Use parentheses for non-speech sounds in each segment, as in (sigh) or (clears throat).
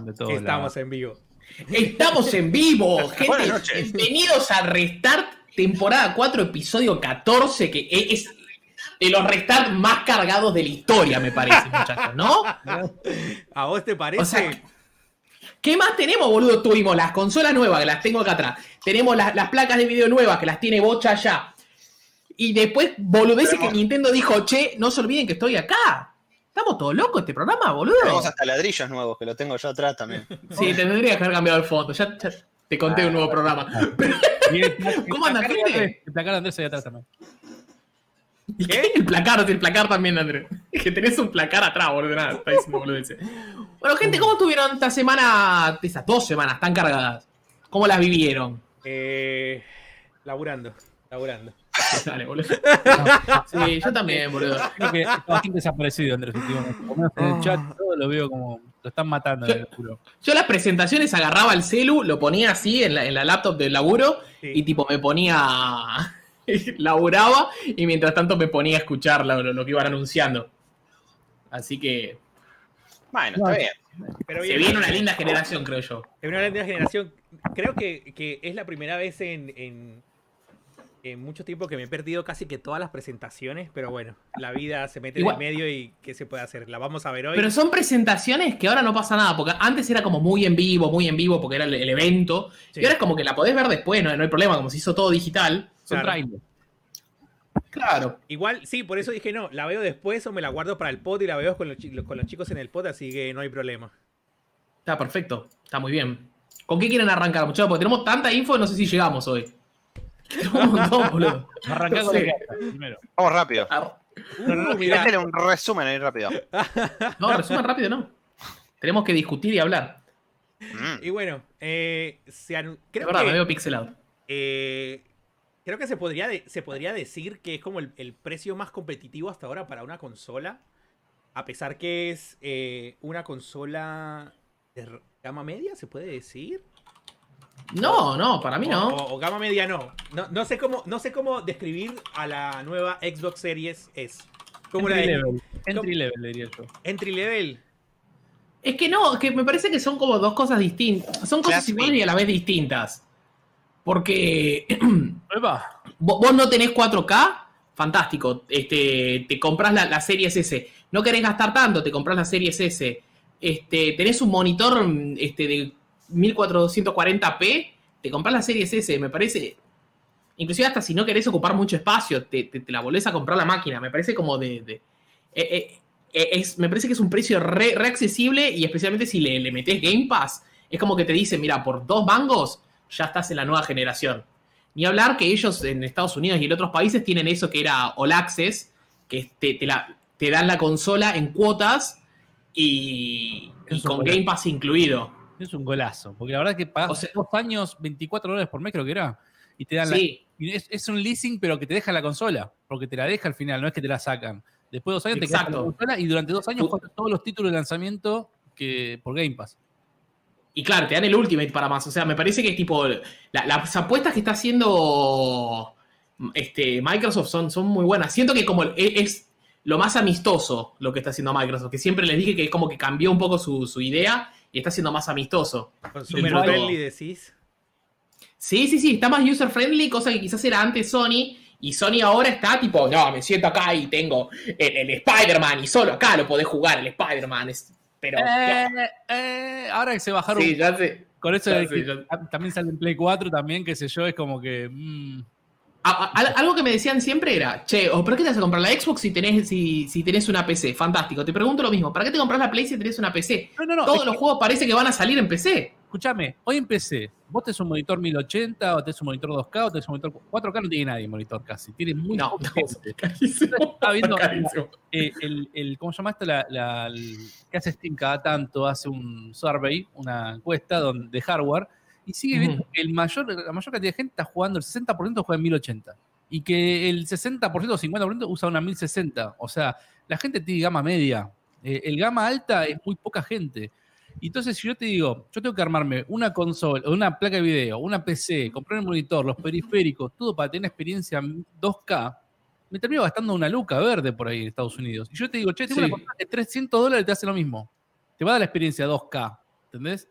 de todo. Estamos en vivo. Estamos en vivo, (laughs) Buenas gente. noches. Bienvenidos a Restart, temporada 4, episodio 14, que es de los Restart más cargados de la historia, me parece, muchachos, ¿no? (laughs) ¿A vos te parece? O sea, ¿qué más tenemos, boludo? Tuvimos las consolas nuevas, que las tengo acá atrás. Tenemos las, las placas de video nuevas, que las tiene Bocha allá. Y después, boludeces que Nintendo dijo, che, no se olviden que estoy acá. Estamos todos locos este programa, boludo. Tenemos hasta ladrillos nuevos, que lo tengo yo atrás también. (laughs) Sí, te tendría que haber cambiado el fondo. Ya, ya te conté un nuevo programa. (laughs) Pero- el pla- ¿Cómo anda, el placar de gente? Andrés- El placar de Andrés ahí atrás también. ¿Y qué? El placar, el placar también, Andrés. Es que tenés un placar atrás, boludo. Nada, está diciendo boludeces. Bueno, gente, ¿cómo estuvieron esta semana, estas dos semanas tan cargadas? ¿Cómo las vivieron? Eh, laburando, laburando. (laughs) Dale, boludo. Sí, yo también, boludo. Creo que está bastante desaparecido, Andrés, últimamente. Por lo menos en el chat todo lo veo como lo están matando el culo. Yo las presentaciones agarraba el celu, lo ponía así en la, en la laptop del laburo Sí. y tipo me ponía... (laughs) laburaba y mientras tanto me ponía a escuchar lo, lo- que iban anunciando. Así que Bueno, está bien. Pero se viene una linda generación, creo yo. Es una linda generación. Creo que, que es la primera vez en, en, en mucho tiempo que me he perdido casi que todas las presentaciones, pero bueno, la vida se mete Igual- en el medio y ¿qué se puede hacer? La vamos a ver hoy. Pero son presentaciones que ahora no pasa nada, porque antes era como muy en vivo, muy en vivo, porque era el, el evento, Sí. y ahora es como que la podés ver después, no, no hay problema, como se hizo todo digital. Son Claro. trailers. Claro. Igual, sí, por eso dije no, la veo después o me la guardo para el pod y la veo con los, con los chicos en el pod, así que no hay problema. Está perfecto, está muy bien. ¿Con qué quieren arrancar, muchachos? Porque tenemos tanta info, no sé si llegamos hoy. Tenemos (laughs) un montón, boludo. Arrancá con Sí. la carta, primero. Vamos rápido. Ar- Uh, mirá. Métele un resumen ahí rápido. No, resumen rápido, no. Tenemos que discutir y hablar. Mm. Y bueno, eh, se anu- creo verdad, me que veo pixelado. Eh, creo que se podría, de- se podría decir que es como el, el precio más competitivo hasta ahora para una consola. A pesar que es eh, una consola de r- gama media, ¿se puede decir? No, no, para mí O, no. o- o gama media no. no. No sé cómo, no sé cómo describir a la nueva Xbox Series S. ¿Cómo la Entry de- level. Entry level, diría yo. Entry level. Es que no, que me parece que son como dos cosas distintas. Son cosas iguales y a la vez distintas. Porque (clears throat) vos, no tenés 4K, fantástico. Este, te compras la, la Series S. No querés gastar tanto, te compras la Series S. Este, tenés un monitor este, de 1440p, te compras la Series S. Me parece. Inclusive hasta si no querés ocupar mucho espacio, te, te- te la volvés a comprar la máquina. Me parece como de. de- eh, eh, eh, es, me parece que es un precio re, re accesible y especialmente si le, le metés Game Pass, es como que te dicen, mira, por dos mangos ya estás en la nueva generación. Ni hablar que ellos en Estados Unidos y en otros países tienen eso que era All Access, que te, te la- te dan la consola en cuotas y, con Game Pass incluido. Es un golazo. Porque la verdad que pagas O sea- dos años, 24 dólares por mes, creo que era. Y te dan la. Sí, Es, es un leasing, pero que te deja la consola. Porque te la deja al final, no es que te la sacan. Después de dos años te quedas con la Exacto. consola y durante dos años juegas todos los títulos de lanzamiento que por Game Pass. y claro, te dan el Ultimate para más. O sea, me parece que es tipo. la- las apuestas que está haciendo este, Microsoft son, son muy buenas. Siento que como es, es lo más amistoso lo que está haciendo Microsoft. Que siempre les dije que es como que cambió un poco su, su idea y está siendo más amistoso. Consumer friendly decís. Sí, sí, sí, está más user friendly, cosa que quizás era antes Sony. Y Sony ahora está tipo, no, me siento acá y tengo el, el Spider-Man y solo acá lo podés jugar, el Spider-Man. es- Pero. Eh, eh, ahora que se bajaron sí, ya sé. con eso ya de sé, ya- también sale en Play 4, también, qué sé yo, es como que. mm, A- a- al- algo que me decían siempre era, che, ¿o ¿para qué te vas a comprar la Xbox si tenés, si, si tenés una PC? Fantástico. Te pregunto lo mismo, ¿para qué te compras la Play si tenés una PC? No, no, no. Todos los que, juegos parece que van a salir en PC. Escúchame, hoy empecé. Vos tenés un monitor 1080, o tenés un monitor 2K, o tenés un monitor 4K, no tiene nadie monitor casi. Tiene muy No, (laughs) carísimo. Estaba viendo eh, el, el- ¿cómo se llama esto? La, la- el- que hace Steam cada tanto, hace un survey, una encuesta donde, de hardware, y sigue viendo que el mayor, la mayor cantidad de gente está jugando, el 60% juega en 1080, y que el 60% o 50% usa una 1060. O sea, la gente tiene gama media. Eh, el gama alta es muy poca gente. Entonces, si yo te digo, yo tengo que armarme una consola, una placa de video, una PC, comprar el monitor, los periféricos, todo para tener experiencia 2K, me termino gastando una luca verde por ahí en Estados Unidos. Y yo te digo, che, tengo Sí. una consola de 300 dólares te hace lo mismo. Te va a dar la experiencia 2K. ¿Entendés?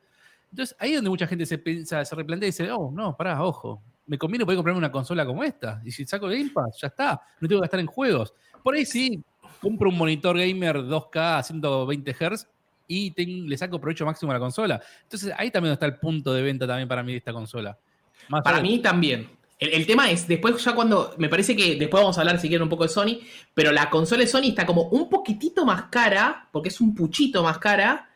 Entonces, ahí es donde mucha gente se piensa, se replantea y dice, oh, no, pará, ojo. Me conviene poder comprarme una consola como esta. Y si saco Game Pass, ya está. No tengo que gastar en juegos. Por ahí sí, compro un monitor gamer 2K a 120 Hz y le saco provecho máximo a la consola. Entonces, ahí también está el punto de venta también para mí de esta consola. Más Para mí también. El, el tema es, después ya cuando, me parece que después vamos a hablar si quieren un poco de Sony, pero la consola de Sony está como un poquitito más cara, porque es un puchito más cara,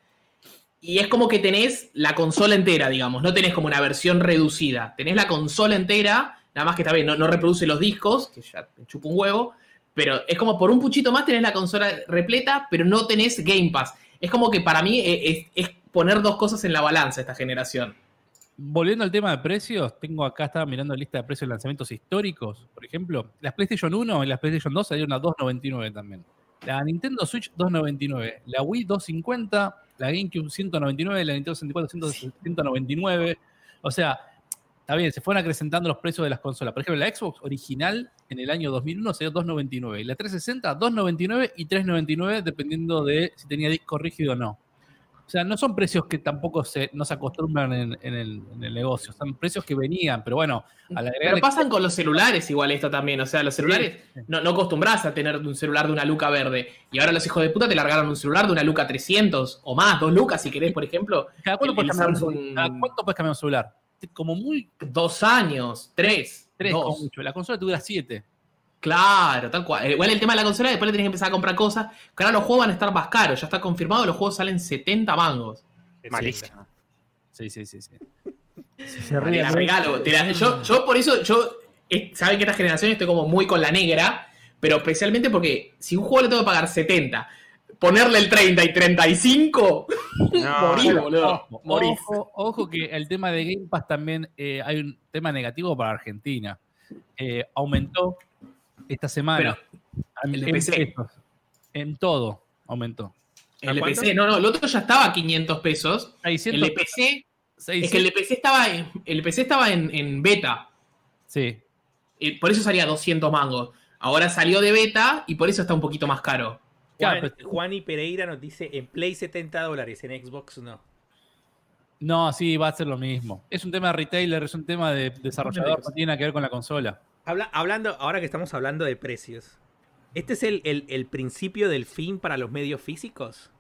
y es como que tenés la consola entera, digamos, no tenés como una versión reducida, tenés la consola entera, nada más que bien, no, no reproduce los discos, que ya me chupa un huevo, pero es como por un puchito más tenés la consola repleta, pero no tenés Game Pass. Es como que para mí eh, es, es poner dos cosas en la balanza esta generación. Volviendo al tema de precios, tengo acá, estaba mirando la lista de precios de lanzamientos históricos. Por ejemplo, las PlayStation 1 y las PlayStation 2 salieron a 2.99 también. La Nintendo Switch 2.99, la Wii 2.50, la GameCube 199, la Nintendo 64 199. O sea, está bien, se fueron acrecentando los precios de las consolas. Por ejemplo, la Xbox original en el año 2001 salió 2.99 y la 360 2.99 y 3.99 dependiendo de si tenía disco rígido o no. O sea, no son precios que tampoco se, no se acostumbran en, en el, en el negocio, son precios que venían, pero bueno, al agregar Pero pasan con los celulares igual esto también. O sea, los celulares Sí. no, no acostumbras a tener un celular de una luca verde. Y ahora los hijos de puta te largaron un celular de una luca 300 o más, dos lucas si querés, por ejemplo. ¿Cada cuánto, puedes cambiar, un- Samsung- cada cuánto puedes cambiar un celular? Como muy Dos años, tres, tres, dos. como mucho. La consola te dura siete. Claro, tal cual. Igual el tema de la consola, después le tenés que empezar a comprar cosas. Que ahora los juegos van a estar más caros. Ya está confirmado, los juegos salen 70 mangos. Malísimo. Sí, sí, sí. sí. Te la regalo. te la- yo, yo por eso, yo, eh, saben que esta generación estoy como muy con la negra, pero especialmente porque si un juego le tengo que pagar 70, ponerle el 30 y 35, No, (laughs) morí, boludo. ojo, Morís. ojo, ojo que el tema de Game Pass también eh, hay un tema negativo para Argentina. Eh, aumentó esta semana. el de en PC. pesos. En todo aumentó. El de? PC, no, no, el otro ya estaba a 500 pesos. 600, El de PC, es 600, que el de PC estaba en, el PC estaba en, en beta. Sí, y por eso salía 200 mangos. Ahora salió de beta y por eso está un poquito más caro. Claro, Juan, pero- Juan y Pereira nos dice en Play 70 dólares, en Xbox no. No, sí, va a ser lo mismo. Es un tema de retailer, es un tema de desarrollador, no tiene nada que ver con la consola. Habla- hablando, ahora que estamos hablando de precios, ¿este es el, el- el principio del fin para los medios físicos?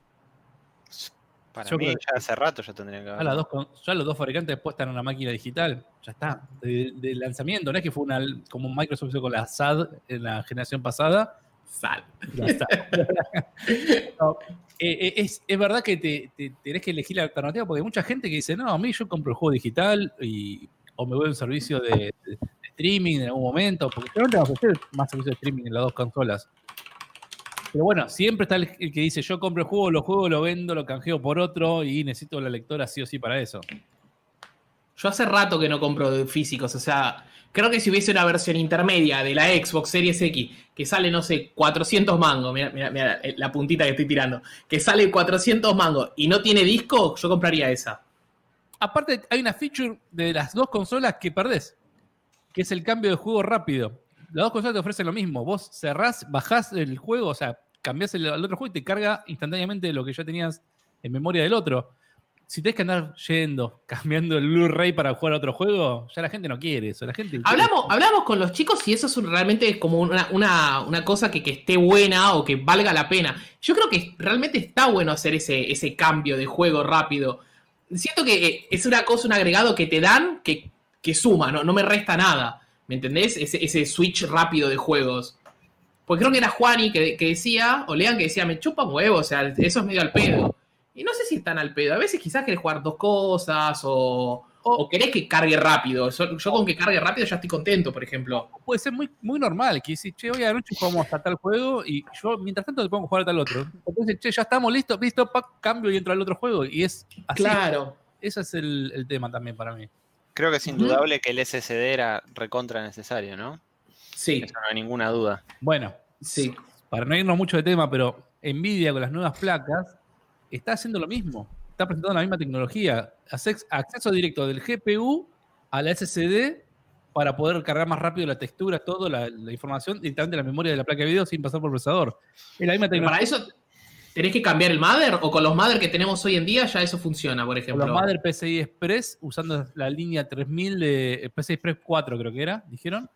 Para Yo mí, creo ya hace rato ya tendría que Ya, haber. las dos, ya los dos fabricantes puestan en una máquina digital, ya está. De, de lanzamiento, no es que fue una, como Microsoft hizo con la SAD en la generación pasada. Sal. Ya (laughs) está. (laughs) No, eh, eh, es, es verdad que te, te- tenés que elegir la alternativa porque hay mucha gente que dice, no, a mí yo compro el juego digital y, o me voy a un servicio de streaming en algún momento, porque vamos a hacer más servicios de streaming en las dos consolas. Pero bueno, siempre está el, el que dice, yo compro el juego, lo juego, lo vendo, lo canjeo por otro y necesito la lectora sí o sí para eso. Yo hace rato que no compro físicos, o sea, creo que si hubiese una versión intermedia de la Xbox Series X que sale, no sé, 400 mangos, mira, mira, mira la puntita que estoy tirando, que sale 400 mangos y no tiene disco, yo compraría esa. Aparte, hay una feature de las dos consolas que perdés, que es el cambio de juego rápido. Las dos consolas te ofrecen lo mismo. Vos cerrás, bajás el juego, o sea, cambiás el, al otro juego y te carga instantáneamente lo que ya tenías en memoria del otro. Si tenés que andar yendo, (laughs) cambiando el Blu-ray para jugar a otro juego, ya la gente no quiere eso. La gente Hablamos, hablamos con los chicos y eso es un- realmente como una, una- una cosa que, que esté buena o que valga la pena. Yo creo que realmente está bueno hacer ese, ese cambio de juego rápido. Siento que eh, es una cosa, un agregado que te dan que, que suma, no, no me resta nada. ¿Me entendés? Ese, ese switch rápido de juegos. Porque creo que era Juani que, que decía, o Lean que decía, me chupa huevo, o sea, eso es medio al pedo. Y no sé si están al pedo. A veces quizás querés jugar dos cosas o, o querés que cargue rápido. Yo, yo con que cargue rápido ya estoy contento, por ejemplo. puede ser muy, muy normal, que decís, che, hoy a la noche jugamos a tal juego y yo mientras tanto te pongo a jugar a tal otro. Entonces, che, ya estamos listos, listo, pac, cambio y entro al otro juego. Y es así. Claro. Ese es el, el tema también para mí. Creo que es indudable que el SSD era recontra necesario, ¿no? Sí, Eso no hay ninguna duda. Bueno, sí. para no irnos mucho de tema, pero Nvidia con las nuevas placas está haciendo lo mismo. Está presentando la misma tecnología. Acceso, acceso directo del GPU a la SSD para poder cargar más rápido las texturas, todo, la, la información directamente a la memoria de la placa de video sin pasar por procesador. Es la misma Pero para tecnología. eso, ¿Tenés que cambiar el mother? ¿O con los mother que tenemos hoy en día ya eso funciona, por Con ejemplo? los Mother PCI Express usando la línea 3000 de eh, PCI Express 4, creo que era, dijeron.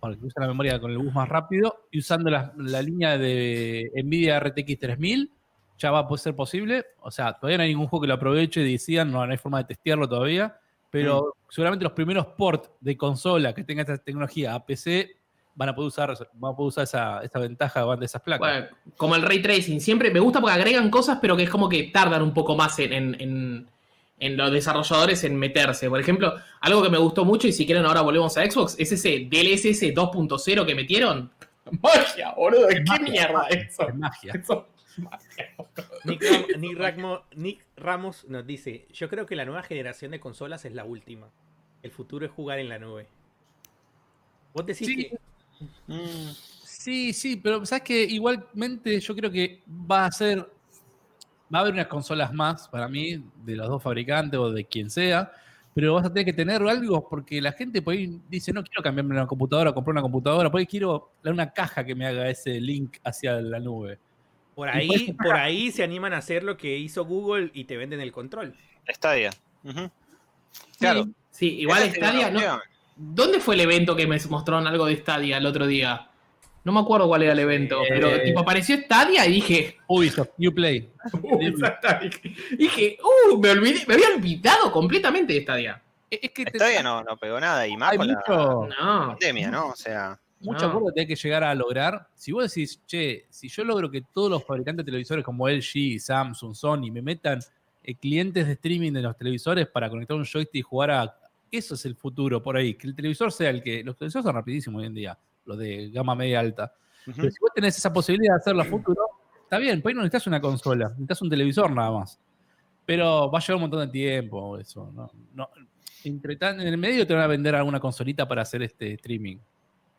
Para que usa la memoria con el bus más rápido. Y usando la, la línea de Nvidia RTX 3000, ya va a ser posible. O sea, todavía no hay ningún juego que lo aproveche y decían, no, no hay forma de testearlo todavía. Pero seguramente los primeros ports de consola que tengan esta tecnología a PC van a poder usar, van a poder usar esa, esa ventaja de esas placas. Bueno, como el ray tracing, siempre me gusta porque agregan cosas, pero que es como que tardan un poco más en, en- en- en los desarrolladores en meterse. Por ejemplo, algo que me gustó mucho, y si quieren ahora volvemos a Xbox, es ese DLSS 2.0 que metieron. (laughs) Magia, boludo, ¿qué magia, mierda eso? Es magia. Eso es magia. Nick, Ram- Nick Ragmo- Nick Ramos nos dice, yo creo que la nueva generación de consolas es la última. El futuro es jugar en la nube. Vos decís Sí. que... Sí, sí, pero sabes que igualmente yo creo que va a ser. Va a haber unas consolas más para mí, de los dos fabricantes o de quien sea, pero vas a tener que tener algo porque la gente por ahí dice: No quiero cambiarme una computadora, comprar una computadora, por ahí quiero una caja que me haga ese link hacia la nube. Por ahí, por ahí se animan a hacer lo que hizo Google y te venden el control. Stadia. Ujú. Claro. Sí, igual Stadia. ¿no? ¿Dónde fue el evento que me mostraron algo de Stadia el otro día? No me acuerdo cuál era el evento, Eh, pero tipo apareció Stadia y dije. Ubisoft, Uplay. (laughs) Uh, exactamente. Dije, uh, me olvidé, me había olvidado completamente de Stadia. Es que te- Stadia no, no pegó nada y más hay con la mucho, No. pandemia, ¿no? O sea, mucho No. acuerdo que hay que llegar a lograr. Si vos decís, che, si yo logro que todos los fabricantes de televisores como LG, Samsung, Sony me metan eh, clientes de streaming de los televisores para conectar un joystick y jugar a. Eso es el futuro por ahí. Que el televisor sea el que. Los televisores son rapidísimos hoy en día, los de gama media alta. Pero si vos tenés esa posibilidad de hacerlo a futuro, está bien, por ahí no necesitas una consola, necesitas un televisor nada más. Pero va a llevar un montón de tiempo eso. ¿no? No- entre tan- en el medio te van a vender alguna consolita para hacer este streaming.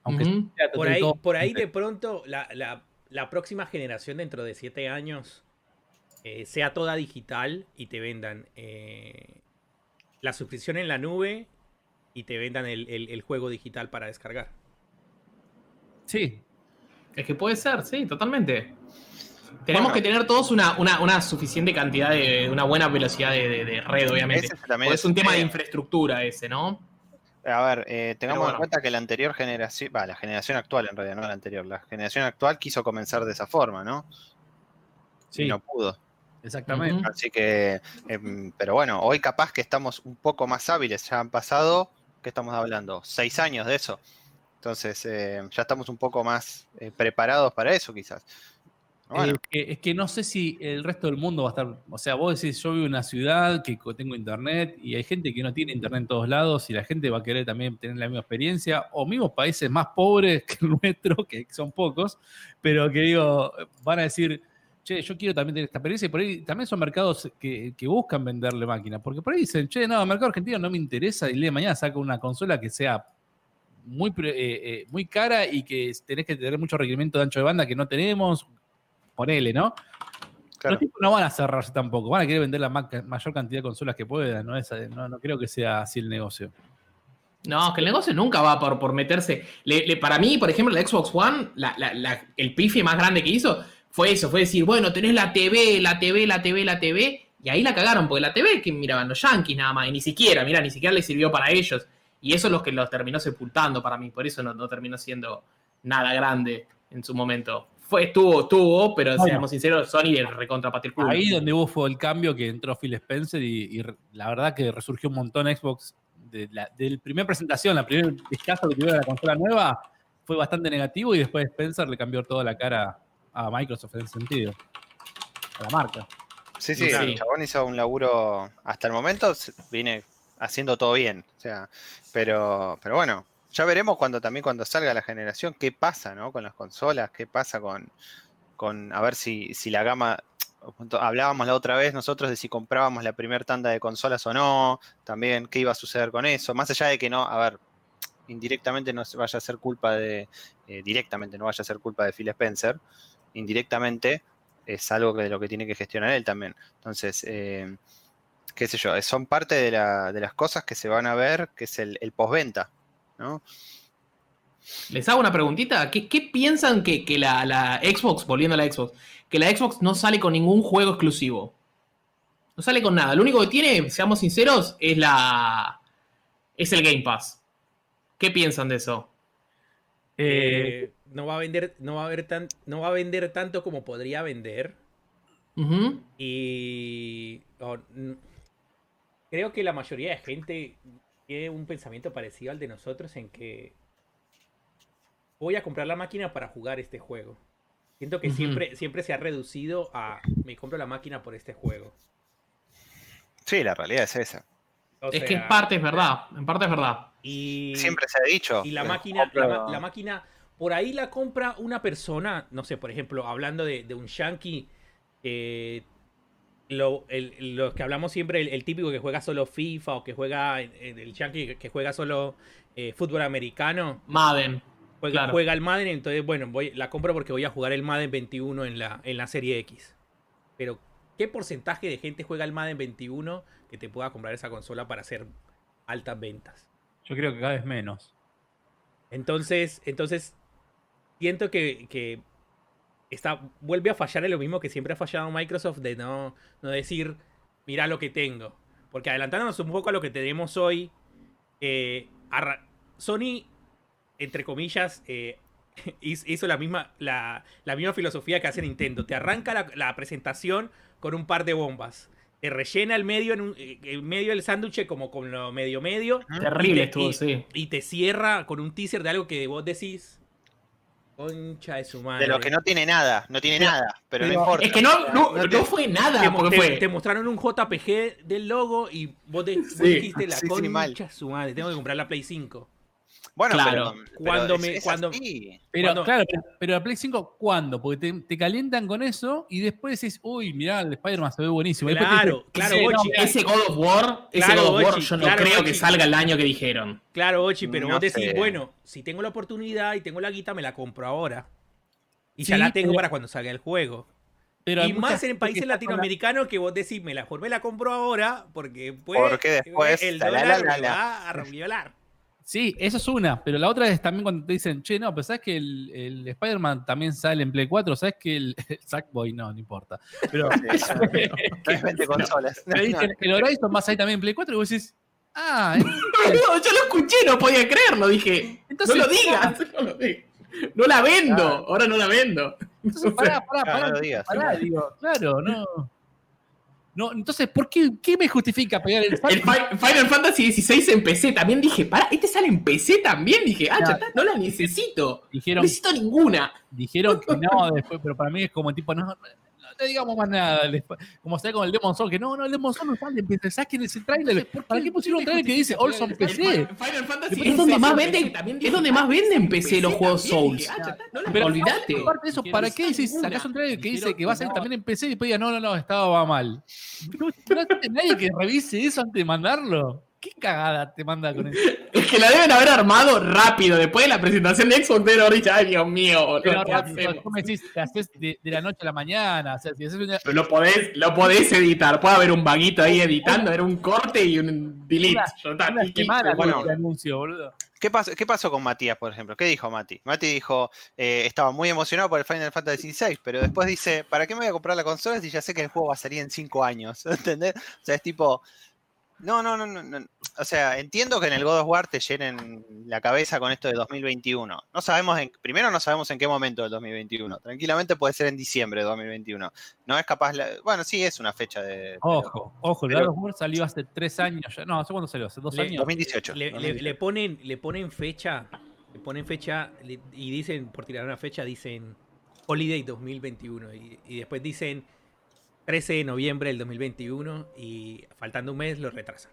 Aunque sea Por ahí, todo- por ahí de pronto la, la- la próxima generación dentro de siete años eh, sea toda digital y te vendan eh, la suscripción en la nube y te vendan el, el- el juego digital para descargar. Sí, Es que puede ser, sí, totalmente. Tenemos Bueno. que tener todos una, una, una suficiente cantidad de, una buena velocidad de, de- de red, obviamente. Porque es un tema de eh, infraestructura ese, ¿no? A ver, eh, tengamos bueno. en cuenta que la anterior generación, va, la generación actual en realidad, no la anterior, la generación actual quiso comenzar de esa forma, ¿no? sí, Y no pudo. Exactamente. Así que, em, pero bueno, hoy capaz que estamos un poco más hábiles, ya han pasado, ¿qué estamos hablando? Seis años de eso. Entonces, eh, ya estamos un poco más eh, preparados para eso quizás. Bueno, Eh, que- es que no sé si el resto del mundo va a estar. O sea, vos decís, yo vivo en una ciudad que tengo internet y hay gente que no tiene internet en todos lados y la gente va a querer también tener la misma experiencia. O mismos países más pobres (laughs) que el nuestro, que son pocos, pero que digo, van a decir, che, yo quiero también tener esta experiencia y por ahí también son mercados que, que buscan venderle máquinas. Porque por ahí dicen, che, no, el mercado argentino no me interesa y el día de mañana saca una consola que sea muy, eh, eh, muy cara y que tenés que tener mucho requerimiento de ancho de banda que no tenemos. Ponele, ¿no? claro. Los tipos no van a cerrarse tampoco, van a querer vender la ma- mayor cantidad de consolas que puedan, ¿no? Esa- no, no creo que sea así el negocio. No, que el negocio nunca va por, por meterse. Le- le- para mí, por ejemplo, la Xbox One, la- la- la- el pife más grande que hizo fue eso, fue decir, bueno, tenés la TV, la TV, la TV, la TV, y ahí la cagaron, porque la TV que miraban los yankees nada más, y ni siquiera, mira, ni siquiera les sirvió para ellos. Y eso es lo que los terminó sepultando para mí, por eso no, no terminó siendo nada grande en su momento. Fue, estuvo, estuvo, pero Bueno. seamos sinceros, Sony le recontra culo. Ahí donde hubo fue el cambio que entró Phil Spencer y, la verdad que resurgió un montón Xbox. De la del primer presentación, la primer vistazo que tuvieron a la consola nueva fue bastante negativo y después Spencer le cambió toda la cara a Microsoft en ese sentido. A la marca. Sí, sí, Sí. el chabón hizo un laburo, hasta el momento viene haciendo todo bien. O sea, pero, pero bueno, ya veremos cuando también cuando salga la generación qué pasa, ¿no? Con las consolas, qué pasa con, con a ver si, si la gama. Hablábamos la otra vez nosotros de si comprábamos la primera tanda de consolas o no, también qué iba a suceder con eso, más allá de que no, a ver, indirectamente no se vaya a ser culpa de, eh, directamente no vaya a ser culpa de Phil Spencer, indirectamente es algo que de lo que tiene que gestionar él también. Entonces, eh, qué sé yo, son parte de, la- de las cosas que se van a ver, que es el, el postventa, ¿no? Les hago una preguntita. ¿Qué, qué piensan que, que la, la Xbox, volviendo a la Xbox, que la Xbox no sale con ningún juego exclusivo? No sale con nada. Lo único que tiene, seamos sinceros, es la. es el Game Pass. ¿Qué piensan de eso? Eh, Eh, no va a vender, no va a haber tan, no va a vender tanto como podría vender. Y oh, creo que la mayoría de gente tiene un pensamiento parecido al de nosotros en que voy a comprar la máquina para jugar este juego. Siento que siempre, siempre se ha reducido a me compro la máquina por este juego. Sí, la realidad es esa. O Es que en parte es verdad. En parte es verdad. Y, Siempre se ha dicho. y la máquina, la máquina, por ahí la compra una persona, no sé, por ejemplo, hablando de, de un yankee, eh, lo, el- lo que hablamos siempre, el, el típico que juega solo FIFA o que juega, en- en el yankee que- que juega solo eh, fútbol americano, Madden. juega, Claro. juega el Madden, entonces, bueno, voy, la compro porque voy a jugar el Madden 21 en la, en la serie X. Pero, ¿qué porcentaje de gente juega el Madden 21 que te pueda comprar esa consola para hacer altas ventas? yo creo que cada vez menos. Entonces, entonces siento que, que está, vuelve a fallar en lo mismo que siempre ha fallado Microsoft de no, no decir, mira lo que tengo. Porque adelantándonos un poco a lo que tenemos hoy, eh, Sony, entre comillas, eh, (laughs) hiz- hizo la misma, la, la misma filosofía que hace Nintendo. Te arranca la, la presentación con un par de bombas. Te rellena el medio, en un, eh, el medio del sándwich como con lo medio medio. Terrible estuvo, sí. Y te cierra con un teaser de algo que vos decís. Concha de su madre. De lo que no tiene nada, no tiene Pero- nada, pero, pero- no importa. Es que no, no, No te- no fue nada, te, porque te- fue. te mostraron un JPG del logo y vos, de- vos dijiste la sí, concha de su madre. Tengo que comprar la Play 5. Bueno, Claro. pero, pero Cuando es- me- es cuando- así. Pero Cuando- claro, pero, pero la Play 5, ¿cuándo? Porque te, te calientan con eso y después decís, uy, mirá, el Spider-Man se ve buenísimo. Claro, claro, "Sí, no, Bochi, mirá, Ese God of War, ese Claro, God of War, yo no claro, creo que salga el año que dijeron. Claro, Ochi, pero No vos decís, sé. bueno, si tengo la oportunidad y tengo la guita, me la compro ahora. Y Sí, ya la tengo pero- para cuando salga el juego. pero y más en países latinoamericanos que vos decís, me la, me la compro ahora porque, pues, Porque después, el la, la, dólar la, va a violar. Sí, eso es una, pero la otra es también cuando te dicen, che, no, pero sabes que el, el Spider-Man también sale en Play 4, sabes que el, (laughs) el Sackboy no, no importa. Pero Tres (laughs) 20 consolas. te dicen, el Horizon va a salir también en Play 4 y vos decís, ah, (laughs) No, yo lo escuché, no podía creerlo. Dije, Entonces, no lo digas. No, lo digas. No la vendo, Claro. ahora no la vendo. entonces pará, pará, Claro, pará, no digas. pará, digo, claro, no. No, entonces, ¿por qué, qué me justifica pegar el El Fi- Final Fantasy XVI en PC también dije, para, este sale en PC también. Dije, ah, Claro. ya está, no la necesito. No Dijeron, necesito ninguna. dijeron que no después, pero para mí es como tipo, no, no, digamos más nada. Como sea con el Demon Soul, que no, no, el Demon Soul no sale en PC. ¿Sabes quién es el trailer? ¿Para qué pusieron un trailer que dice Olson PC? Fi- Final Fantasy Es es donde más venden, es donde más venden en PC los juegos Souls. Pero Olvídate. Aparte de eso, ¿para qué decís, sacás un trailer que dice que va a salir también en PC y después diga, no, no, no, estaba mal? (laughs) No, no nadie que revise eso antes de mandarlo. ¿Qué cagada te manda con eso? (laughs) Es que la deben haber armado rápido. Después de la presentación de Xbox, deben haber dicho, ay, Dios mío, Pero ¿qué rápido, me decís, te haces de, de la noche a la mañana. O sea, si haces una, Pero lo podés, lo podés editar. Puede haber un vaguito ahí editando, era un corte y un delete. Una- una semana bueno. el anuncio, boludo. ¿Qué pasó, ¿Qué pasó con Matías, por ejemplo? ¿Qué dijo Mati? Mati dijo, eh, estaba muy emocionado por el Final Fantasy VI, pero después dice, ¿para qué me voy a comprar la consola si ya sé que el juego va a salir en 5 años? (laughs) ¿Entendés? O sea, es tipo, no, no, no, no, no. O sea, entiendo que en el God of War te llenen la cabeza con esto de 2021. No sabemos, en, primero no sabemos en qué momento del 2021. Tranquilamente puede ser en diciembre de 2021. No es capaz, la- bueno, sí es una fecha de... Ojo, ojo, el pero- God of War salió hace tres años ya. No, ¿hace cuándo salió? ¿Hace dos Le- años? 2018. Le, le- 2018. le ponen, le ponen fecha, le ponen fecha y dicen, por tirar una fecha, dicen Holiday 2021 y, y después dicen 13 de noviembre del 2021 y faltando un mes lo retrasan.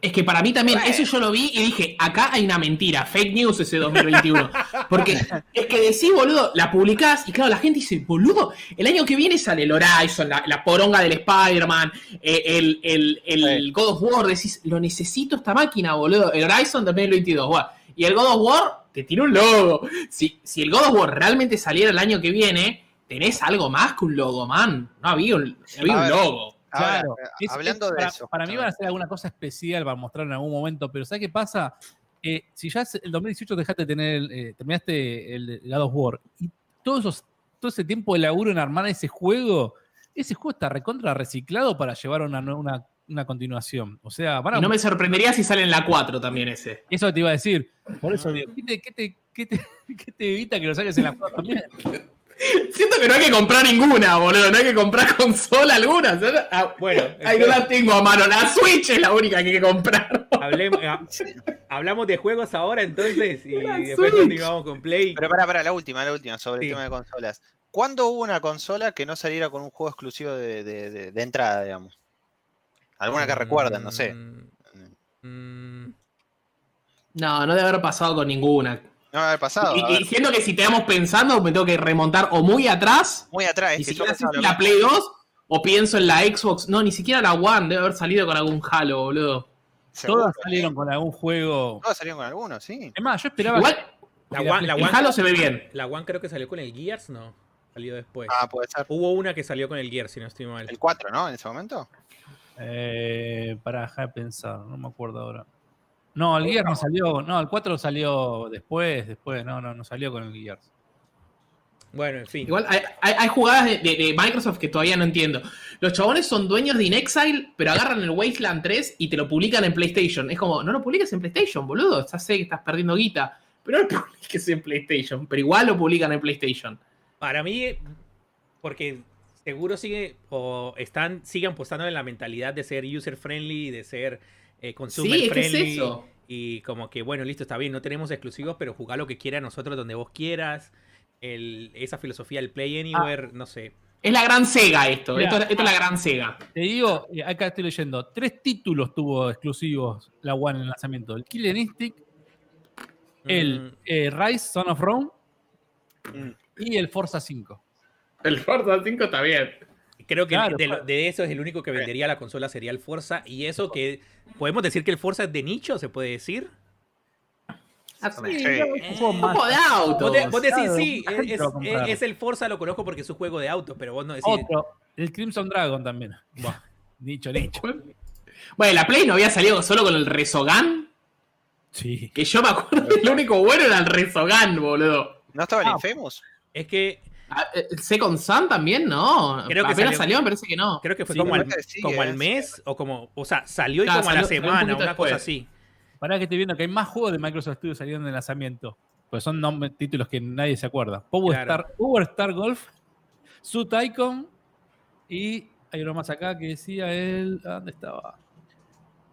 Es que para mí también, eso yo lo vi y dije, acá hay una mentira, fake news ese 2021. Porque es que decís, boludo, la publicás y claro, la gente dice, boludo, el año que viene sale el Horizon, la, la poronga del Spider-Man, eh, el, el- el. God of War, decís, lo necesito esta máquina, boludo, el Horizon 2022, bueno. Y el God of War te tiene un logo. Si, si el God of War realmente saliera el año que viene, tenés algo más que un logo, man. No había un, había A un ver. logo. Claro, eh, es- hablando es- de para, eso. Para mí van a hacer alguna cosa especial para mostrar en algún momento, pero ¿sabes qué pasa? eh, si ya el 2018 dejaste de tener, el, eh, terminaste el God of War y todos esos, todo ese tiempo de laburo en armar ese juego, ese juego está recontra reciclado para llevar una, una, una continuación. O sea, Y no me sorprendería si sale en la 4 también ese. Eso te iba a decir. Por eso digo, ¿qué te, qué te, qué te, (laughs) qué te evita que lo saques en la cuatro también? Siento que no hay que comprar ninguna, boludo. No hay que comprar (laughs) consola alguna. Ah, Bueno, Ay, no la tengo a mano. La Switch es la única que hay que comprar. (laughs) hablemos- ha- hablamos de juegos ahora entonces y (laughs) La después Switch. continuamos con Play. Pero para, para, la última, la última, sobre Sí. el tema de consolas. ¿Cuándo hubo una consola que no saliera con un juego exclusivo de, de- de- de entrada, digamos? Alguna que recuerdan, no sé. Mm, mm, No, no debe haber pasado con ninguna. No va a haber pasado. Y, a y ver, siento que si te vamos pensando, me tengo que remontar o muy atrás, muy atrás. es que yo pensaba si lo la. Play 2, o pienso en la Xbox. No, ni siquiera la One. Debe haber salido con algún Halo, boludo. Todas salieron con algún juego. Todas salieron con algunos, sí. Es más, yo esperaba. Igual, La que la One, la, el One, Halo se ve bien. la One creo que salió con el Gears, no. Salió después. Ah, puede ser. Hubo una que salió con el Gears, si no estoy mal. El 4, ¿no? En ese momento. Eh, para dejar de pensar, no me acuerdo ahora. No, el Gears no salió. No, el 4 salió después, después. No, no, no salió con el Gears. Bueno, en fin. Igual hay, hay- hay jugadas de, de- de Microsoft que todavía no entiendo. Los chabones son dueños de InExile, pero agarran el Wasteland 3 y te lo publican en PlayStation. Es como, no lo publiques en PlayStation, boludo. Ya sé que estás perdiendo guita. Pero no lo (laughs) publiques en PlayStation. Pero igual lo publican en PlayStation. Para mí, porque seguro sigue o están siguen apostando en la mentalidad de ser user friendly, de ser eh, consumer Sí, ¿qué es friendly. eso? Y como que, bueno, listo, está bien, no tenemos exclusivos, pero jugá lo que quieras nosotros donde vos quieras. El- esa filosofía del Play Anywhere, no sé. Es la gran Sega esto. Esto, esto es la gran Sega. Te digo, acá estoy leyendo, tres títulos tuvo exclusivos la One en el lanzamiento. El Killer Instinct, el Mm, eh, Rise, Son of Rome Mm. y el Forza 5. El Forza 5 está bien. Creo que Claro, de, lo- claro. de eso es el único que vendería la consola sería el Forza. Y eso que. ¿Podemos decir que el Forza es de nicho? ¿Se puede decir? Sí, Sí. un juego Un más- poco de autos. Vos, de- vos decís, claro, sí, es, el Forza, lo conozco porque es un juego de autos, pero vos no decís. Otro, el Crimson Dragon también. Buah, (laughs) nicho, nicho. Bueno, la Play no había salido solo con el Resogan. Sí. Que yo me acuerdo (laughs) que lo único bueno era el Resogan, boludo. ¿No estaba el Ah. Infamous? Es que Second Sun también, ¿no? Creo que Apenas salió- salió, me parece que no. creo que fue Sí, como, al, parece que sí, como eh, al mes, o como. O sea, salió y Claro, como a la un semana, poquito una cosa así. Pará que estoy viendo que hay más juegos de Microsoft Studios saliendo en el lanzamiento. Pues son nom- títulos que nadie se acuerda. Power, Claro. Star, Power Star Golf, Suit Icon y hay uno más acá que decía el. ¿a ¿Dónde estaba?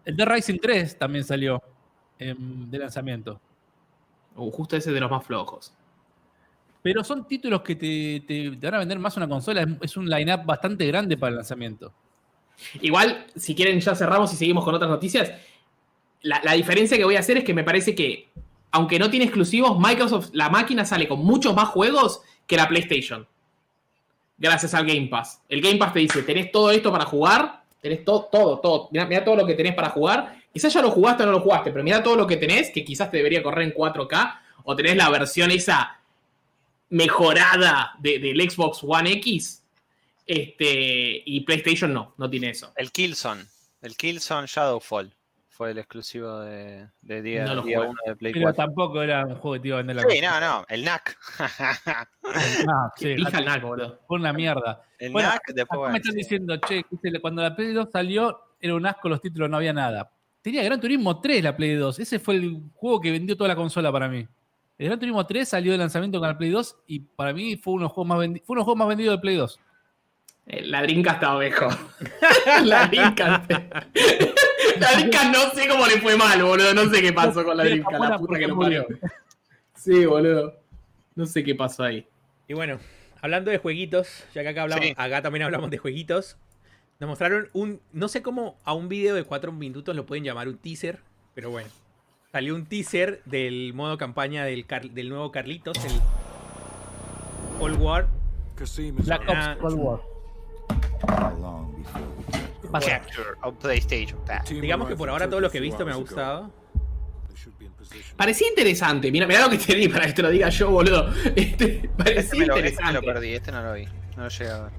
El de Rising 3 también salió em, de lanzamiento. Uh, justo ese de los más flojos. Pero son títulos que te, van a vender más una consola. Es, un line-up bastante grande para el lanzamiento. Igual, si quieren, ya cerramos y seguimos con otras noticias. La, diferencia que voy a hacer es que me parece que, aunque no tiene exclusivos, Microsoft, la máquina sale con muchos más juegos que la PlayStation. Gracias al Game Pass. El Game Pass te dice, tenés todo esto para jugar, tenés to- todo, todo. Mirá, mirá todo lo que tenés para jugar. Quizás ya lo jugaste o no lo jugaste, pero mirá todo lo que tenés, que quizás te debería correr en 4K, o tenés la versión esa mejorada de- del Xbox One X. Este, y PlayStation no, no tiene eso. El Killzone. El Killzone Shadowfall. Fue el exclusivo de, de día, No lo día jugué. 1 de Play Pero 4. tampoco era un juego que te iba a vender la Sí, no, no. El NAC. (laughs) Ah, sí, el naco, boludo. fue una mierda. El Bueno, NAC, después bueno, me están sí. diciendo, che, cuando la Play 2 salió, era un asco los títulos, no había nada. Tenía Gran Turismo 3 la Play 2. Ese fue el juego que vendió toda la consola para mí. El Gran Turismo 3 salió de lanzamiento con la Play 2 y para mí fue uno de los juegos más, vendi- fue uno de los juegos más vendidos de Play 2. Eh, La drinka está mejor. (laughs) la drinka. la drinka no sé cómo le fue mal, boludo. No sé qué pasó con la buena La puta que lo parió. Sí, boludo. No sé qué pasó ahí. Y bueno, hablando de jueguitos, ya que acá, hablamos, Sí. acá también hablamos de jueguitos, nos mostraron un, no sé cómo a un video de cuatro minutos lo pueden llamar un teaser, pero bueno, salió un teaser del modo campaña del, Car- del nuevo Carlitos, el Cold War. Black Ah. Ops Cold War. Digamos que por ahora todo lo que he visto me ha gustado. Parecía interesante. Mira, mira lo que te di para que te lo diga yo, boludo. Este, Este parecía me, lo, este me interesante. lo perdí, este no lo vi. No lo llegué a ver.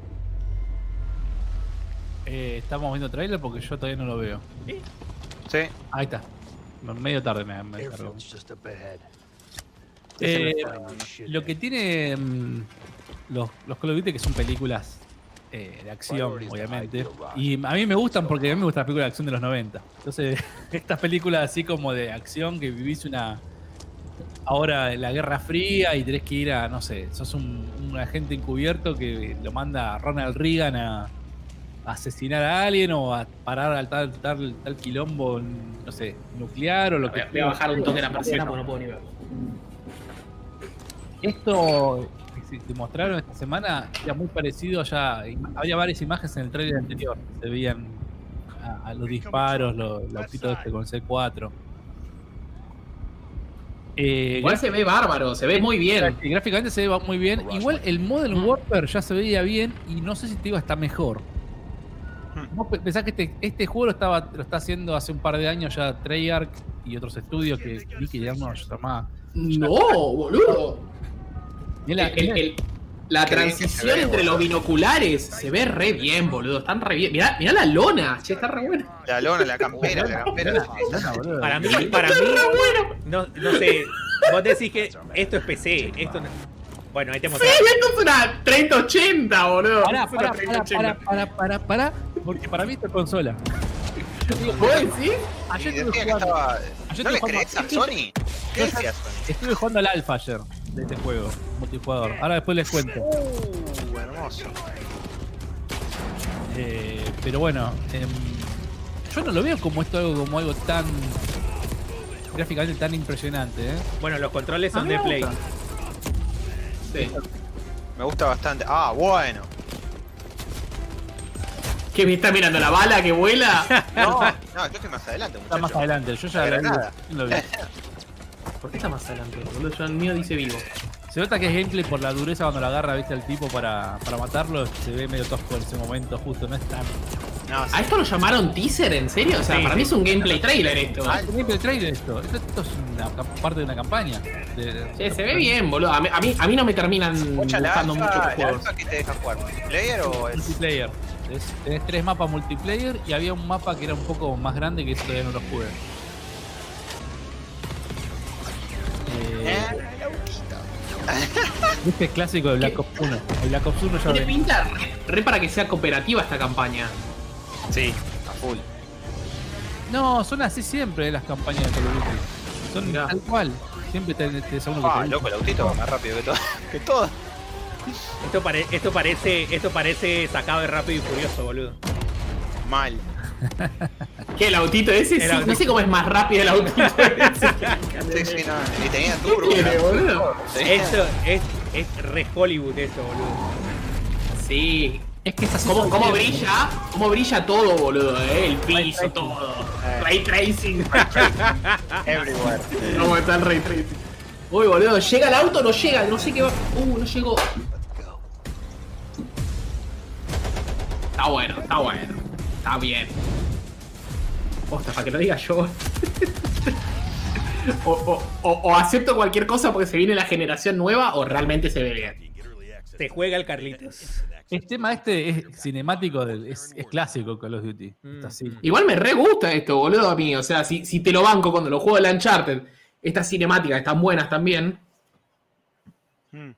Eh, estamos viendo trailer porque yo todavía no lo veo. Sí, Ahí está. Medio tarde me, me. Eh, lo que tiene mm, los, los Call of Duty que son películas eh, de acción, obviamente. Y a mí me gustan porque a mí me gustan las películas de acción de los 90. Entonces, (laughs) estas películas así como de acción que vivís una. Ahora la Guerra Fría y tenés que ir a, no sé, sos un, un agente encubierto que lo manda Ronald Reagan a asesinar a alguien o a parar al tal, tal, tal quilombo, no sé, nuclear o lo Voy que a, voy a bajar un toque la persiana porque no puedo ni ver. Esto que se- que mostraron esta semana era muy parecido ya. Había varias imágenes en el trailer anterior. Se veían a, a los disparos, los, los autitos este con el C4. Eh, Igual se ve bárbaro, se ve muy bien. gráfic- Gráficamente se ve muy bien. Igual el Modern Warfare ya se veía bien y no sé si te digo está mejor. Vos pe- pensás que este, este juego lo, estaba, lo está haciendo hace un par de años ya Treyarch y otros estudios que vi que ya no se llamaba. No, boludo. Mirá la- El- el- el- la transición ve, entre boludo. los binoculares se ve re bien, boludo. Están re bien. Mirá, mirá la lona, che, está re buena. La lona, la campera, la campera. Lona, boludo. Para mí, para mí, no, no sé. Vos decís que esto es PC, esto no- Bueno, ahí te Sí, esto es una 3080, boludo. Pará, Es una pará, pará, 3080. pará, pará, pará, pará, porque para mí esto es consola. (laughs) ¿Vos decís? Ayer estuve jugando, estaba. Ayer ¿No le jugando- crees a Sony? ¿Qué decía Sony? estuve jugando al alfa ayer de este juego, multijugador. Ahora después les cuento. Uh, hermoso. Eh, pero bueno, em, yo no lo veo como esto algo como algo tan gráficamente tan impresionante, ¿eh? Bueno, los controles son de Play. gusta. Sí. Me gusta bastante. Ah, bueno. ¿Qué me está mirando la bala que vuela? (laughs) No, no, yo estoy más adelante, Está más adelante, yo ya La lo vi, lo. (laughs) ¿Por qué está más adelante, boludo? Yo el mío dice vivo. Se nota que es gameplay por la dureza cuando la agarra, viste, al tipo para, para matarlo. Se ve medio tosco en ese momento, justo, no es tan. No, sí. ¿A esto lo llamaron teaser? ¿En serio? O sea, Sí, para sí. mí es un gameplay trailer esto. Ah, es un gameplay trailer esto. Esto, esto es una parte de una campaña. De- Che, se ve bien, boludo. A mí, a mí, a mí no me terminan gustando mucho los juegos. que te deja jugar. ¿Multiplayer o es.? Multiplayer. Es- tenés tres mapas multiplayer y había un mapa que era un poco más grande que todavía no lo jugué. Eh, Eh, Este (laughs) es clásico de Black Ops 1. El Black Ops 1 ya Tiene pinta re, re para que sea cooperativa esta campaña. Sí, a full. No, son así siempre eh, las campañas de Call of Duty. Son Mirá. tal cual. Siempre a uno que Ah, te loco, el autito va más rápido que todo. (laughs) Que todo. Esto, pare- esto parece esto parece sacado de Rápido y Furioso, boludo. Mal. (laughs) ¿Qué, el autito ese? El Sí, autito. no sé cómo es más rápido el autito (laughs) ese. Sí, sí, no. Y tenía turbo. tiene, boludo? Tenía- Esto es, es re Hollywood esto, boludo. Sí. Es que es así. ¿Cómo, cómo brilla? ¿Cómo brilla todo, boludo? Eh? El piso, todo. (laughs) Ray tracing. Everywhere. ¿Cómo está el ray tracing? Uy, boludo, ¿llega el auto o no llega? No sé qué va. Uh, no llegó. Está bueno, está bueno. Está bien. Posta, para que lo diga yo. (laughs) o, o- o- o acepto cualquier cosa porque se viene la generación nueva o realmente se ve bien. Se juega el Carlitos. El tema este es cinemático, del- es, es clásico Call of Duty. Está así. Mm. Igual me re gusta esto, boludo, a mí. O sea, si, si te lo banco cuando lo juego el Uncharted, estas cinemáticas están buenas también. Mm.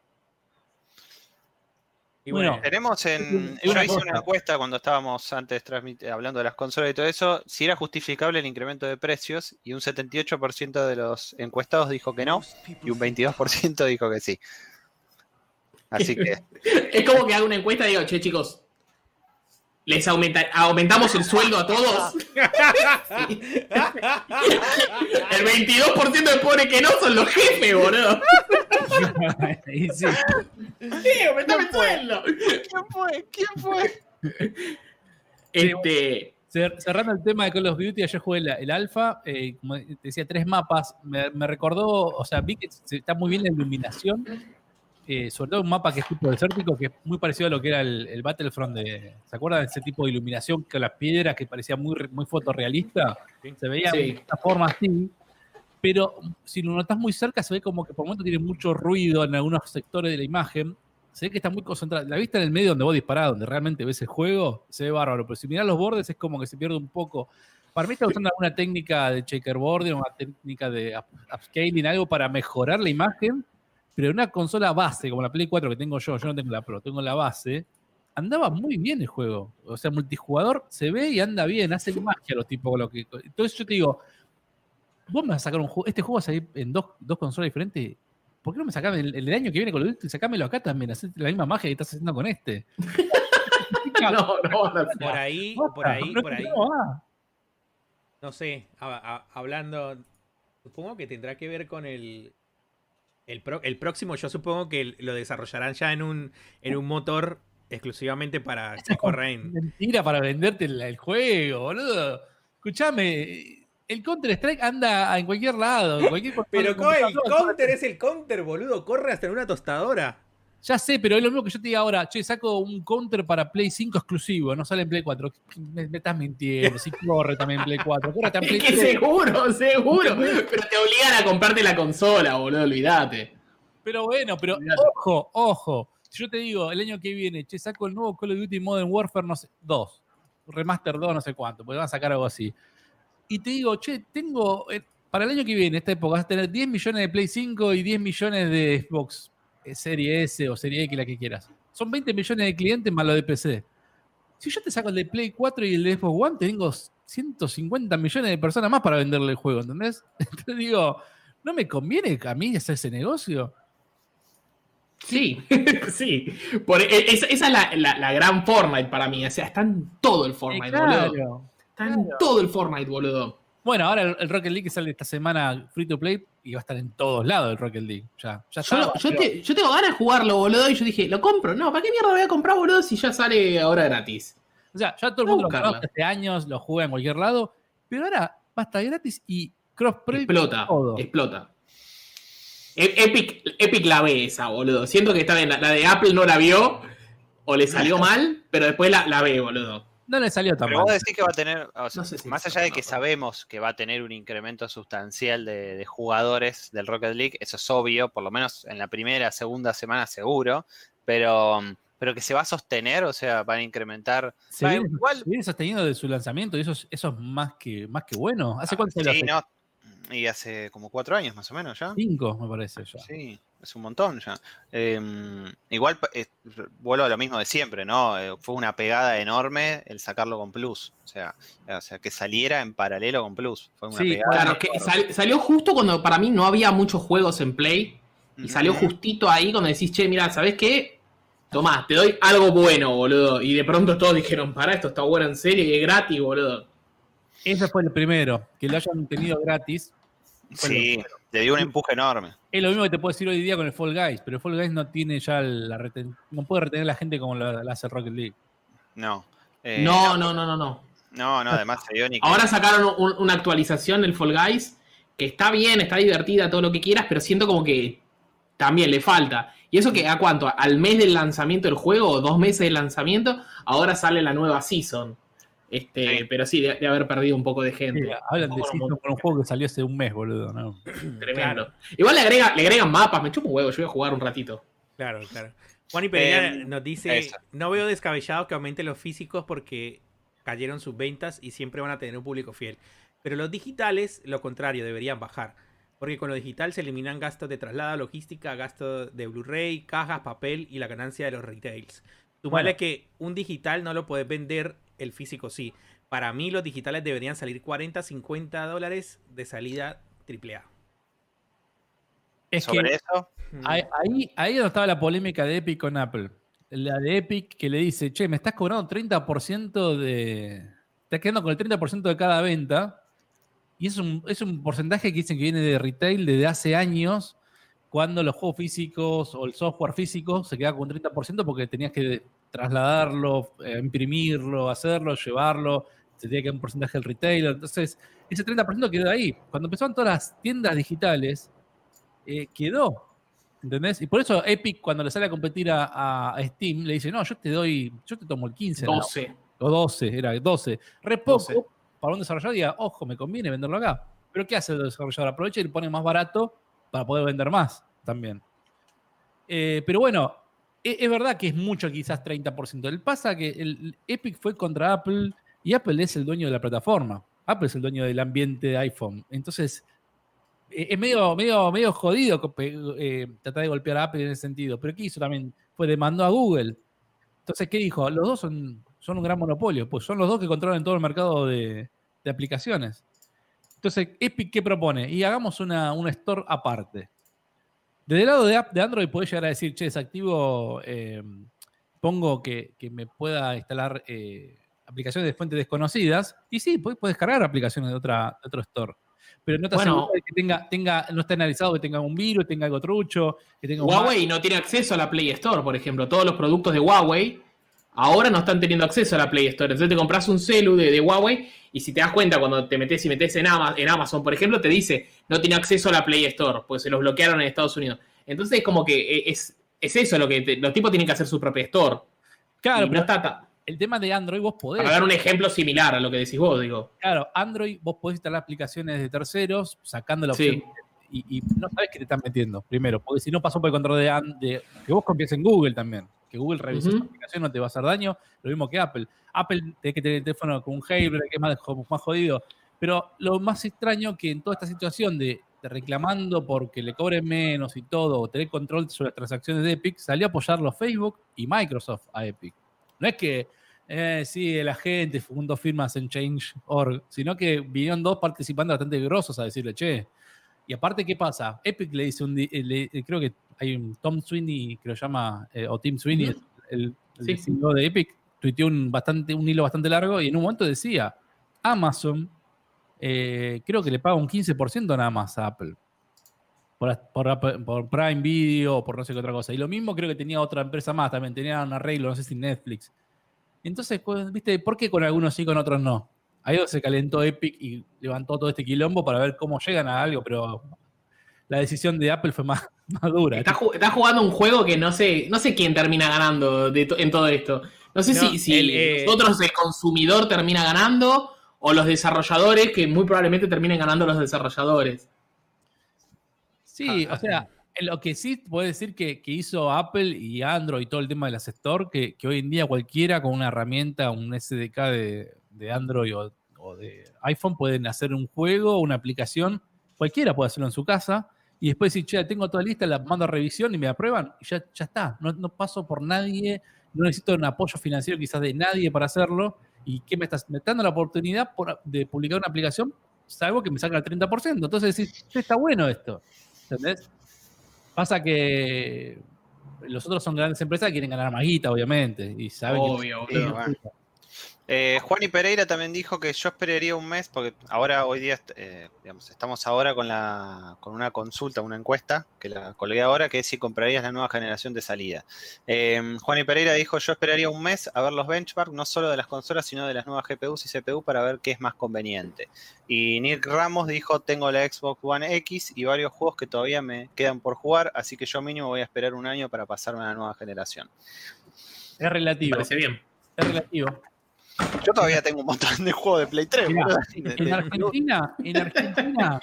Y bueno, Bueno, Tenemos en. Yo hice cosa. una encuesta cuando estábamos antes hablando de las consolas y todo eso, si era justificable el incremento de precios, y un 78% de los encuestados dijo que no, y un 22% dijo que sí. Así que. (laughs) Es como que hago una encuesta y digo, che, chicos, ¿les aumenta- aumentamos el sueldo a todos? (laughs) (laughs) el 22% de pobre que no son los jefes, boludo. Sí. Sí, aumentame el sueldo. ¿Quién fue? ¿Quién fue? Este. Cer- Cerrando el tema de Call of Duty, ayer jugué la- el alfa, eh, como te decía, tres mapas. Me, me recordó, o sea, vi que se- está muy bien la iluminación, eh, sobre todo un mapa que es tipo desértico, que es muy parecido a lo que era el, el Battlefront de. ¿Se acuerdan de ese tipo de iluminación con las piedras que parecía muy, muy fotorrealista? Se veía Sí. de esta forma así. Pero si lo notas muy cerca, se ve como que por momentos tiene mucho ruido en algunos sectores de la imagen. Se ve que está muy concentrada. La vista en el medio donde vos disparás, donde realmente ves el juego, se ve bárbaro. Pero si mirás los bordes, es como que se pierde un poco. Para mí está usando alguna técnica de checkerboarding, una técnica de up- upscaling, algo para mejorar la imagen, pero en una consola base, como la Play 4 que tengo yo, yo no tengo la Pro, tengo la base, andaba muy bien el juego. O sea, multijugador se ve y anda bien, hace magia los tipos con lo que. Entonces yo te digo, vos me vas a sacar un juego, este juego va a salir en dos, dos consolas diferentes. ¿Por qué no me sacás el, el año que viene con el y sacámelo acá también? Hacés la misma magia que estás haciendo con este. (laughs) (laughs) No, no hacer. Por ahí, por ahí, no por ahí. no. No sé, a- a- hablando, supongo que tendrá que ver con el, el, pro- el próximo. Yo supongo que lo desarrollarán ya en un, en un motor exclusivamente para (laughs) que. Mentira para venderte el, el juego, boludo. Escuchame, el Counter Strike anda en cualquier lado. en cualquier (laughs) Pero el counter es el counter, boludo. Corre hasta en una tostadora. Ya sé, pero es lo mismo que yo te diga ahora, che, saco un counter para Play 5 exclusivo, no sale en Play 4. Me, me estás mintiendo, si corre también en Play 4, corre también (laughs) en Es Play que 3. seguro, seguro. Pero te obligan a comprarte la consola, boludo, olvídate. Pero bueno, pero ojo, ojo. Si yo te digo, el año que viene, che, saco el nuevo Call of Duty Modern Warfare, no sé, 2. Remaster 2, no sé cuánto, porque van a sacar algo así. Y te digo, che, tengo, eh, para el año que viene, esta época, vas a tener 10 millones de Play 5 y 10 millones de Xbox Serie S o Serie X, la que quieras. Son 20 millones de clientes más lo de PC. Si yo te saco el de Play 4 y el de Xbox One, tengo 150 millones de personas más para venderle el juego, ¿entendés? (laughs) Entonces digo, ¿no me conviene a mí hacer ese negocio? Sí, (laughs) sí. Por- e- esa, esa es la, la- la gran Fortnite para mí. O sea, está en todo el Fortnite, Eh, boludo. Está en todo el Fortnite, boludo. Bueno, ahora el, el Rocket League sale esta semana free to play y va a estar en todos lados el Rocket League. Ya, ya Yo, está. yo pero- te- yo tengo ganas de jugarlo, boludo, y yo dije, lo compro. No, ¿para qué mierda voy a comprar, boludo, si ya sale ahora gratis? O sea, ya todo el mundo lo hace años, lo juega en cualquier lado, pero ahora va a estar gratis y crossplay Explota, todo. explota. E- Epic, Epic la ve esa, boludo. Siento que está bien, la, la de Apple no la vio, o le salió (laughs) mal, pero después la, la ve, boludo. No le salió tan Pero mal. vos decís que va a tener, o sea, No sé si más allá de que sabemos que va a tener un incremento sustancial de, de jugadores del Rocket League, eso es obvio, por lo menos en la primera, segunda semana seguro, pero, pero que se va a sostener, o sea, van a incrementar. Se Va, viene, igual- se viene sosteniendo de su lanzamiento y eso es, eso es más, que, más que bueno. ¿Hace cuánto salió? Sí, Hace no, y hace como cuatro años más o menos ya. Cinco, me parece ya. Sí, es un montón ya. Eh, igual eh, vuelvo a lo mismo de siempre, ¿no? Eh, fue una pegada enorme el sacarlo con Plus. O sea, o sea, que saliera en paralelo con Plus. Fue una Sí, pegada. Claro, que sal- salió justo cuando para mí no había muchos juegos en Play, y salió justito ahí cuando decís, che, mira, ¿sabes qué? Tomás, te doy algo bueno, boludo. Y de pronto todos dijeron, para esto está bueno en serio y es gratis, boludo. Ese fue el primero, que lo hayan tenido gratis. Sí, le dio un empuje enorme. Es lo mismo que te puedo decir hoy día con el Fall Guys, pero el Fall Guys no tiene ya la reten- no puede retener a la gente como la, la hace Rocket League. No. Eh, no, no, no, no, no. No, no, además se dio ni que- Ahora sacaron un- una actualización del Fall Guys que está bien, está divertida, todo lo que quieras, pero siento como que también le falta. Y eso que a cuánto, al mes del lanzamiento del juego, o dos meses del lanzamiento, ahora sale la nueva season. Este, Sí. pero sí, de, de haber perdido un poco de gente. Sí, hablan de con un juego que salió hace un mes, boludo. ¿no? (clears throat) Tremendo. Igual le, agrega, le agregan mapas, me chupo un huevo, yo voy a jugar un ratito. Claro, claro. Juan y Pereira Em, nos dice, eso. no veo descabellado que aumente los físicos porque cayeron sus ventas y siempre van a tener un público fiel. Pero los digitales, lo contrario, deberían bajar. Porque con lo digital se eliminan gastos de traslado, logística, gastos de Blu-ray, cajas, papel y la ganancia de los retails. Tú Bueno. vale que un digital no lo puedes vender, el físico sí. Para mí los digitales deberían salir 40, 50 dólares de salida AAA. Es sobre que eso. ahí, ahí, donde estaba la polémica de Epic con Apple. La de Epic que le dice, che, me estás cobrando 30% de... Estás quedando con el 30% de cada venta. Y es un, es un porcentaje que dicen que viene de retail desde hace años, cuando los juegos físicos o el software físico se quedaba con 30% porque tenías que trasladarlo, eh, imprimirlo, hacerlo, llevarlo, se tenía que dar un porcentaje del retailer. Entonces, ese 30% quedó ahí. Cuando empezaron todas las tiendas digitales, eh, quedó. ¿Entendés? Y por eso Epic, cuando le sale a competir a, a Steam, le dice, no, yo te doy, yo te tomo el 15. ¿no? 12. O 12, era 12. Re poco 12. para un desarrollador diga, ojo, me conviene venderlo acá. Pero ¿qué hace el desarrollador? Aprovecha y le pone más barato para poder vender más también. Eh, pero bueno, e- es, verdad que es mucho quizás 30%. El pasa que el Epic fue contra Apple y Apple es el dueño de la plataforma. Apple es el dueño del ambiente de iPhone. Entonces, eh, es medio, medio, medio jodido eh, tratar de golpear a Apple en ese sentido. Pero ¿qué hizo también? Fue demandó a Google. Entonces, ¿qué dijo? Los dos son, un gran monopolio. Pues son los dos que controlan todo el mercado de, aplicaciones. Entonces, Epic, ¿qué propone? Y hagamos una, un store aparte. Desde el lado de, de Android podés llegar a decir, che, desactivo, eh, pongo que, me pueda instalar aplicaciones de fuentes desconocidas. Y sí, puedes, descargar aplicaciones de, otra, otro store. Pero no te bueno, que tenga, tenga, no está analizado que tenga un virus, tenga algo trucho, que tenga Huawei no tiene acceso a la Play Store, por ejemplo. Todos los productos de Huawei ahora no están teniendo acceso a la Play Store. Entonces te compras un celu de, Huawei y si te das cuenta cuando te metes y metes en Amazon, en Amazon, por ejemplo, te dice no tiene acceso a la Play Store, pues se los bloquearon en Estados Unidos. Entonces es como que e, es, es eso lo que los tipos tienen que hacer su propia store. Claro, pero no está, el tema de Android vos podés. Para dar un ejemplo similar a lo que decís vos, digo. Claro, Android vos podés instalar aplicaciones de terceros sacando la opción. Y, no sabes qué te están metiendo, primero, porque si no pasó por el control de, que vos confíes en Google también. Que Google revise uh aplicación, no te va a hacer daño. Lo mismo que Apple. Apple tiene que tener el teléfono con un jailbreak, que es más, más jodido. Pero lo más extraño que en toda esta situación de, reclamando porque le cobren menos y todo, o tener control sobre las transacciones de Epic, salió a apoyarlo Facebook y Microsoft a Epic. No es que, eh, sí, la gente fundó firmas en Change.org, sino que vinieron dos participantes bastante grosos a decirle, che. Y aparte, ¿qué pasa? Epic le dice un. creo que hay un Tom Sweeney, que lo llama, eh, o Tim Sweeney, el, el CEO de Epic, tuiteó un, bastante, un hilo bastante largo y en un momento decía: Amazon, eh, creo que le paga un 15% nada más a Apple. Por, por, por, Prime Video o por no sé qué otra cosa. Y lo mismo creo que tenía otra empresa más también, tenía un arreglo, no sé si Netflix. Entonces, pues, ¿viste? ¿Por qué con algunos sí, con otros no? Ahí se calentó Epic y levantó todo este quilombo para ver cómo llegan a algo, pero la decisión de Apple fue más, (laughs) dura. Está, jugando un juego que no sé, no sé quién termina ganando en todo esto. No sé si, si el, eh, nosotros, el consumidor, termina ganando o los desarrolladores, que muy probablemente terminen ganando los desarrolladores. Sí, o sea, lo que sí puede decir que, hizo Apple y Android y todo el tema de las Store, que, hoy en día cualquiera con una herramienta, un SDK de, Android o, de iPhone pueden hacer un juego, una aplicación, cualquiera puede hacerlo en su casa y después decir, che, tengo toda lista, la mando a revisión y me aprueban y ya, ya está, no, no paso por nadie, no necesito un apoyo financiero quizás de nadie para hacerlo y que me estás dando la oportunidad de publicar una aplicación, salvo que me salga el 30%. Entonces decís, está bueno esto. ¿Entendés? Pasa que los otros son grandes empresas que quieren ganar más guita, obviamente. Y saben Obvio, eh, Juan y Pereira también dijo que yo esperaría un mes, porque ahora, hoy día, eh, digamos, estamos ahora con, la, con una consulta, una encuesta, que la colgué ahora, que es si comprarías la nueva generación de salida. Eh, Juan y Pereira dijo, yo esperaría un mes a ver los benchmarks, no solo de las consolas, sino de las nuevas GPUs y CPU para ver qué es más conveniente. Y Nick Ramos dijo, tengo la Xbox One X y varios juegos que todavía me quedan por jugar, así que yo mínimo voy a esperar un año para pasarme a la nueva generación. Es relativo. Parece bien. Es relativo. Yo todavía tengo un montón de juegos de Play 3. en Argentina, en Argentina,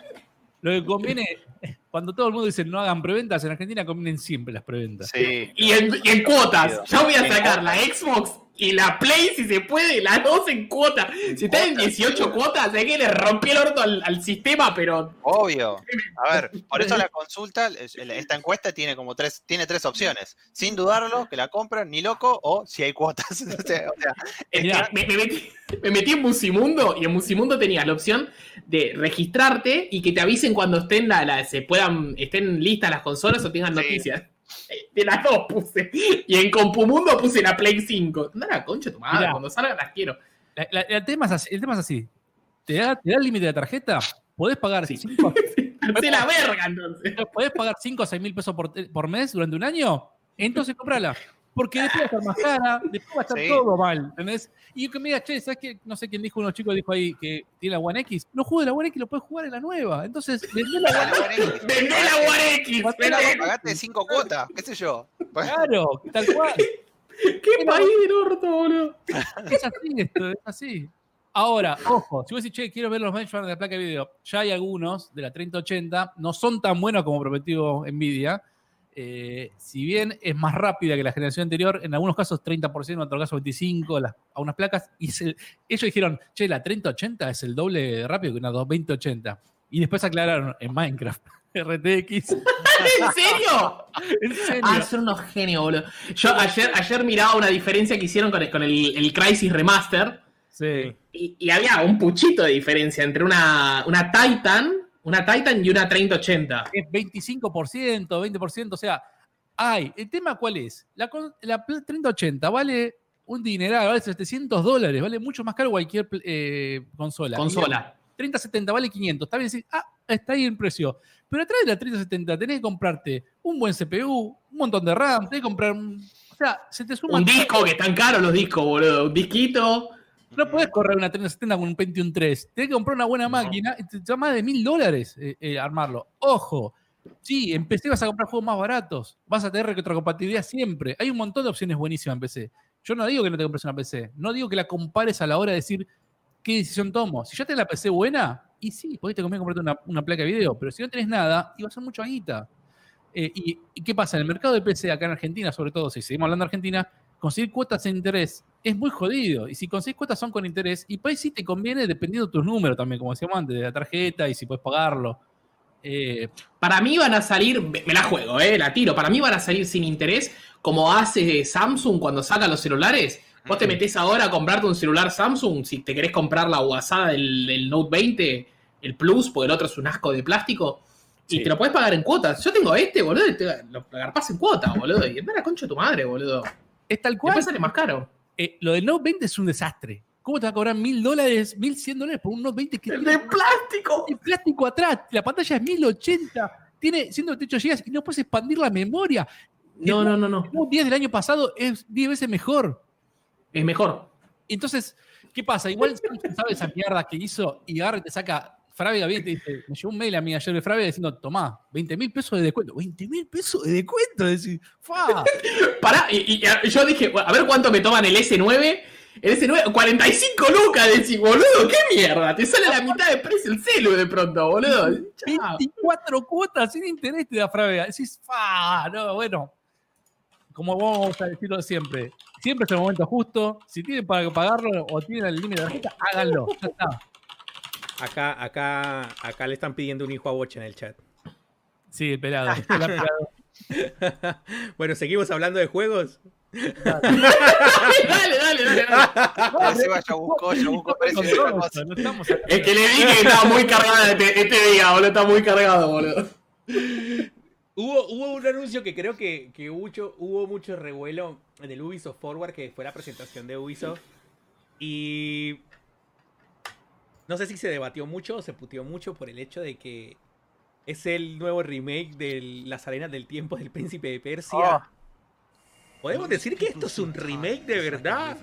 lo que conviene, cuando todo el mundo dice no hagan preventas, en Argentina convienen siempre las preventas. Sí. Y en, y en cuotas. Ya voy a sacar la Xbox y la Play, si se puede, las dos en cuota. Si están en 18 cuotas, es que le rompí el orto al, sistema, pero. Obvio. A ver, por eso la (laughs) consulta, esta encuesta tiene como tres, tiene tres opciones. Sin dudarlo, que la compran, ni loco, o si hay cuotas. me, metí, en Musimundo y en Musimundo tenías la opción de registrarte y que te avisen cuando estén la, se puedan, estén listas las consolas o tengan noticias. (laughs) De las dos puse. Y en Compumundo puse la Play 5. No la concha tu madre, cuando salgan las quiero. el, tema es así, el tema es así. ¿Te da, te da el límite de tarjeta? Podés pagar 5 (laughs) la verga entonces. ¿Podés pagar 5 o 6 mil pesos por, por mes durante un año? Entonces comprala. Porque después va a estar más cara, después va a estar todo mal, ¿entendés? Y yo que me diga, che, ¿sabes qué? No sé quién dijo, unos chicos dijo ahí que tiene la One X. No juegue la One X, lo puedes jugar en la nueva. Entonces, vendé la One X. vendé la One X. Pagaste cinco cuotas, qué sé yo. Claro, tal cual. ¿Qué país del orto, boludo? Es así esto, es así. Ahora, ojo, si vos decís, che, quiero ver los benchmarks de la placa de video, ya hay algunos de la 3080, no son tan buenos como prometido Nvidia, eh, si bien es más rápida que la generación anterior, en algunos casos 30%, en otros casos 25% las- a unas placas, y el- ellos dijeron, che, la 3080 es el doble rápido que una 2080. Y después aclararon, en Minecraft, (laughs) RTX. (laughs) ¿En serio? ¿En serio? Ah, son unos genios, boludo. Yo ayer, ayer miraba una diferencia que hicieron con el, con el, el Crisis Remaster Sí. y, y había un puchito de diferencia entre una, una Titan, una Titan y una 3080. es 25%, 20%, o sea, hay. ¿El tema cuál es? La, la Play 3080 vale un dineral, vale 700 dólares, vale mucho más caro cualquier eh, consola. Consola. 3070 vale 500, está bien decir, ah, está ahí el precio. Pero atrás de la 3070 tenés que comprarte un buen CPU, un montón de RAM, tenés que comprar un... O sea, se te suma... Un disco que están caros los discos, boludo. Un disquito. No podés correr una 3070 con un Pentium 3. Tenés que comprar una buena máquina y te da más de mil dólares eh, eh, armarlo. Ojo, sí, en PC vas a comprar juegos más baratos. Vas a tener retrocompatibilidad siempre. Hay un montón de opciones buenísimas en PC. Yo no digo que no te compres una PC. No digo que la compares a la hora de decir qué decisión tomo. Si ya tenés la PC buena, y sí, podés te conviene comprarte una, una placa de video. Pero si no tenés nada, iba a ser mucha guita. Eh, y, y qué pasa? En el mercado de PC acá en Argentina, sobre todo, si seguimos hablando de Argentina, conseguir cuotas en interés es muy jodido. Y si conseguís cuotas son con interés, y pues sí te conviene dependiendo de tus números también, como decíamos antes, de la tarjeta y si puedes pagarlo. Eh, Para mí van a salir, me la juego, eh, la tiro. Para mí van a salir sin interés, como hace Samsung cuando saca los celulares. Vos te metés ahora a comprarte un celular Samsung, si te querés comprar la guasada del, del Note 20, el Plus, porque el otro es un asco de plástico, y Sí. te lo podés pagar en cuotas. Yo tengo este, boludo, y te lo agarpás en cuotas, boludo. Y anda la concha de tu madre, boludo. es tal cual. Después sale más caro. Eh, lo del Note 20 es un desastre. ¿Cómo te va a cobrar mil dólares, mil cien dólares por un Note 20 que ¡El tiene de plástico! el plástico atrás? La pantalla es 1080, tiene 128 GB y no puedes expandir la memoria. No, no, no, no. El Note 10 del año pasado es 10 veces mejor. Es mejor. Entonces, ¿qué pasa? Igual Samsung sabe esa mierda que hizo y agarra y te saca. Frávega viene y te dice, me llegó un mail a mí ayer de Frávega diciendo, tomá, 20 mil pesos de descuento. 20 mil pesos de descuento. Decís, ¡fa! (laughs) Pará, y, yo dije, a ver cuánto me toman el S9. El S9, 45 lucas, decís, boludo, qué mierda. Te sale la mitad de precio el celu de pronto, boludo. (laughs) Chao. 24 cuotas sin interés te da Frávega. Decís, ¡fa! No, bueno. Como vamos a decirlo siempre, siempre es el momento justo. Si tienen para pagarlo o tienen el límite de tarjeta, háganlo. Ya está. Acá, acá, acá le están pidiendo un hijo a Watch en el chat. Sí, el pelado. el (laughs) pelado. bueno, seguimos hablando de juegos. dale, dale, dale, dale. Ya se va, ya buscó, ya buscó precio de otra cosa. No estamos acá. Es que le dije que estaba muy cargado este, este día, boludo. Está muy cargado, boludo. Hubo, hubo un anuncio que creo que, que mucho, hubo mucho revuelo en el Ubisoft Forward, que fue la presentación de Ubisoft. Y no sé si se debatió mucho o se puteó mucho por el hecho de que es el nuevo remake de Las Arenas del Tiempo del Príncipe de Persia. Oh. ¿Podemos decir que esto es un remake de verdad?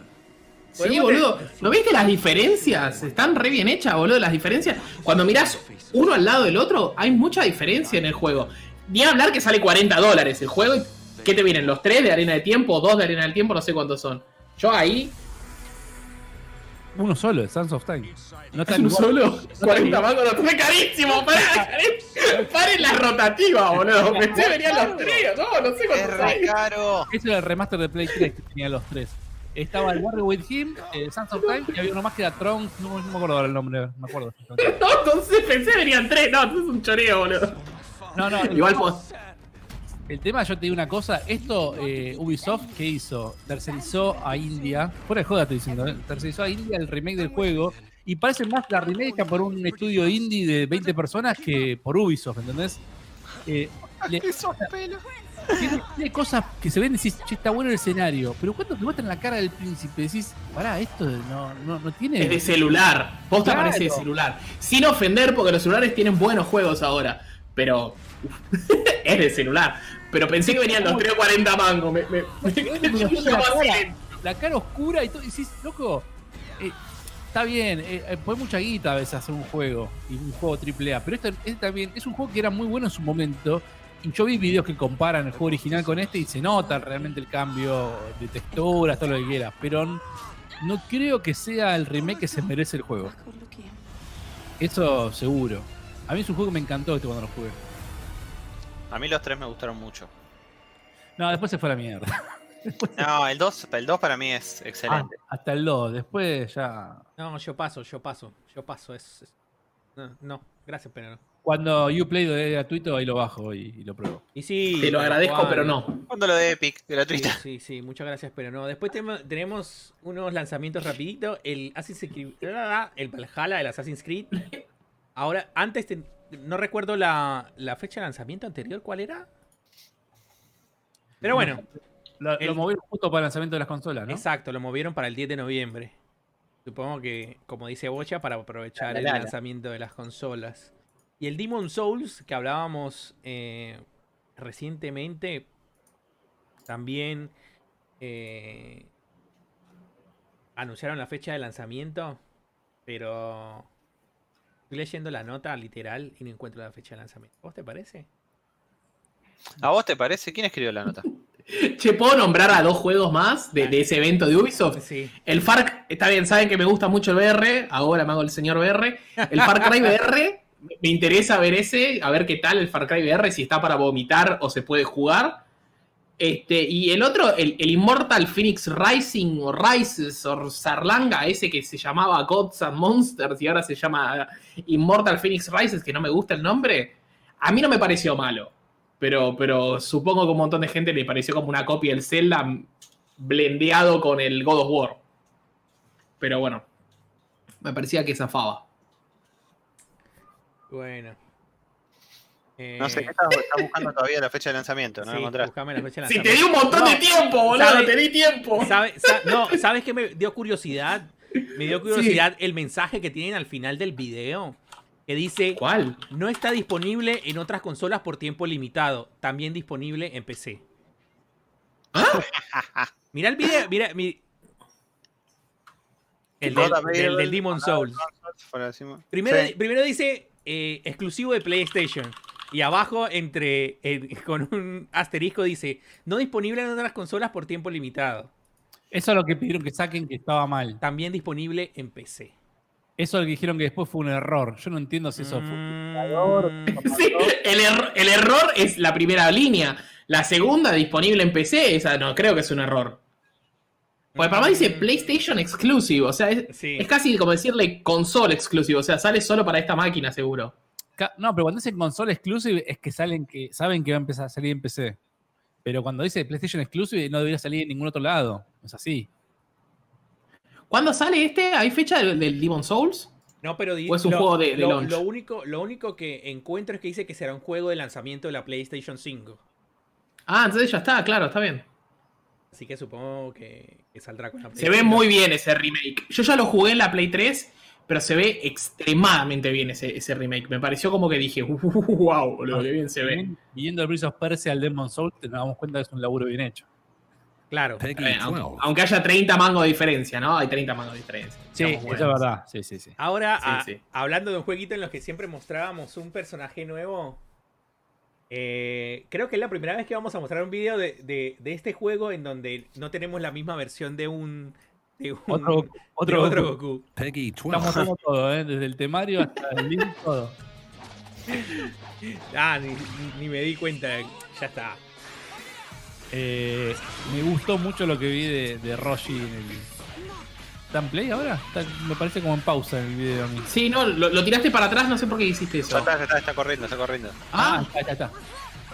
Sí, boludo. ¿No viste las diferencias? Están re bien hechas, boludo. Las diferencias. Cuando mirás uno al lado del otro, hay mucha diferencia en el juego. Ni hablar que sale 40 dólares el juego. ¿Qué te vienen? ¿Los tres de arena de tiempo? ¿Dos de arena del tiempo? No sé cuántos son. Yo ahí. Uno solo, el Sons of Time. No está ¿Es uno solo? 40 mangos, no fue carísimo. (laughs) Paren la rotativa, boludo. Pensé que venían los tres. No, no sé Es cuántos hay. caro. Ese era el remaster de Play 3 que tenía los tres. Estaba el Warrior with Him, el Sons of Time, y había uno más que era Tron, no, no me acuerdo ahora el nombre, no me acuerdo. (laughs) No, entonces pensé que venían tres. No, es un choreo, boludo. No, no, Igual pues. El tema, yo te digo una cosa, esto eh, Ubisoft, ¿qué hizo? Tercerizó a India, fuera de joda estoy diciendo, ¿eh? tercerizó a India el remake del juego, y parece más la remake por un estudio indie de 20 personas que por Ubisoft, ¿entendés? Eh, (laughs) le- Esos pelos. tiene, tiene cosas que se ven y decís, che, está bueno el escenario, pero cuando te muestran la cara del príncipe, decís, pará, esto no, no, no tiene... Es de celular. Posta Claro. parece de celular. Sin ofender, porque los celulares tienen buenos juegos ahora. Pero. (laughs) es de celular. Pero pensé que venían los 340 mangos. Me, me, me- yo la, cara, la cara oscura y todo. Y decís, loco, eh, está bien, eh, eh, fue mucha guita a veces hacer un juego y un juego AAA, pero este, este también es un juego que era muy bueno en su momento. Y yo vi videos que comparan el juego original con este y se nota realmente el cambio de texturas, todo lo que quieras. Pero no creo que sea el remake que se merece el juego. Eso seguro. A mí es un juego que me encantó este cuando lo jugué. A mí los tres me gustaron mucho. No, después se fue a la mierda. (laughs) No, el 2, el 2 para mí es excelente. Ah, hasta el 2, después ya. No, yo paso, yo paso, yo paso. Es, es- No, no, gracias, pero no. Cuando Uplay lo dé gratuito, ahí lo bajo y, y lo pruebo. Y sí. Te lo agradezco, pero no. Cuando lo de Epic, Sí, gratuita. sí, sí, muchas gracias, pero no. Después tenemos, tenemos unos lanzamientos rapidito. El Assassin's Creed, el Valhalla, el Assassin's Creed. Ahora, antes, ten- no recuerdo la, la fecha de lanzamiento anterior, ¿cuál era? Pero bueno, Lo, lo El- movieron justo para el lanzamiento de las consolas, ¿no? exacto, lo movieron para el 10 de noviembre. Supongo que, como dice Bocha, para aprovechar La, el la, la. lanzamiento de las consolas. Y el Demon Souls, que hablábamos eh, recientemente, también eh, anunciaron la fecha de lanzamiento, pero estoy leyendo la nota literal y no encuentro la fecha de lanzamiento. ¿Vos te parece? ¿A vos te parece? ¿Quién escribió la nota? (laughs) Che, ¿puedo nombrar a dos juegos más de, de ese evento de Ubisoft? Sí. El Far está bien, saben que me gusta mucho el VR, ahora me hago el señor VR. El Far Cry VR, me interesa ver ese, a ver qué tal el Far Cry VR, si está para vomitar o se puede jugar. Este, y el otro, el, el Immortal Phoenix Rising o Rises o Sarlanga, ese que se llamaba Gods and Monsters y ahora se llama Immortal Phoenix Rises, que no me gusta el nombre, a mí no me pareció malo. Pero, pero supongo que un montón de gente le pareció como una copia del Zelda blendeado con el God of War. Pero bueno, me parecía que zafaba. Bueno. No sé, Eh, ¿qué estás, estás buscando todavía la fecha de lanzamiento? No sí, la fecha de Si te lanzamiento. di un montón de No, tiempo, boludo, ¿sabe- te di tiempo. ¿Sabe- sa- no, ¿sabes qué me dio curiosidad? Me dio curiosidad el mensaje que tienen al final del video. Que dice, ¿Cuál? no está disponible en otras consolas por tiempo limitado. También disponible en PC. (laughs) Mira el video, mira, mi- El del, Demon on Souls. primero dice eh, exclusivo de PlayStation. Y abajo, entre eh, (laughs) con un asterisco, dice no disponible en otras consolas por tiempo limitado. Eso es lo que pidieron que saquen que estaba mal. También disponible en PC. Eso es lo que dijeron que después fue un error. Yo no entiendo si eso fue. Mm, Sí, el, erro- el error es la primera línea. La segunda disponible en PC, esa no creo que es un error. Porque para mí dice PlayStation Exclusive, o sea, es, Sí. es casi como decirle console exclusive, o sea, sale solo para esta máquina seguro. No, pero cuando dicen console exclusive es que salen que saben que va a empezar a salir en PC. Pero cuando dice PlayStation exclusive no debería salir en ningún otro lado. Es así. ¿Cuándo sale este? ¿Hay fecha del, del Demon Souls? No, pero di- ¿O es un lo, juego de- de lo- launch? lo único, lo único que encuentro es que dice que será un juego de lanzamiento de la PlayStation 5. Ah, entonces ya está, claro, está bien. Así que supongo que, que saldrá con la Se ve muy bien ese remake. Yo ya lo jugué en la Play 3, pero se ve extremadamente bien ese, ese remake. Me pareció como que dije, wow, boludo, qué bien se ve. Viendo el Breath of Persia al Demon Souls, nos damos cuenta que es un laburo bien hecho. Claro. Bien, aunque, aunque haya 30 mangos de diferencia, ¿no? Hay 30 mangos de diferencia. Sí, eso es verdad. Sí, sí, sí. Ahora, Sí, a- sí. hablando de un jueguito en los que siempre mostrábamos un personaje nuevo, eh, creo que es la primera vez que vamos a mostrar un video de, de- de este juego en donde no tenemos la misma versión de un... De un Otro, de otro, otro Goku. Goku. Peggy Estamos 12. mostrando todo, ¿eh? desde el temario hasta el link, todo. (laughs) Ah, ni, ni me di cuenta. Ya está. Eh, me gustó mucho lo que vi de, de Roshi en el. ¿Está en play ahora? Está- me parece como en pausa en el video a mí. Sí, no, lo, lo tiraste para atrás, no sé por qué hiciste Ya eso. está, ya está, está corriendo, está corriendo. Ah, está, ya está.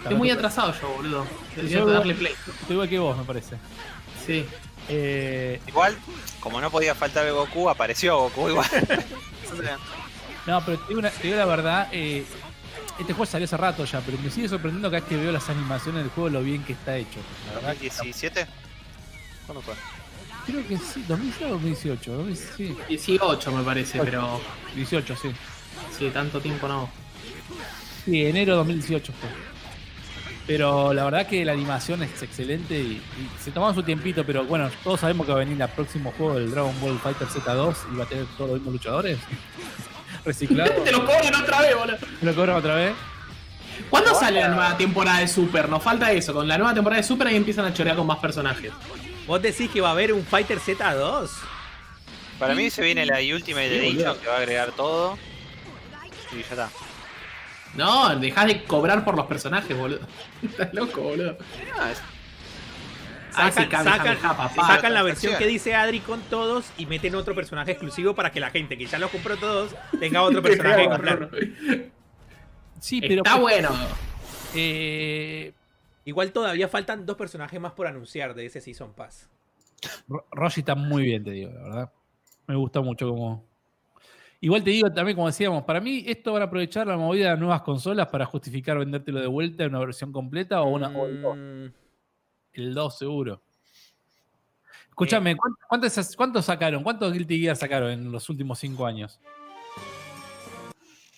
estoy muy atrasado yo, boludo. Debería Yo- darle play. Estoy igual que vos, me parece. Sí. Eh, Igual, como no podía faltar el Goku, apareció Goku igual. (laughs) No, pero te digo, una- te digo la verdad. eh, este juego salió hace rato ya, pero me sigue sorprendiendo cada vez que veo las animaciones del juego lo bien que está hecho. La verdad que- ¿2017? ¿Cuándo fue? creo que sí, 2017 o 2018. 2000 sí, 18 me parece, pero 18, sí. sí, tanto tiempo no. Sí, enero de 2018 fue. Pero la verdad que la animación es excelente y, y se tomaron su tiempito, pero bueno, todos sabemos que va a venir el próximo juego del Dragon Ball Fighter Z2 y va a tener todos los mismos luchadores. (laughs) Reciclado. Te lo cobran otra vez, boludo. ¿Lo cobran otra vez? ¿Cuándo sale la nueva temporada de Super? Nos falta eso. Con la nueva temporada de Super ahí empiezan a chorear con más personajes. ¿Vos decís que va a haber un Fighter Z2? Para mí se viene la Ultimate Sí, Edition que va a agregar todo. Y ya está. No, dejás de cobrar por los personajes, boludo. (laughs) Estás loco, boludo. Sacan, sacan- papá. sacan la versión que dice Adri con todos y meten otro personaje exclusivo para que la gente que ya los compró todos tenga otro (laughs) personaje que comprar. Sí, pero Está bueno. eh, Igual todavía faltan dos personajes más por anunciar de ese Season Pass. Ro- Roshi está muy bien, te digo, la verdad. Me gusta mucho como. Igual te digo también, como decíamos, para mí esto van a aprovechar la movida de nuevas consolas para justificar vendértelo de vuelta en una versión completa o una o el dos. Mm, el 2 seguro. Escúchame, ¿cuánto- ¿cuántos, ¿cuántos sacaron? ¿Cuántos Guilty Gear sacaron en los últimos 5 años?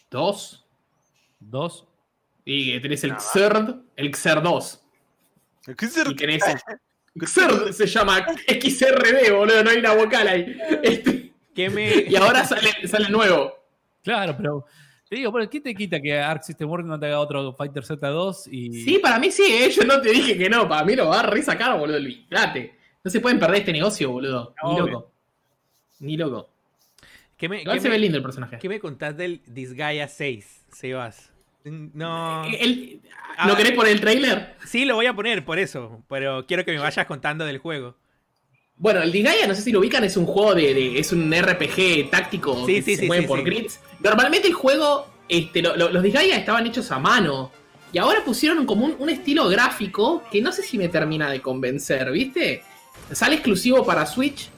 Dos. ¿Dos? Y tenés el Xerd, el Xer 2. ¿Qué es el- Y tenés. (laughs) Xerd se llama XRD, boludo, no hay una vocal ahí. Este, (laughs) ¿Qué me, (laughs) y ahora sale, sale nuevo. Claro, pero te digo, bueno, ¿qué te quita que Arc System Works no te haga otro Fighter Z2? Y... Sí, para mí sí, ¿eh? yo no te dije que no, para mí lo va a resacar, boludo, olvídate. No se pueden perder este negocio, boludo. Ni loco. Ni loco. qué me, Igual se me- ve lindo el personaje. qué me contás del Disgaea 6, Sebas? No. El- Ah. ¿Lo querés poner el trailer? Sí, lo voy a poner por eso, pero quiero que me vayas contando del juego. Bueno, el Disgaea, no sé si lo ubican, es un juego de. de- es un RPG táctico Sí, que sí, se sí, mueve por grids. Normalmente el juego. Este, lo- lo- los Disgaea estaban hechos a mano. Y ahora pusieron como un, un estilo gráfico que no sé si me termina de convencer, ¿viste? Sale exclusivo para Switch.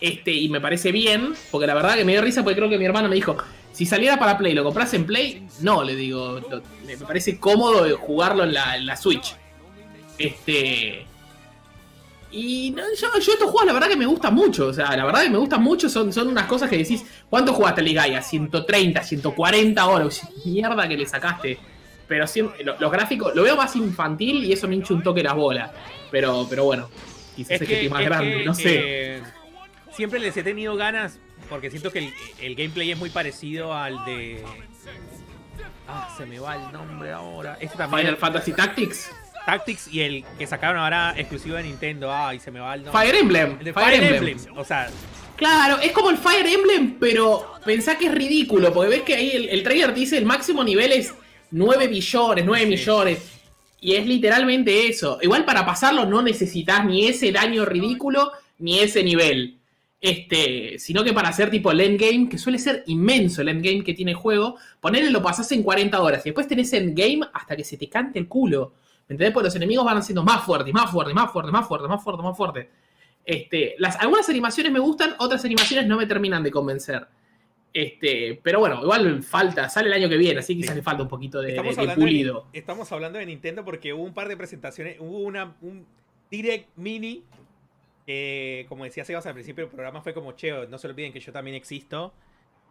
Este, y me parece bien, porque la verdad que me dio risa porque creo que mi hermano me dijo, si saliera para Play, ¿lo compras en Play? No, le digo, lo- me parece cómodo jugarlo en la, en la Switch. Este... Y no, yo, yo estos juegos la verdad que me gustan mucho, o sea, la verdad que me gustan mucho, son, son unas cosas que decís, ¿cuánto jugaste Liga Gaia? 130, 140 horas, mierda que le sacaste. Pero siem- lo- los gráficos, lo veo más infantil y eso me hincha un toque las bolas. Pero, pero bueno, quizás es, que, estoy más es grande, que, no sé. eh, siempre les he tenido ganas, porque siento que el, el gameplay es muy parecido al de... Ah, se me va el nombre ahora. Este también. Final Fantasy Tactics, Tactics y el que sacaron ahora exclusivo de Nintendo. Ay, se me va el nombre. Fire Emblem, El de Fire, Emblem. O sea, Claro, es como el Fire Emblem, pero pensá que es ridículo, porque ves que ahí el, el trailer dice el máximo nivel es 9 billones, 9 Sí. millones. Y es literalmente eso. Igual para pasarlo no necesitas ni ese daño ridículo, ni ese nivel. Este, sino que para hacer tipo el endgame, que suele ser inmenso el endgame que tiene el juego, ponerle lo pasás en 40 horas y después tenés endgame hasta que se te cante el culo. ¿Me entendés? Porque los enemigos van siendo más fuertes, más fuertes, más fuertes, más fuertes, más fuertes, más fuertes. Este, las, algunas animaciones me gustan, otras animaciones no me terminan de convencer. Este, pero bueno, igual falta, sale el año que viene, así que quizás Sí. le falta un poquito de, estamos, de- de hablando pulido. de, estamos hablando de Nintendo porque hubo un par de presentaciones. Hubo una, un Direct Mini. como decía Sebas al principio del programa, fue como cheo. No se olviden que yo también existo.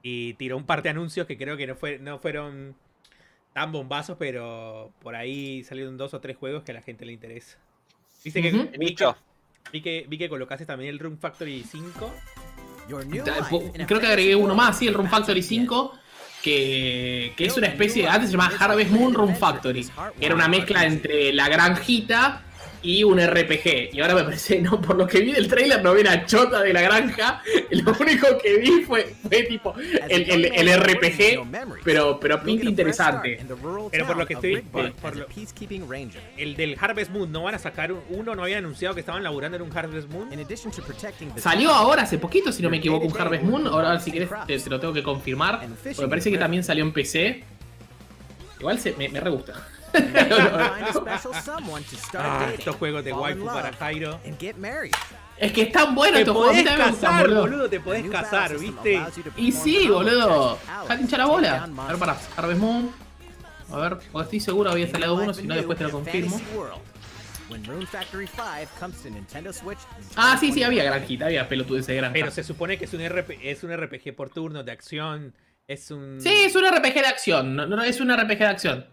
Y tiró un par de anuncios que creo que no, fue, no fueron tan bombazos, pero por ahí salieron dos o tres juegos que a la gente le interesa. Viste que, Ujú. vi, que, Nicho. vi que vi que colocaste también el Room Factory 5. Ta- po- Creo que agregué uno más, sí, el Room Factory 5, que, que es una especie de. Antes se llamaba Harvest Moon Room Factory, que era una mezcla entre la granjita y un RPG. Y ahora me parece, (laughs) no, por lo que vi del trailer, no vi la chota de la granja. (laughs) Lo único que vi fue, fue tipo el, el- el RPG, pero, pero pinta interesante. Pero por lo que estoy- por- por lo- El del Harvest Moon, ¿no van a sacar un- uno? ¿No habían anunciado que estaban laburando en un Harvest Moon? Salió ahora hace poquito, si no me equivoco, un Harvest Moon. Ahora, si querés, te, te lo tengo que confirmar. Porque me parece que también salió en PC. Igual se, me, me re gusta. (laughs) Ah, estos juegos de waifu para Jairo. Es que están buenos Te estos juegos. mí podés casar, boludo. boludo, te podés casar, ¿viste? Y sí, boludo. Dejate hinchar la bola. A ver, para Harvest Moon. A ver, porque estoy seguro había salido uno, si no después te lo confirmo. Ah, sí, sí, había granjita, había pelotudes de granja. Pero se supone que es un, RP es un RPG por turnos de acción. Es un. Sí, es un RPG de acción. No, no, es un RPG de acción.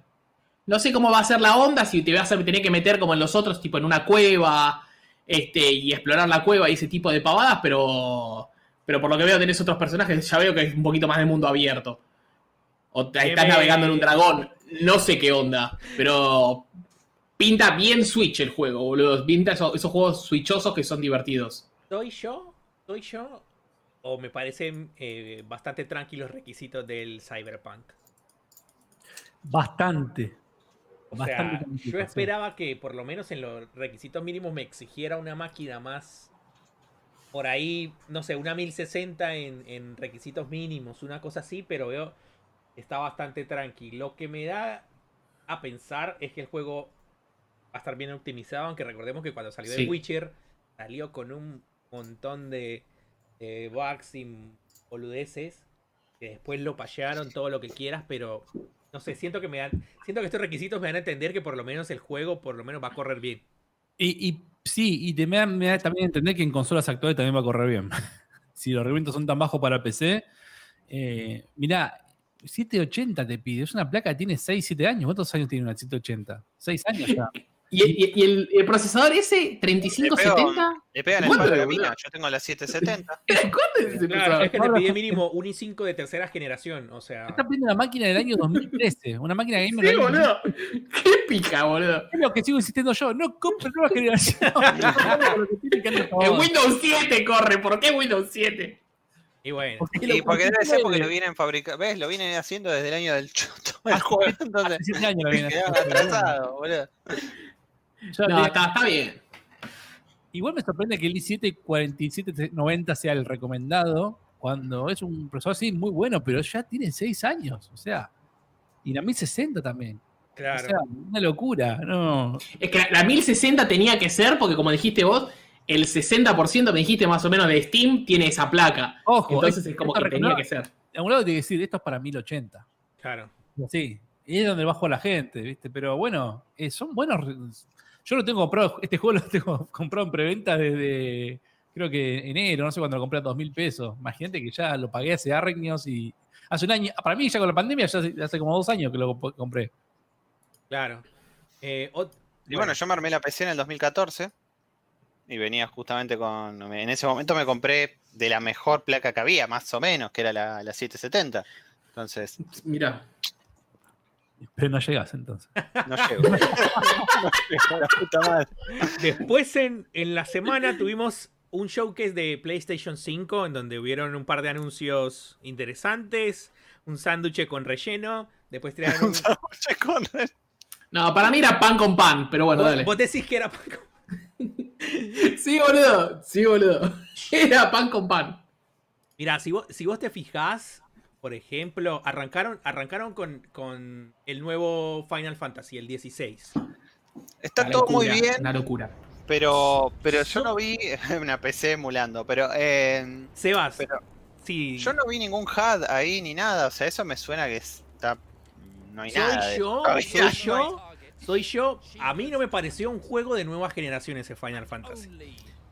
No sé cómo va a ser la onda, si te vas a tener que meter como en los otros, tipo en una cueva, este, y explorar la cueva y ese tipo de pavadas, pero. Pero por lo que veo tenés otros personajes, ya veo que es un poquito más de mundo abierto. O te- estás me- navegando en un dragón. No sé qué onda. Pero. Pinta bien Switch el juego, boludo. Pinta esos, esos juegos switchosos que son divertidos. ¿Soy yo? ¿Soy yo? ¿O me parecen eh, bastante tranquilos los requisitos del Cyberpunk? Bastante. O sea, yo esperaba que por lo menos en los requisitos mínimos me exigiera una máquina más. Por ahí, no sé, una 1060 en, en requisitos mínimos, una cosa así, pero veo está bastante tranqui. Lo que me da a pensar es que el juego va a estar bien optimizado, aunque recordemos que cuando salió Sí. The Witcher salió con un montón de, de bugs y boludeces que después lo pasearon todo lo que quieras, pero no sé, siento que me dan, siento que estos requisitos me dan a entender que por lo menos el juego por lo menos va a correr bien. Y, y sí, y te me da, me da también a entender que en consolas actuales también va a correr bien. (laughs) si los rendimientos son tan bajos para PC, eh, mirá, 780 te pide. Es una placa que tiene 6, 7 años. ¿Cuántos años tiene una 780? 6 años ya. (laughs) ¿Y, y- y el, el procesador ese, 3570? Le pegan el ¿Cuánto palo a la mina. Yo tengo la 770. (laughs) ¿Cuándo es ese Claro, procesador? es que te pide mínimo un i5 de tercera generación, o sea, Está pidiendo una máquina del año 2013. Una máquina gamer Sí, del año boludo. Qué pica, boludo. Es lo que sigo insistiendo yo. No compre nueva (laughs) generación. (laughs) En Windows 7 corre, ¿por qué Windows 7? y bueno. Y lo- porque debe ser porque lo vienen fabricando. ¿Ves? Lo vienen haciendo desde el año del choto. El juego. Entonces, Hace 7 años lo viene quedaba haciendo. atrasado, boludo. Ya No, está, está bien. Igual me sorprende que el i7 4790 sea el recomendado cuando es un procesador así muy bueno, pero ya tiene 6 años. O sea, y la 1060 también. Claro. O sea, una locura. No. Es que la, la 1060 tenía que ser, porque como dijiste vos, el 60% me dijiste más o menos de Steam tiene esa placa. Ojo, Entonces es como que tenía que ser. De algún lado tiene que decir, esto es para 1080. Claro. Sí. Y es donde bajo la gente, ¿viste? Pero bueno, eh, son buenos. Yo lo tengo comprado, este juego lo (laughs) tengo comprado en preventa desde, creo que enero, no sé cuándo lo compré a dos mil pesos. Imagínate que ya lo pagué hace años y hace un año, para mí ya con la pandemia ya hace, hace como dos años que lo comp- compré. Claro. Eh, ot- Y bueno, yo me armé la PC en el 2014 y venía justamente con. En ese momento me compré de la mejor placa que había, más o menos, que era la, la 770. Entonces, Mira. Pero no llegas entonces. no llego. (laughs) no llego, la puta madre. Después en, en la semana tuvimos un showcase de PlayStation 5 en donde hubieron un par de anuncios interesantes, un sándwich con relleno, después tiraron (laughs) un... Che, con- No, para mí era pan con pan, pero bueno, ¿Vos, dale. vos decís que era... (laughs) Sí, boludo. Sí, boludo. Era pan con pan. Mira, si vos, si vos te fijás, por ejemplo, arrancaron, arrancaron con, con el nuevo Final Fantasy, el 16. Está todo muy bien, Una locura. pero, pero yo no vi (laughs) una PC emulando. Pero, eh, Sebas, pero sí, yo no vi ningún HUD ahí ni nada. O sea, eso me suena que está. No hay soy nada. yo, (laughs) soy yo, soy yo. A mí no me pareció un juego de nueva generación ese Final Fantasy.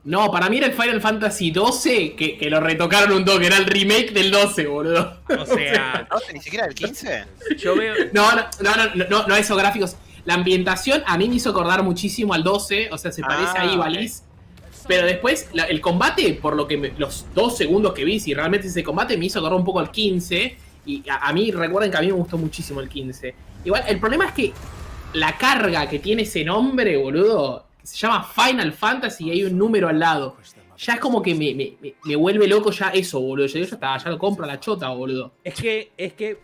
No, para mí era el Final Fantasy 12 que, que lo retocaron un toque. Era el remake del 12, boludo. O sea, (laughs) ¿No? ¿Ni siquiera el 15? yo veo... No, no, no, no, no, no esos gráficos. La ambientación a mí me hizo acordar muchísimo al 12, o sea, se parece Ah, ahí, Valis. Pero después, la- el combate, por lo que me- los dos segundos que vi, si realmente ese combate me hizo acordar un poco al 15. Y a, a mí, recuerden que a mí me gustó muchísimo el 15. Igual, el problema es que la carga que tiene ese nombre, boludo, se llama Final Fantasy y hay un número al lado. Ya es como que me, me- me- vuelve loco ya eso, boludo. Yo ya está, ya lo compro a la chota, boludo. Es que, es que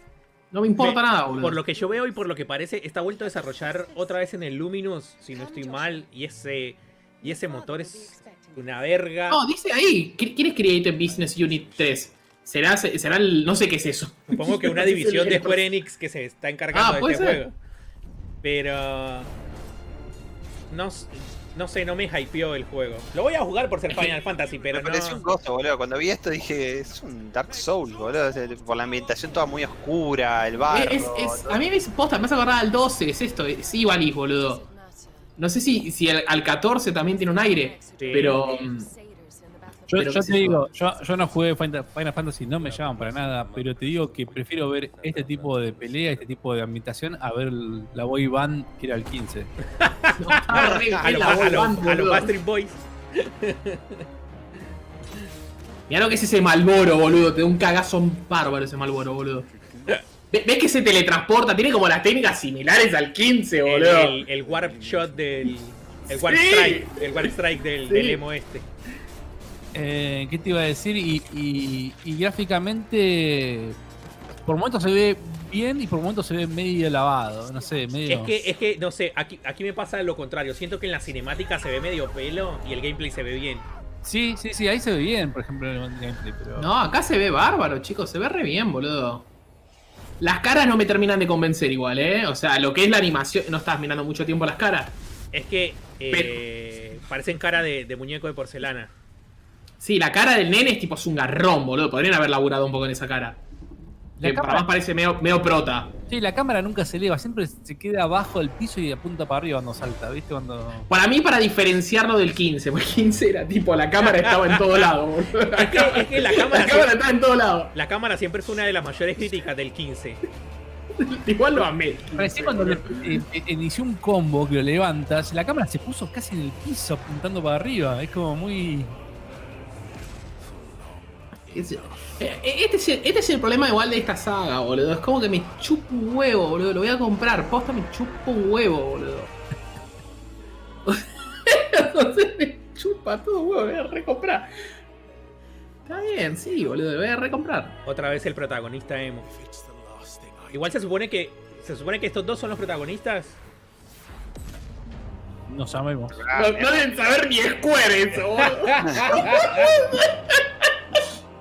No me importa Me- nada, boludo. Por lo que yo veo y por lo que parece, está vuelto a desarrollar otra vez en el Luminous, si no estoy mal, y ese, y ese motor es una verga. No, dice ahí. ¿qui- ¿Quién es Creative Business Unit 3? ¿Será, será el. No sé qué es eso. Supongo que una (laughs) sé división de Square Enix que se está encargando Ah, de este ser. juego. Pero. No, s- no sé, no me hypeó el juego. Lo voy a jugar por ser Final Fantasy, pero me pareció no. un gozo, boludo. Cuando vi esto dije, es un Dark Souls, boludo. Por la ambientación toda muy oscura, el barro. Es- es- todo. a mí me posta, me hace acordar al 12, es esto, es Ivalice, boludo. No sé si, si al, al 14 también tiene un aire, Sí. pero. mm, Yo, te digo, yo, yo no jugué Final Final Fantasy, no me llaman para nada, pero te digo que prefiero ver este tipo de pelea, este tipo de ambientación, a ver la boy band que era el 15. no, está re A los. Backstreet Boys. Mirá lo que es ese Malboro, boludo. Te da un cagazo bárbaro ese Malboro, boludo. Ve- ¿Ves que se teletransporta? Tiene como las técnicas similares al 15, El, boludo. el- el Warp Shot del. El Warp Sí. Strike. El Warp Strike del, Sí. del emo este. Eh, ¿Qué te iba a decir? Y, y- y gráficamente, por momentos se ve bien y por momentos se ve medio lavado. No sé, medio. Es que, es que, no sé, aquí, aquí me pasa lo contrario. Siento que en la cinemática se ve medio pelo y el gameplay se ve bien. Sí, sí, sí, ahí se ve bien, por ejemplo, en el gameplay. Pero... No, acá se ve bárbaro, chicos. Se ve re bien, boludo. Las caras no me terminan de convencer igual, ¿eh? O sea, lo que es la animación... No estás mirando mucho tiempo las caras. Es que eh, parecen cara de, de muñeco de porcelana. Sí, la cara del nene es tipo es un garrón, boludo. Podrían haber laburado un poco en esa cara. La Que cámara- para más parece medio, medio prota. Sí, la cámara nunca se eleva, siempre se queda abajo del piso y apunta para arriba cuando salta, ¿viste? Cuando. Para mí, para diferenciarlo del 15, porque el 15 era tipo, la cámara estaba en todo lado, boludo. Es que, es que la cámara, (laughs) La cámara estaba en todo lado. la cámara siempre fue una de las mayores críticas del 15. (laughs) Igual lo amé. Parecía cuando le- eh, eh, inició un combo que lo levantas, la cámara se puso casi en el piso apuntando para arriba. Es como muy. Eh, Este es, el, este es el problema igual de esta saga, boludo. Es como que me chupa un huevo, boludo. Lo voy a comprar. Posta me chupa un huevo, boludo. (laughs) o sea, me chupa todo huevo. Lo voy a recomprar. Está bien, sí, boludo. Lo voy a recomprar. Otra vez el protagonista emo. Igual se supone que se supone que estos dos son los protagonistas. No sabemos. No, no deben saber ni Square eso, (laughs)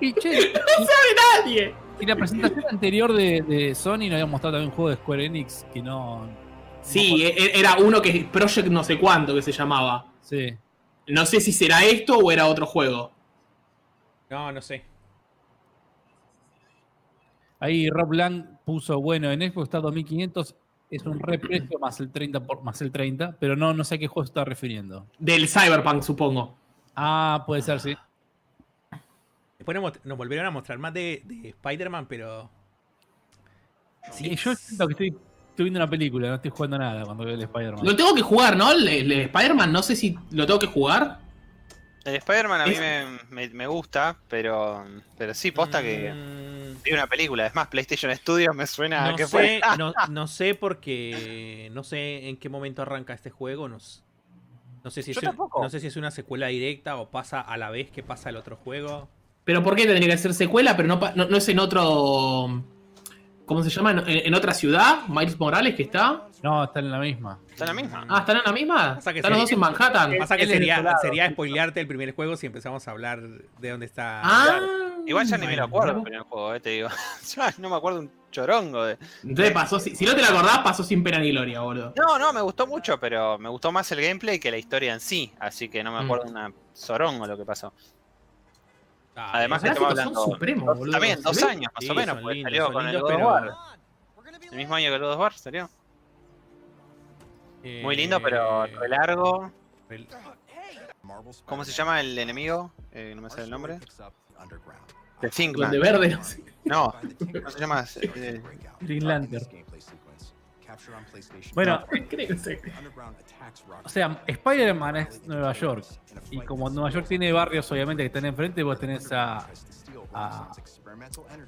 boludo. Y che, (laughs) No sabe nadie. y la presentación anterior de, de Sony nos había mostrado también un juego de Square Enix que no. Sí, e- era uno que Project no sé cuánto que se llamaba. Sí. No sé si será esto o era otro juego. No, no sé. Ahí Rob Lang puso, bueno, en Xbox está 2500, es un reprecio más el 30 por, más el 30, pero no, no sé a qué juego se está refiriendo. Del Cyberpunk, supongo. Ah, puede ser, sí. Después nos, volvieron a mostrar más de, de Spider-Man, pero. Sí, yo siento que estoy, estoy viendo una película, no estoy jugando nada cuando veo el Spider-Man. Lo tengo que jugar, ¿no? El, el Spider-Man, no sé si lo tengo que jugar. El Spider-Man a mí me, me- me gusta, pero, pero sí, posta que Mm, vi una película. Es más, PlayStation Studios me suena a que sé, fue. no, no sé porque no sé en qué momento arranca este juego. No, sé si es, un- no sé si es una secuela directa o pasa a la vez que pasa el otro juego. Pero ¿por qué tendría que ser secuela? Pero no, pa- no, no es en otro. ¿Cómo se llama? ¿En, en otra ciudad? Miles Morales que está. No, está en la misma. Está en la misma. Ah, ¿están en la misma? ¿Están los dos en Manhattan? Pasa que sería, sería spoilearte el primer juego si empezamos a hablar de dónde está. Ah. Igual ya ni me lo acuerdo del primer juego, eh, te digo. (laughs) Ya no me acuerdo un chorongo de. Entonces pasó, si, si no te la acordás, pasó sin pena ni gloria, boludo. No, no, me gustó mucho, pero me gustó más el gameplay que la historia en sí. Así que no me Mm. acuerdo una zorongo lo que pasó. Ah, Además que estamos gráficos son hablando. supremos, dos- boludo. también, ¿Se dos años más Sí, o menos, lindos, salió con el lindos, God of pero- War. El mismo año que el God of War salió. Muy lindo, pero Eh, re largo. el- ¿Cómo se llama el enemigo? Eh, no me sale el nombre. The Thinkman. Donde verde, no. No, ¿cómo se llama? Eh, Green Lantern. Bueno, (laughs) Creo que sé. o sea, Spider-Man es Nueva York. Y como Nueva York tiene barrios, obviamente, que están enfrente, vos tenés a. a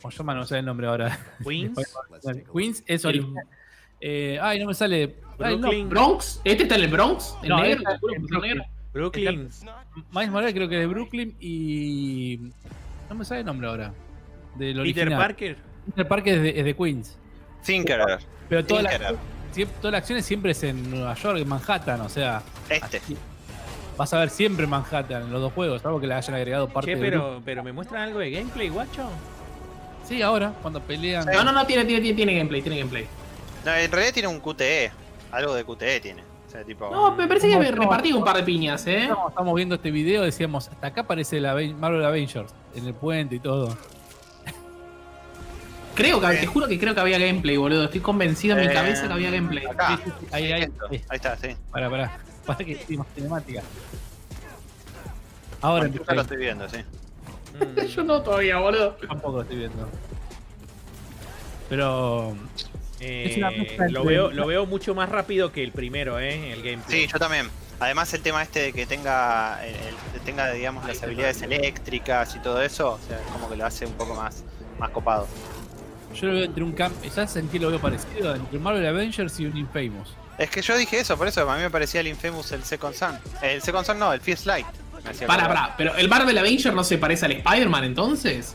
¿Cómo se llama? No sé el nombre ahora. (laughs) Queens, Queens es original. Eh, ay, no me sale. Ay, no. Brooklyn, ¿Bronx? ¿Este está en el Bronx? ¿El No, negro? este ¿El puro en negro? Brooklyn. Miles Morales creo que es de Brooklyn y. No me sale el nombre ahora. Del Peter original. Parker. Peter Parker es de, es de Queens. Thinkerer. Pero toda la, toda la acción siempre es en Nueva York, en Manhattan, o sea. Este. Vas a ver siempre Manhattan en los dos juegos, salvo que le hayan agregado parte Che, de pero, pero ¿me muestran algo de gameplay, guacho? Sí, ahora, cuando pelean. No, no, no, tiene, tiene, tiene, tiene gameplay, tiene gameplay. No, en realidad tiene un QTE. Algo de QTE tiene. O sea, tipo. No, me parece que me repartí un par de piñas, ¿eh? Estamos viendo este video, decíamos, hasta acá aparece la Marvel Avengers, en el puente y todo. Creo que, te juro que creo que había gameplay, boludo. Estoy convencido en mi Eh, cabeza que había gameplay. Acá. Sí, sí, sí, ahí, ahí, Esto. ahí. Ahí está, sí. Para, para. Para que sí, más cinemática. Ahora Bueno, yo ya lo estoy viendo, sí. Mm, (laughs) Yo no todavía, boludo. Tampoco lo estoy viendo. Pero. eh, lo, veo, lo veo mucho más rápido que el primero, ¿eh? El gameplay. Sí, yo también. Además el tema este de que tenga, el- el- tenga digamos, las habilidades eléctricas y todo eso, o sea, como que lo hace un poco más, más copado. Yo lo veo entre un camp. ¿Sabes en qué lo veo parecido? Entre un Marvel Avengers y un Infamous. Es que yo dije eso, por eso a mí me parecía el Infamous el Second Sun. El Second Sun no, el First Light. Para, para, pero el Marvel Avenger no se parece al Spider-Man entonces.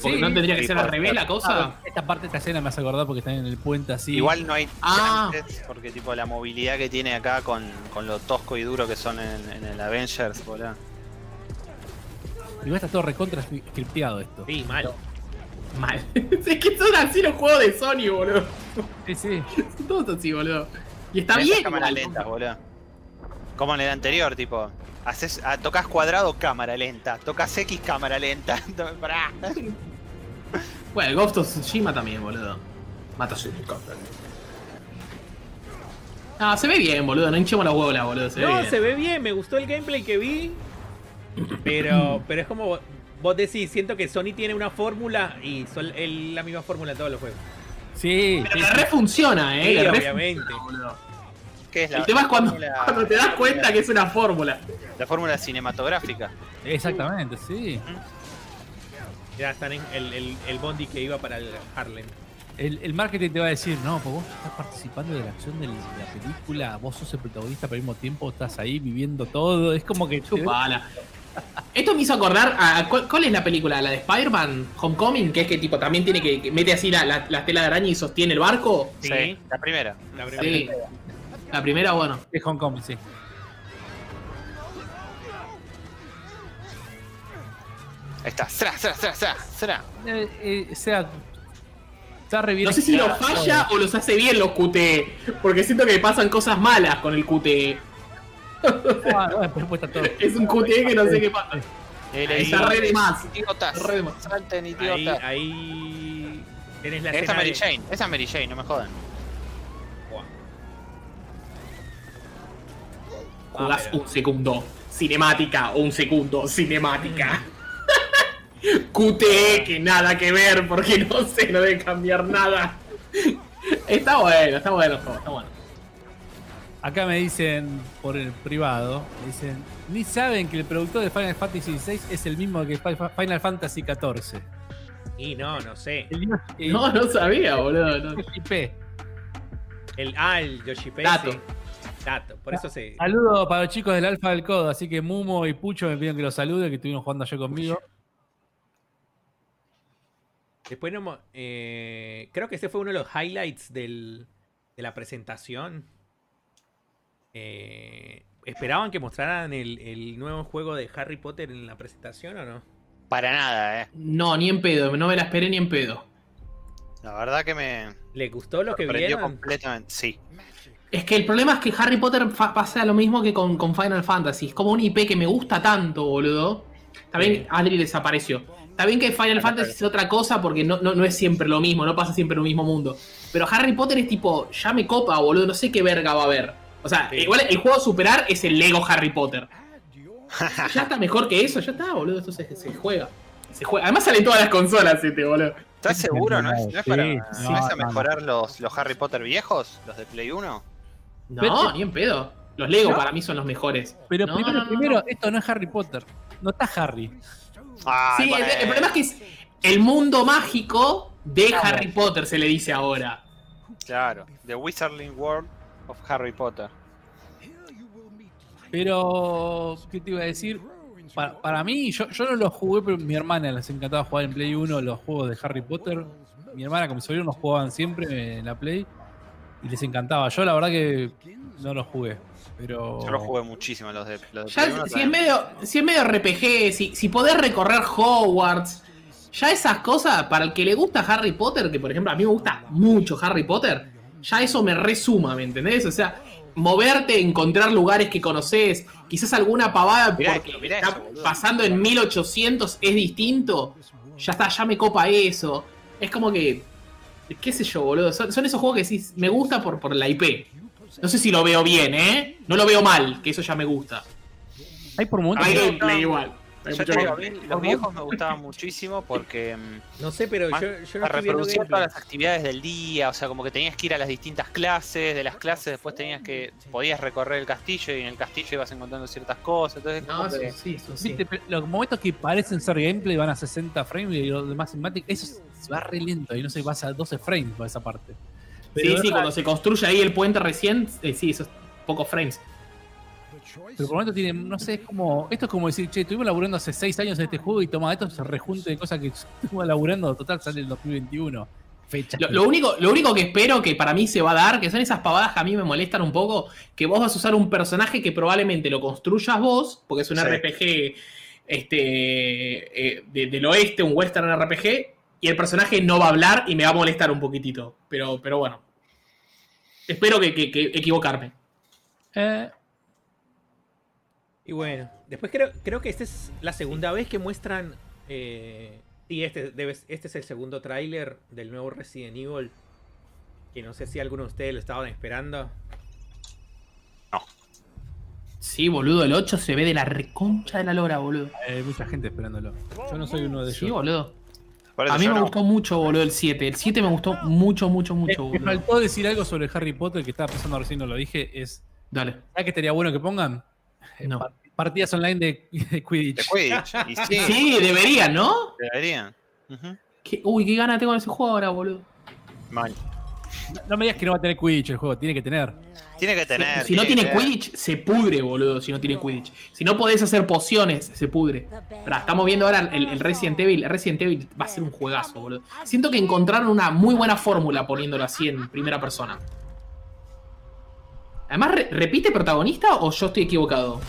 Porque Sí, no tendría que sí, ser al revés la cosa. Esta parte de esta escena me hace acordar porque están en el puente así. Igual no hay Ah. porque tipo la movilidad que tiene acá con, con lo tosco y duro que son en, en el Avengers, boludo. Igual está todo recontra scripteado esto. Sí, mal. Mal. (laughs) es que son así los juegos de Sony, boludo. Sí, sí. (laughs) Son todos así, boludo. Y está bien. cámaras igual. lentas, boludo. Como en el anterior, tipo. Haces, ah, tocas cuadrado, cámara lenta. Tocas X, cámara lenta. (laughs) Bueno, el Ghost of Tsushima también, boludo. Mata su Ah, se ve bien, boludo. No hinchemos la bola, boludo. Se ve No, bien. se ve bien, me gustó el gameplay que vi. Pero, pero es como vos decís, siento que Sony tiene una fórmula y son el- la misma fórmula en todos los juegos. Sí, Pero sí, le sí. re funciona, eh. Sí, le re obviamente. funciona. ¿Qué es la, El tema es cuando, fórmula- cuando te das cuenta que es una fórmula. La fórmula cinematográfica. Exactamente, sí. Ya están en el, el, el Bondi que iba para el Harlem. El, el marketing te va a decir, no, pues vos estás participando de la acción de la película, vos sos el protagonista, pero al mismo tiempo estás ahí viviendo todo. Es como que. Chupala. Esto me hizo acordar a, a- ¿cuál, cuál es la película? ¿La de Spider-Man Homecoming? Que es que tipo también tiene que, que mete así la, la, la tela de araña y sostiene el barco. Sí. la primera. La primera. Sí. La primera, bueno. Es Hong Kong, sí. Ahí está. Eh, eh, o sea. Está re bien No sé si lo falla o los hace bien los QTE. Porque siento que pasan cosas malas con el QTE. (laughs) Es un QTE que no sé qué pasa. Está re de más. Idiotas. Re de más. Salten, Ahí, idiotas. ahí tenés la Esa escena Mary de- Jane. Esa Mary Jane, no me jodan. Jugás Ah, un segundo. Cinemática, un segundo, cinemática. (laughs) QTE que nada que ver porque no sé, no debe cambiar nada. Está bueno, está bueno el juego, está bueno. Acá me dicen por el privado, me dicen, ni saben que el productor de Final Fantasy VI es el mismo que Fi- Final Fantasy XIV. Y no, no sé. El, el- No, no sabía, boludo. no. el. El, ah, el Yoshi P. Dato. sí. Dato. Por eso se. Saludos para los chicos del Alfa del Codo, así que Mumo y Pucho me piden que los salude, que estuvieron jugando ayer conmigo. Después no. eh, creo que ese fue uno de los highlights del, de la presentación. Eh, ¿Esperaban que mostraran el, el nuevo juego de Harry Potter en la presentación o no? Para nada, eh. No, ni en pedo, no me la esperé ni en pedo. La verdad que me ¿Les gustó lo que vieron? completamente. Sí. Es que el problema es que Harry Potter pasa lo mismo que con, con Final Fantasy. Es como un IP que me gusta tanto, boludo. También. Adri desapareció. Está bien que Final Fantasy es otra cosa porque no, no, no es siempre lo mismo, no pasa siempre en el mismo mundo. Pero Harry Potter es tipo, ya me copa, boludo, no sé qué verga va a haber. O sea, Sí. igual el juego a superar es el Lego Harry Potter. (laughs) ya está mejor que eso, ya está, boludo, esto se, se juega. Se juega. Además salen todas las consolas este, boludo. ¿Estás seguro? ¿No es, no es Sí, para sí, ¿no es a mejorar los, los Harry Potter viejos? ¿Los de Play 1? No, Pero- ni en pedo. Los Lego ¿No? para mí son los mejores. Pero No, primero, no, no, primero, no. esto no es Harry Potter. No está Harry. Ay, Sí, el, problema es que es el mundo mágico de Claro. Harry Potter, se le dice ahora. Claro. The Wizarding World of Harry Potter. Pero, ¿qué te iba a decir? Para, para mí, yo, yo no los jugué, pero mi hermana les encantaba jugar en Play 1 los juegos de Harry Potter. Mi hermana con mi sobrino los jugaban siempre en la Play y les encantaba. Yo la verdad que no los jugué. Pero. Yo los jugué muchísimo los de, los de Ya, Play 1 si, es medio, si es medio RPG, si, si podés recorrer Hogwarts, ya esas cosas, para el que le gusta Harry Potter, que por ejemplo a mí me gusta mucho Harry Potter, ya eso me resuma, ¿me entendés? O sea, moverte, encontrar lugares que conoces, quizás alguna pavada Mirá porque esto, está eso, pasando en 1800 es distinto, ya está, ya me copa eso. Es como que, qué sé yo, boludo, son, son esos juegos que decís, me gusta por, por la IP. No sé si lo veo bien, ¿eh? No lo veo mal, que eso ya me gusta. Hay por momentos. Hay gameplay igual. Hay Yo mucho te digo, a gameplay. mí los viejos me gustaban muchísimo porque mm, No sé, pero Más- yo, yo no todas las actividades del día, o sea, como que tenías que ir a las distintas clases, de las clases después tenías que, podías recorrer el castillo y en el castillo ibas encontrando ciertas cosas, entonces No, eso que- sí, eso sí. Los momentos que parecen ser gameplay van a 60 frames y los demás cinemáticos, eso se va re lento y no se pasa a 12 frames para esa parte. Sí, sí, cuando se construye ahí el puente recién, eh, sí, esos pocos frames. Pero por el momento tiene, no sé, es como. Esto es como decir, che, estuvimos laburando hace seis años en este juego y toma, esto se rejunte de cosas que (laughs) estuvimos laburando, total, sale en 2021. Fecha. Lo, lo único, lo único que espero que para mí se va a dar, que son esas pavadas que a mí me molestan un poco, que vos vas a usar un personaje que probablemente lo construyas vos, porque es un Sí. RPG este, eh, de- del oeste, un western RPG, y el personaje no va a hablar y me va a molestar un poquitito. Pero, pero bueno. Espero que, que- que equivocarme. Eh, Y bueno, después creo, creo que esta es la segunda vez que muestran. Eh, sí, este, debe- este es el segundo tráiler del nuevo Resident Evil. Que no sé si alguno de ustedes lo estaban esperando. Sí, boludo, el 8 se ve de la reconcha de la lora, boludo. hay mucha gente esperándolo. Yo no soy uno de Sí, ellos. boludo. Por eso A mí me no. gustó mucho, boludo, el 7. El 7 me gustó mucho, mucho, mucho, me boludo. faltó decir algo sobre Harry Potter que estaba pensando recién, no lo dije. Es. Dale. ¿Sabes que estaría bueno que pongan? No. Par- Partidas online de, de Quidditch. De Quidditch. Y (laughs) sí, Sí, deberían, ¿no? deberían. Ujú. ¿Qué- Uy, qué gana tengo de ese juego ahora, boludo. No me digas que no va a tener Quidditch el juego, tiene que tener. Tiene que tener. Si no tiene. Quidditch, se pudre, boludo. Si no tiene Quidditch. Si no podés hacer pociones, se pudre. Estamos viendo ahora el, el Resident Evil. El Resident Evil va a ser un juegazo, boludo. Siento que encontraron una muy buena fórmula poniéndolo así en primera persona. Además, re- ¿repite protagonista o yo estoy equivocado?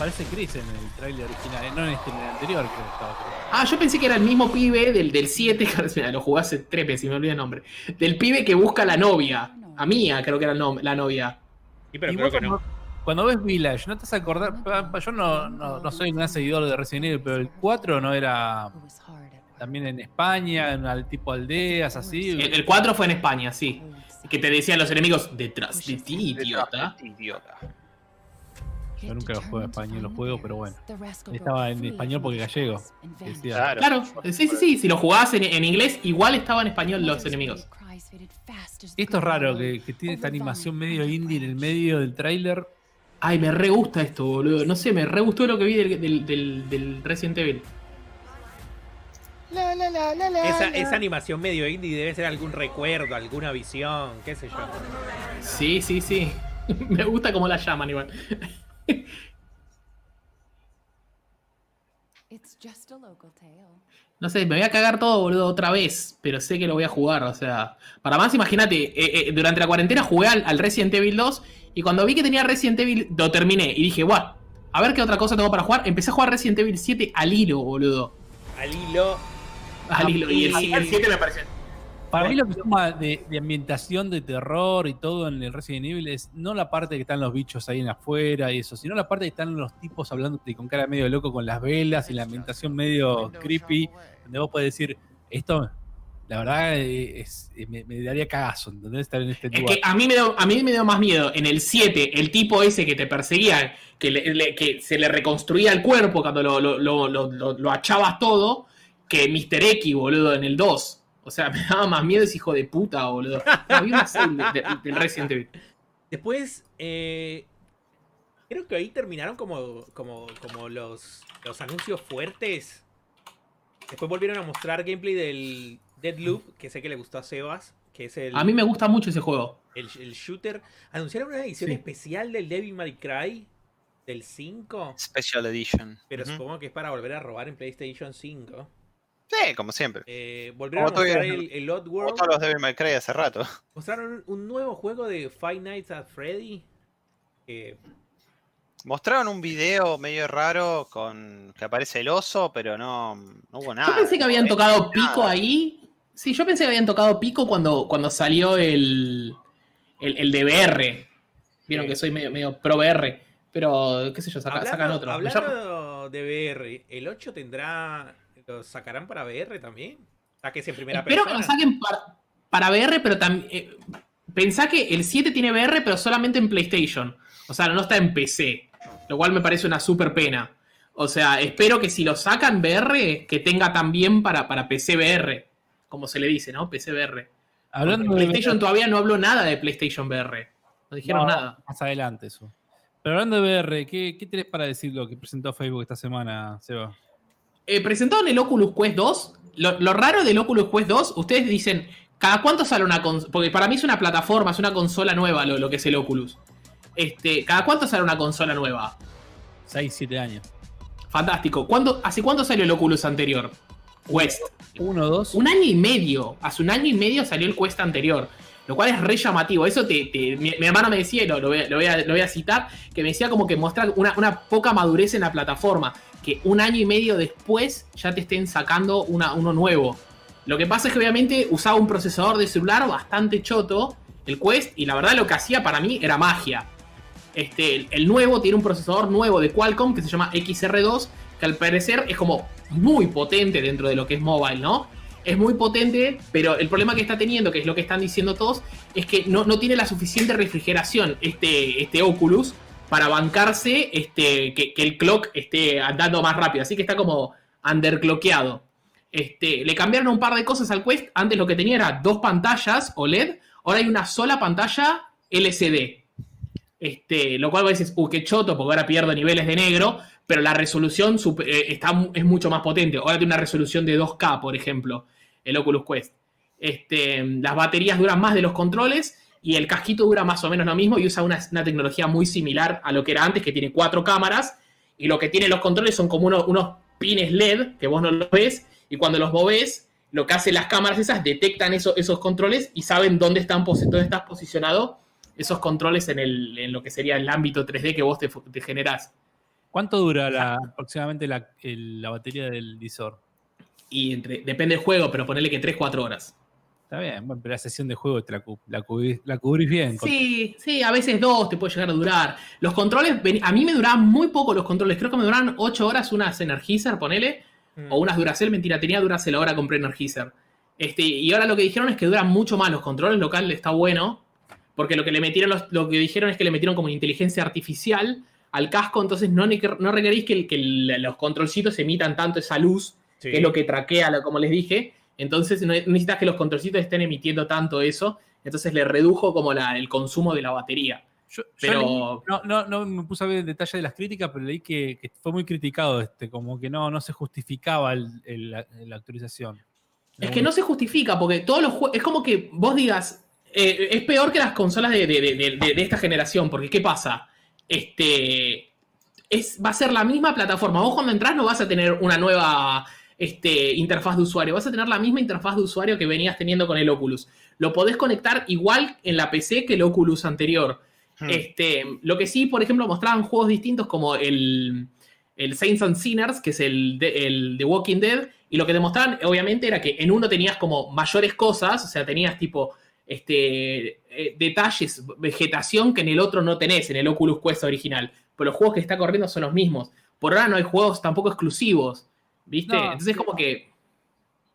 Aparece Chris en el trailer original, eh, no en este, en el anterior creo que estaba. Ah, yo pensé que era el mismo pibe del, del 7, mira, (laughs) lo jugué hace tres veces y me olvidé el nombre. Del pibe que busca la novia. A Mía, creo que era el nom- la novia. Sí, pero Y creo que no. cuando, cuando ves Village, ¿no te vas a acordar? Yo no, no, no soy un gran seguidor de Resident Evil, pero el 4 no era también en España, en al tipo aldeas, así. El, el 4 fue en España, sí. Que te decían los enemigos detrás de ti, idiota. Idiota. Yo nunca lo juego en español, lo juego, pero bueno. Estaba en español porque gallego. Decía, Claro. Claro, sí, sí, sí. Si lo jugabas en, en inglés, igual estaba en español los enemigos. Esto es raro, que, que tiene esta animación medio indie en el medio del tráiler. Ay, me re gusta esto, boludo. No sé, me re gustó lo que vi del, del, del- del Resident Evil. Esa, esa animación medio indie debe ser algún recuerdo, alguna visión, qué sé yo. Sí, sí, sí. (laughs) me gusta cómo la llaman igual. No sé, me voy a cagar todo, boludo, otra vez. Pero sé que lo voy a jugar, o sea. Para más, imagínate, eh, eh, durante la cuarentena jugué al, al Resident Evil 2. Y cuando vi que tenía Resident Evil, lo terminé. Y dije, guau, a ver qué otra cosa tengo para jugar. Empecé a jugar Resident Evil 7 al hilo, boludo. Al hilo. Al hilo. Y el, y- el 7 me pareció. Para mí lo que suma de, de ambientación, de terror y todo en el Resident Evil es no la parte que están los bichos ahí en afuera y eso, sino la parte que están los tipos hablando con cara medio loco con las velas y la ambientación medio creepy, donde vos podés decir, esto, la verdad, eh, es, eh, me, me daría cagazo, ¿entendés? Estar en este Es lugar. que a mí, me dio, a mí me dio más miedo en el 7, el tipo ese que te perseguía, que, le- le- que se le reconstruía el cuerpo cuando lo, lo, lo, lo- lo- lo achabas todo, que Mr. X, boludo, en el 2. O sea, (laughs) me daba más miedo ese hijo de puta, boludo. Había una serie de- de- del Resident Evil. Después, eh, creo que ahí terminaron como, como, como los, los anuncios fuertes. Después volvieron a mostrar gameplay del Deadloop, que sé que le gustó a Sebas, que es el, A mí me gusta mucho ese juego. el, el shooter. Anunciaron una edición Sí. especial del Devil May Cry del 5, Special Edition. pero supongo que es para volver a robar en PlayStation 5. Sí, como siempre. Eh, volvieron a mostrar el, el Odd Como World. todos los Devil May Cry hace rato. (laughs) Mostraron un nuevo juego de Five Nights at Freddy. Mostraron un video medio raro con que aparece el oso, pero no, no hubo nada. Yo pensé que habían No tocado nada. pico ahí. Sí, yo pensé que habían tocado pico cuando, cuando salió el, el, el de VR. Vieron Sí. que soy medio, medio pro VR. Pero, qué sé yo, saca- sacan otro. Hablando de VR, (laughs) ¿el 8 tendrá. ¿Lo sacarán para VR también? Saques en primera Espero que persona. lo saquen para, para VR, pero también. pensá que el 7 tiene VR, pero solamente en PlayStation. O sea, no está en PC. Lo cual me parece una super pena. O sea, espero que si lo sacan VR, que tenga también para, para PC VR. Como se le dice, ¿no? PC VR. Hablando Porque de PlayStation todavía no habló nada de PlayStation VR. No dijeron No, nada. Más adelante eso. Pero hablando de VR, ¿qué, qué tenés para decir lo que presentó Facebook esta semana, Seba? Eh, presentaron el Oculus Quest 2. Lo, lo raro del Oculus Quest 2, ustedes dicen, ¿cada cuánto sale una consola? Porque para mí es una plataforma, es una consola nueva lo, lo que es el Oculus. Este, ¿Cada cuánto sale una consola nueva? 6, 7 años. Fantástico. ¿Cuándo, ¿Hace cuánto salió el Oculus anterior? Quest. Uno, dos. Un año y medio. Hace un año y medio salió el Quest anterior. Lo cual es re llamativo. Eso te, te- mi, mi hermano me decía, y lo, lo voy a, lo voy a- lo voy a citar, que me decía como que mostrar una, una poca madurez en la plataforma. Que un año y medio después ya te estén sacando uno nuevo. Lo que pasa es que obviamente usaba un procesador de celular bastante choto, el Quest, y la verdad lo que hacía para mí era magia. Este, el, el nuevo tiene un procesador nuevo de Qualcomm que se llama XR2, que al parecer es como muy potente dentro de lo que es mobile, ¿no? Es muy potente, pero el problema que está teniendo, que es lo que están diciendo todos, es que no, no tiene la suficiente refrigeración este, este Oculus para bancarse este, que, el clock esté andando más rápido. Así que está como underclockeado. Este, le cambiaron un par de cosas al Quest. Antes lo que tenía era dos pantallas OLED. Ahora hay una sola pantalla LCD. Este, lo cual vos dices, uh, qué choto, porque ahora pierdo niveles de negro, pero la resolución eh, está, es mucho más potente. Ahora tiene una resolución de 2K, por ejemplo, el Oculus Quest. Este, las baterías duran más de los controles y el casquito dura más o menos lo mismo y usa una, una tecnología muy similar a lo que era antes, que tiene cuatro cámaras y lo que tienen los controles son como unos, unos pines LED que vos no los ves y cuando los movés, lo que hacen las cámaras esas detectan eso- esos controles y saben dónde, están, dónde estás posicionado esos controles en, el, en lo que sería el ámbito 3D que vos te, te generás. ¿Cuánto dura la- aproximadamente la, el- la batería del visor? Y entre, depende del juego, pero ponele que 3-4 horas. Está bien, bueno, pero la sesión de juego te la, la, cubrís, la cubrís bien. Sí, sí, a veces dos te puede llegar a durar. Los controles, a mí me duraban muy poco los controles. Creo que me duraban 8 horas unas Energizer, ponele. Mm. O unas Duracell, mentira, tenía Duracell, ahora compré Energizer. Este, y ahora lo que dijeron es que duran mucho más los controles local, está bueno. Porque lo que le metieron, los- lo que dijeron es que le metieron como inteligencia artificial al casco, entonces no, no requerís que, los controlcitos emitan tanto esa luz, Sí. que es lo que traquea, lo- como les dije. Entonces no necesitas que los controlcitos estén emitiendo tanto eso. Entonces le redujo como la- el consumo de la batería. Yo, yo Pero- leí- no, no, no me puse a ver el detalle de las críticas, pero leí que, que fue muy criticado, este, como que no, no se justificaba el- el- la, la actualización. Es que no se justifica, porque todos los juegos. Es como que vos digas. eh, es peor que las consolas de- de- de esta generación, porque ¿qué pasa? Este. Es, va a ser la misma plataforma. Vos cuando entras no vas a tener una nueva este, interfaz de usuario. Vas a tener la misma interfaz de usuario que venías teniendo con el Oculus. Lo podés conectar igual en la PC que el Oculus anterior. Hmm. Este, lo que sí, por ejemplo, mostraban juegos distintos como el, el Saints and Sinners, que es el de, el de Walking Dead, y lo que demostraban, obviamente, era que en uno tenías como mayores cosas, o sea, tenías tipo este, eh, detalles, vegetación que en el otro no tenés, en el Oculus Quest original. Pero los juegos que está corriendo son los mismos. Por ahora no hay juegos tampoco exclusivos, ¿viste? No, Entonces es como que...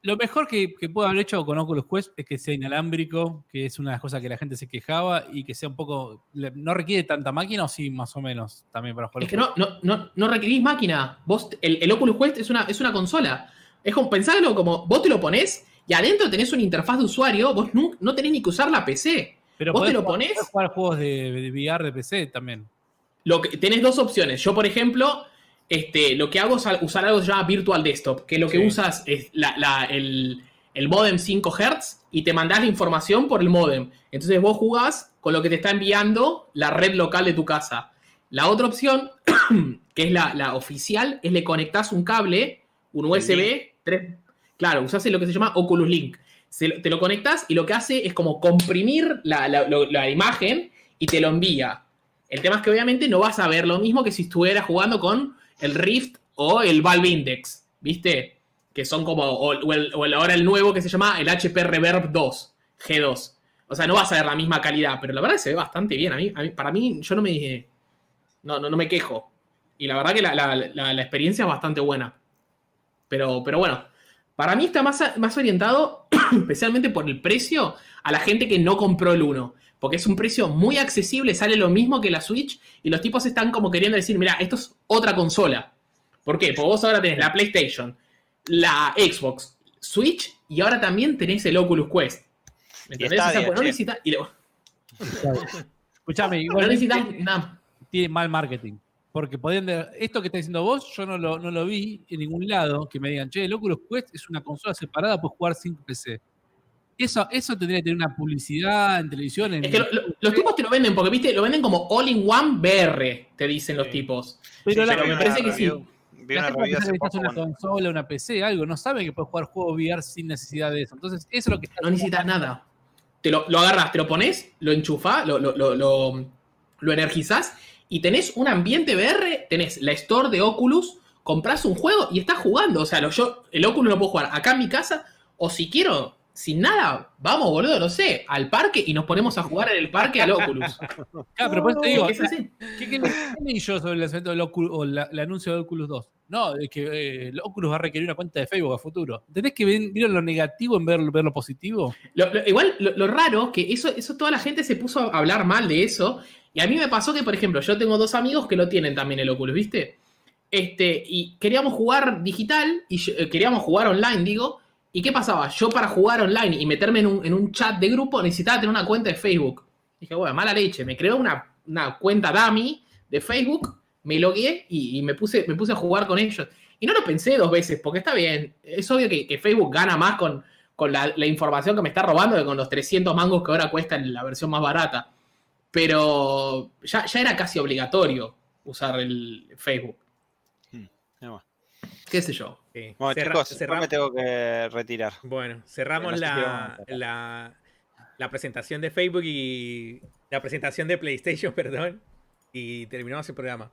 Lo mejor que, que puedo haber hecho con Oculus Quest es que sea inalámbrico, que es una de las cosas que la gente se quejaba, y que sea un poco. No requiere tanta máquina, o sí, más o menos, también para jugar. Es que no, no, no, no requerís máquina. Vos, el, el Oculus Quest es una, es una consola. Es como, pensalo como, vos te lo ponés y adentro tenés una interfaz de usuario, vos no, no tenés ni que usar la PC. Pero vos te lo ponés. jugar juegos de, de VR de PC también. Lo que, tenés dos opciones. Yo, por ejemplo, este, lo que hago es usar algo que se llama Virtual Desktop, que lo que Sí. usas es la- la- el, el modem 5 Hz y te mandás la información por el modem. Entonces vos jugás con lo que te está enviando la red local de tu casa. La otra opción, (clears throat) que es la, la oficial, es le conectás un cable, un USB, claro, usás lo que se llama Oculus Link. Se te lo conectás y lo que hace es como comprimir la, la- lo- la imagen y te lo envía. El tema es que obviamente no vas a ver lo mismo que si estuvieras jugando con el Rift o el Valve Index, ¿viste? Que son como, o, el- ahora el nuevo que se llama el HP Reverb 2, G2. O sea, no vas a ver la misma calidad, pero la verdad se ve bastante bien. A mí, para mí, yo no me, no, no, no me quejo. Y la verdad que la experiencia es bastante buena. Pero, pero bueno, para mí está más, más orientado, (coughs) especialmente por el precio, a la gente que no compró el 1. Porque es un precio muy accesible, sale lo mismo que la Switch, y los tipos están como queriendo decir, mira, esto es otra consola. ¿Por qué? Porque vos ahora tenés la PlayStation, la Xbox, Switch, y ahora también tenés el Oculus Quest. ¿Me Y entendés? O sea, Stadia, pues no necesitas, y lo- Escuchame, no igual necesitas nada. tiene mal marketing. Porque podían esto que está diciendo vos, yo no lo, no lo vi en ningún lado que me digan, che, el Oculus Quest es una consola separada, puedes jugar sin PC. Eso, eso tendría que tener una publicidad en televisión. En, Es que lo- lo- los tipos te lo venden porque, viste, lo venden como all-in-one VR, te dicen los Sí. tipos. pero Sí, la, pero me parece una que sí. Vi la una poco una cuando- consola, una PC, algo. No saben que puedes jugar juegos VR sin necesidad de eso. Entonces, eso es lo que está No necesitas nada. Te lo, lo agarras, te lo pones, lo enchufás, lo, lo, lo, lo, lo energizás y tenés un ambiente VR, tenés la store de Oculus, compras un juego y estás jugando. O sea, lo, yo, el Oculus lo puedo jugar acá en mi casa o si quiero, sin nada, vamos, boludo, no sé, al parque y nos ponemos a jugar en el parque al Oculus. (laughs) Claro, pero por eso te digo, Es así. ¿qué, qué, qué yo sobre el lanzamiento del Oculus o la- el anuncio del Oculus 2? No, es que eh, el Oculus va a requerir una cuenta de Facebook a futuro. ¿Entendés que vieron lo negativo en ver, ver lo positivo? Lo- lo- igual, lo, lo raro, que eso, eso toda la gente se puso a hablar mal de eso. Y a mí me pasó que, por ejemplo, yo tengo dos amigos que lo tienen también el Oculus, ¿viste? Este, y queríamos jugar digital, y yo- eh, queríamos jugar online, digo. ¿Y qué pasaba? Yo para jugar online y meterme en un, en un chat de grupo necesitaba tener una cuenta de Facebook. Dije, bueno, mala leche. Me creó una, una cuenta dummy de Facebook, me logué y, me, puse, me puse a jugar con ellos. Y no lo pensé dos veces, porque está bien. Es obvio que, Facebook gana más con, con la, información que me está robando que con los 300 mangos que ahora cuesta en la versión más barata. Pero ya, ya era casi obligatorio usar el Facebook. Más. ¿Qué sé yo? Sí. Bueno, Cerra- chicos, yo cerram- me tengo que retirar. Bueno, cerramos No la, la, la presentación de Facebook y la presentación de PlayStation, (laughs) perdón, y terminamos el programa.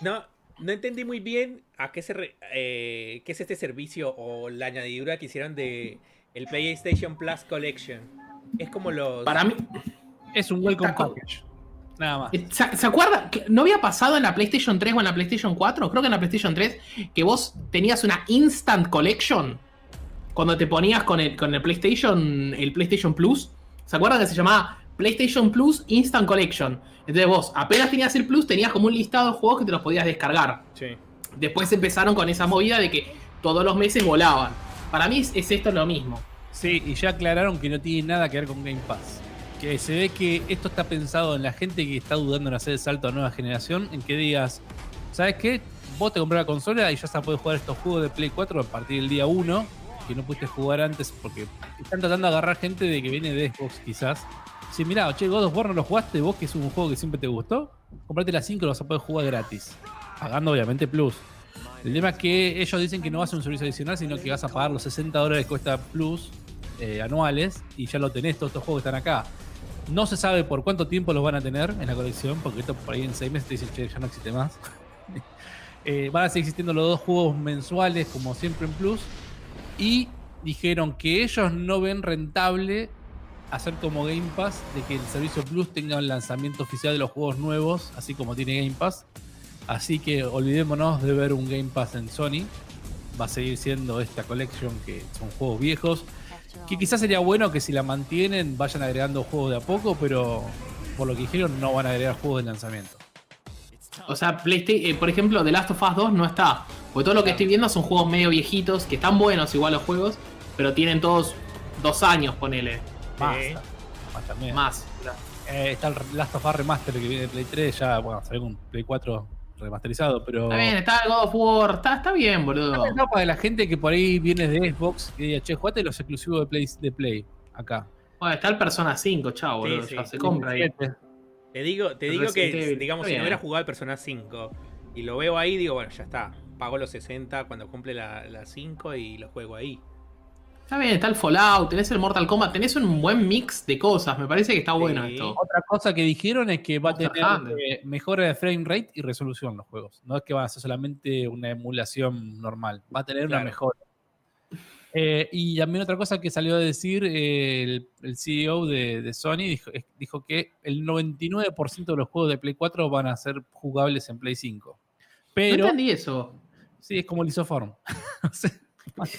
No, no entendí muy bien a qué se re- eh, qué es este servicio o la añadidura que hicieron de el PlayStation Plus Collection. Es como los Para mí, Es un welcome package. Nada más. Eh, ¿Se, se acuerda? ¿No había pasado en la PlayStation 3 o en la PlayStation 4? Creo que en la PlayStation 3 que vos tenías una Instant Collection cuando te ponías con el, con el PlayStation, el PlayStation Plus. ¿Se acuerdan que se llamaba PlayStation Plus Instant Collection? Entonces vos apenas tenías el Plus, tenías como un listado de juegos que te los podías descargar. Sí. Después empezaron con esa movida de que todos los meses volaban. Para mí es, es esto lo mismo. Sí, y ya aclararon que no tiene nada que ver con Game Pass. Que se ve que esto está pensado en la gente que está dudando en hacer el salto a nueva generación, en que digas, ¿sabes qué? Vos te compras la consola y ya se puede jugar estos juegos de Play 4 a partir del día 1, que no pudiste jugar antes porque están tratando de agarrar gente de que viene de Xbox quizás. Si mirá, che, God of War no lo jugaste, vos que es un juego que siempre te gustó, comprate la 5 y lo vas a poder jugar gratis. Pagando obviamente Plus. El tema es que ellos dicen que no va a ser un servicio adicional, sino que vas a pagar los 60 dólares que cuesta Plus eh, anuales y ya lo tenés, todos estos juegos que están acá. No se sabe por cuánto tiempo los van a tener en la colección, porque esto por ahí en 6 meses dicen, che, ya no existe más. (laughs) Eh, van a seguir existiendo los dos juegos mensuales, como siempre en Plus. Y dijeron que ellos no ven rentable hacer como Game Pass, de que el servicio Plus tenga un lanzamiento oficial de los juegos nuevos, así como tiene Game Pass. Así que olvidémonos de ver un Game Pass en Sony. Va a seguir siendo esta collection que son juegos viejos. Que quizás sería bueno que si la mantienen vayan agregando juegos de a poco, pero por lo que dijeron no van a agregar juegos de lanzamiento. O sea, PlayStation, eh, por ejemplo, The Last of Us 2 no está. Porque todo lo que estoy viendo son juegos medio viejitos, que están buenos igual los juegos, pero tienen todos dos años, ponele. Más, Sí. más también. Más. Eh, está el Last of Us Remaster que viene de Play 3, ya, bueno, sale un Play 4 remasterizado, pero. Está bien, está el God of War, está, está bien, boludo. Está para la gente que por ahí viene de Xbox y diga, che, jugate los exclusivos de Play, de Play acá. Bueno, está el Persona 5, chao, boludo. Sí, ya sí. se compra ahí. Te digo, te El digo que, Evil. digamos, Está si no hubiera jugado el Persona 5 y lo veo ahí, digo, bueno, ya está. Pago los 60 cuando cumple la, la 5 y lo juego ahí. Está bien, está el Fallout, tenés el Mortal Kombat, tenés un buen mix de cosas. Me parece que está bueno Sí. esto. Otra cosa que dijeron es que va a tener eh, mejora de frame rate y resolución los juegos. No es que va a ser solamente una emulación normal, va a tener una mejora. Eh, y también otra cosa que salió a decir eh, el, el CEO de, de Sony dijo, que el 99% de los juegos de Play 4 van a ser jugables en Play 5. No entendí eso. sí, es como el isoform. (laughs)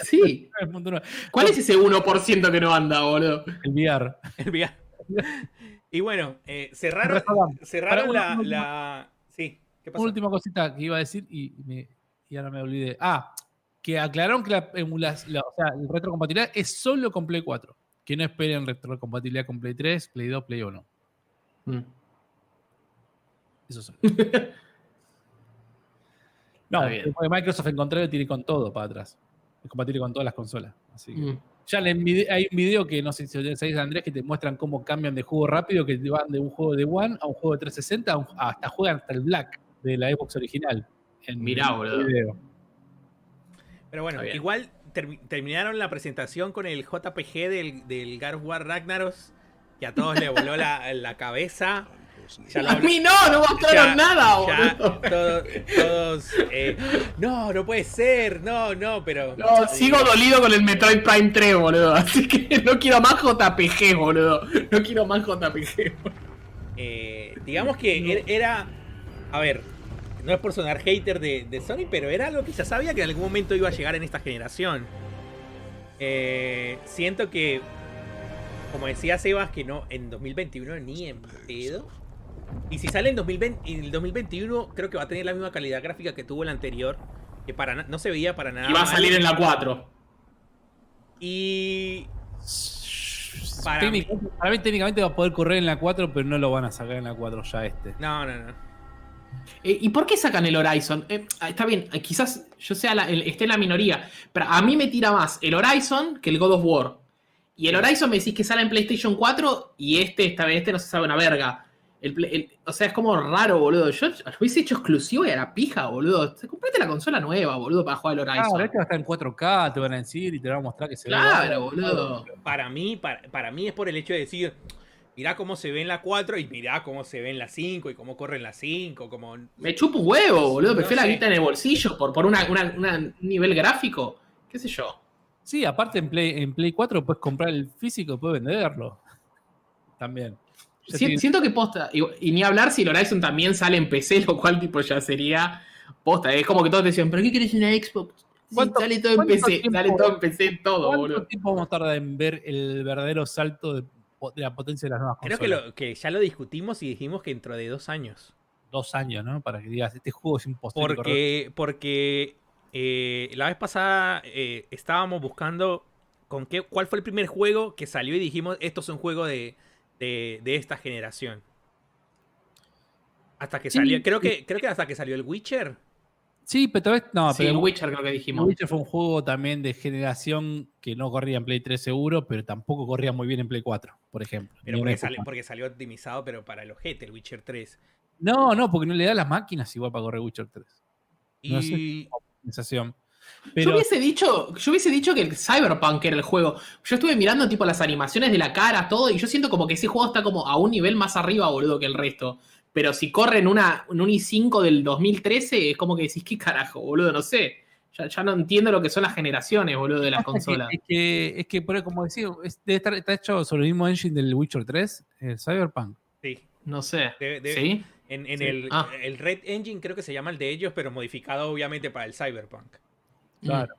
Sí. 9.9. ¿Cuál es ese 1% que no anda, boludo? el VR. El VR. (laughs) y bueno, eh, cerraron, cerraron la, una- la- Sí, ¿qué pasó? Una última cosita que iba a decir y, me- y ahora me olvidé. Ah, que aclararon que la emulación, o sea, el retrocompatibilidad es solo con Play 4. Que no esperen retrocompatibilidad con Play 3, Play 2, Play 1. Mm. Eso es. (laughs) Está No, bien. porque Microsoft en contrario tiene con todo para atrás. Es compatible con todas las consolas. Así que Mm. Ya vide- hay un video que no sé si lo sabéis, Andrés, que te muestran cómo cambian de juego rápido, que te van de un juego de One a un juego de 360, a un- hasta juegan hasta el Black de la Xbox original. En Mirá, el boludo. video. Pero bueno, igual termi- terminaron la presentación con el JPG del, del God of War Ragnaros, que a todos le voló la, la cabeza. (laughs) Ya lo (laughs) A mí no, no mostraron ya- nada, ya boludo. todo- todos, eh, no, no puede ser, no, no, pero... No, sigo dolido con el Metroid Prime 3, boludo. (laughs) Así que no quiero más JPG, boludo. No quiero más JPG. Eh, digamos que er- era. A ver, no es por sonar hater de, de Sony, pero era algo que ya sabía que en algún momento iba a llegar en esta generación. Eh, siento que, como decía Sebas, que no, en 2021 ni en pedo. Y si sale en 2020, en el 2021, creo que va a tener la misma calidad gráfica que tuvo el anterior. Que para no se veía para nada. Y va a salir en la 4. Y. Para mí- Técnicamente- para mí técnicamente va a poder correr en la 4, pero no lo van a sacar en la 4 ya este. No, no, no. Eh, ¿Y por qué sacan el Horizon? Eh, ah, está bien, eh, quizás yo sea la- el- esté en la minoría, pero a mí me tira más el Horizon que el God of War. Y el Horizon me decís que sale en PlayStation 4 y este, esta vez, este no se sabe una verga. El Play- el- o sea, es como raro, boludo. Yo lo hubiese hecho exclusivo y a la pija, boludo. Comprate la consola nueva, boludo, para jugar el Claro, Horizon. este va a estar en 4K, te van a decir y te van a mostrar que se ve. Claro, boludo. para mí, para, para mí es por el hecho de decir, mirá cómo se ve en la 4 y mirá cómo se ve en la 5 y cómo corre en la 5, como... Me chupo un huevo, boludo. No Prefiero la guita en el bolsillo por, por una, una- una- un nivel gráfico. ¿Qué sé yo? Sí, aparte en Play, en Play 4 puedes comprar el físico y puedes venderlo. También. Si- tiene- Siento que posta, y, y ni hablar si el Horizon también sale en PC, lo cual tipo ya sería posta. Es como que todos te decían, ¿pero qué querés una Xbox? Sí, ¿Cuánto- sale todo en PC, tiempo- sale todo en PC, todo, ¿Cuánto boludo. tiempo vamos a tardar en ver el verdadero salto de, la potencia de las nuevas Creo consolas? que, lo, que ya lo discutimos y dijimos que dentro de dos años. Dos años, ¿no? Para que digas, este juego es imposible. Porque, porque eh, la vez pasada eh, estábamos buscando con qué, cuál fue el primer juego que salió y dijimos, esto es un juego de, de, de esta generación. Hasta que Sí, salió, creo sí. que, creo que hasta que salió el Witcher. Sí, pero tal vez. No, sí, pero el el Witcher creo que dijimos. Witcher fue un juego también de generación que no corría en Play 3 seguro, pero tampoco corría muy bien en Play 4, por ejemplo. Pero porque, sale- salió optimizado, pero para el ojete, el Witcher 3. No, no, porque no le da las máquinas igual para correr Witcher 3. No sé. Y Yo hubiese dicho, yo hubiese dicho que el Cyberpunk era el juego. Yo estuve mirando tipo las animaciones de la cara, todo, y yo siento como que ese juego está como a un nivel más arriba, boludo, que el resto. Pero si corre en, una, en un i5 del 2013, es como que decís, ¿qué carajo, boludo? No sé. Ya, ya no entiendo lo que son las generaciones, boludo, de las (laughs) consolas. Es que, es que, por- como decía, es- debe estar, está hecho sobre el mismo engine del Witcher 3, el Cyberpunk. sí, No sé. Debe- debe- ¿Sí? en, en Sí. el, Ah. el Red Engine creo que se llama el de ellos, pero modificado obviamente para el Cyberpunk. Claro.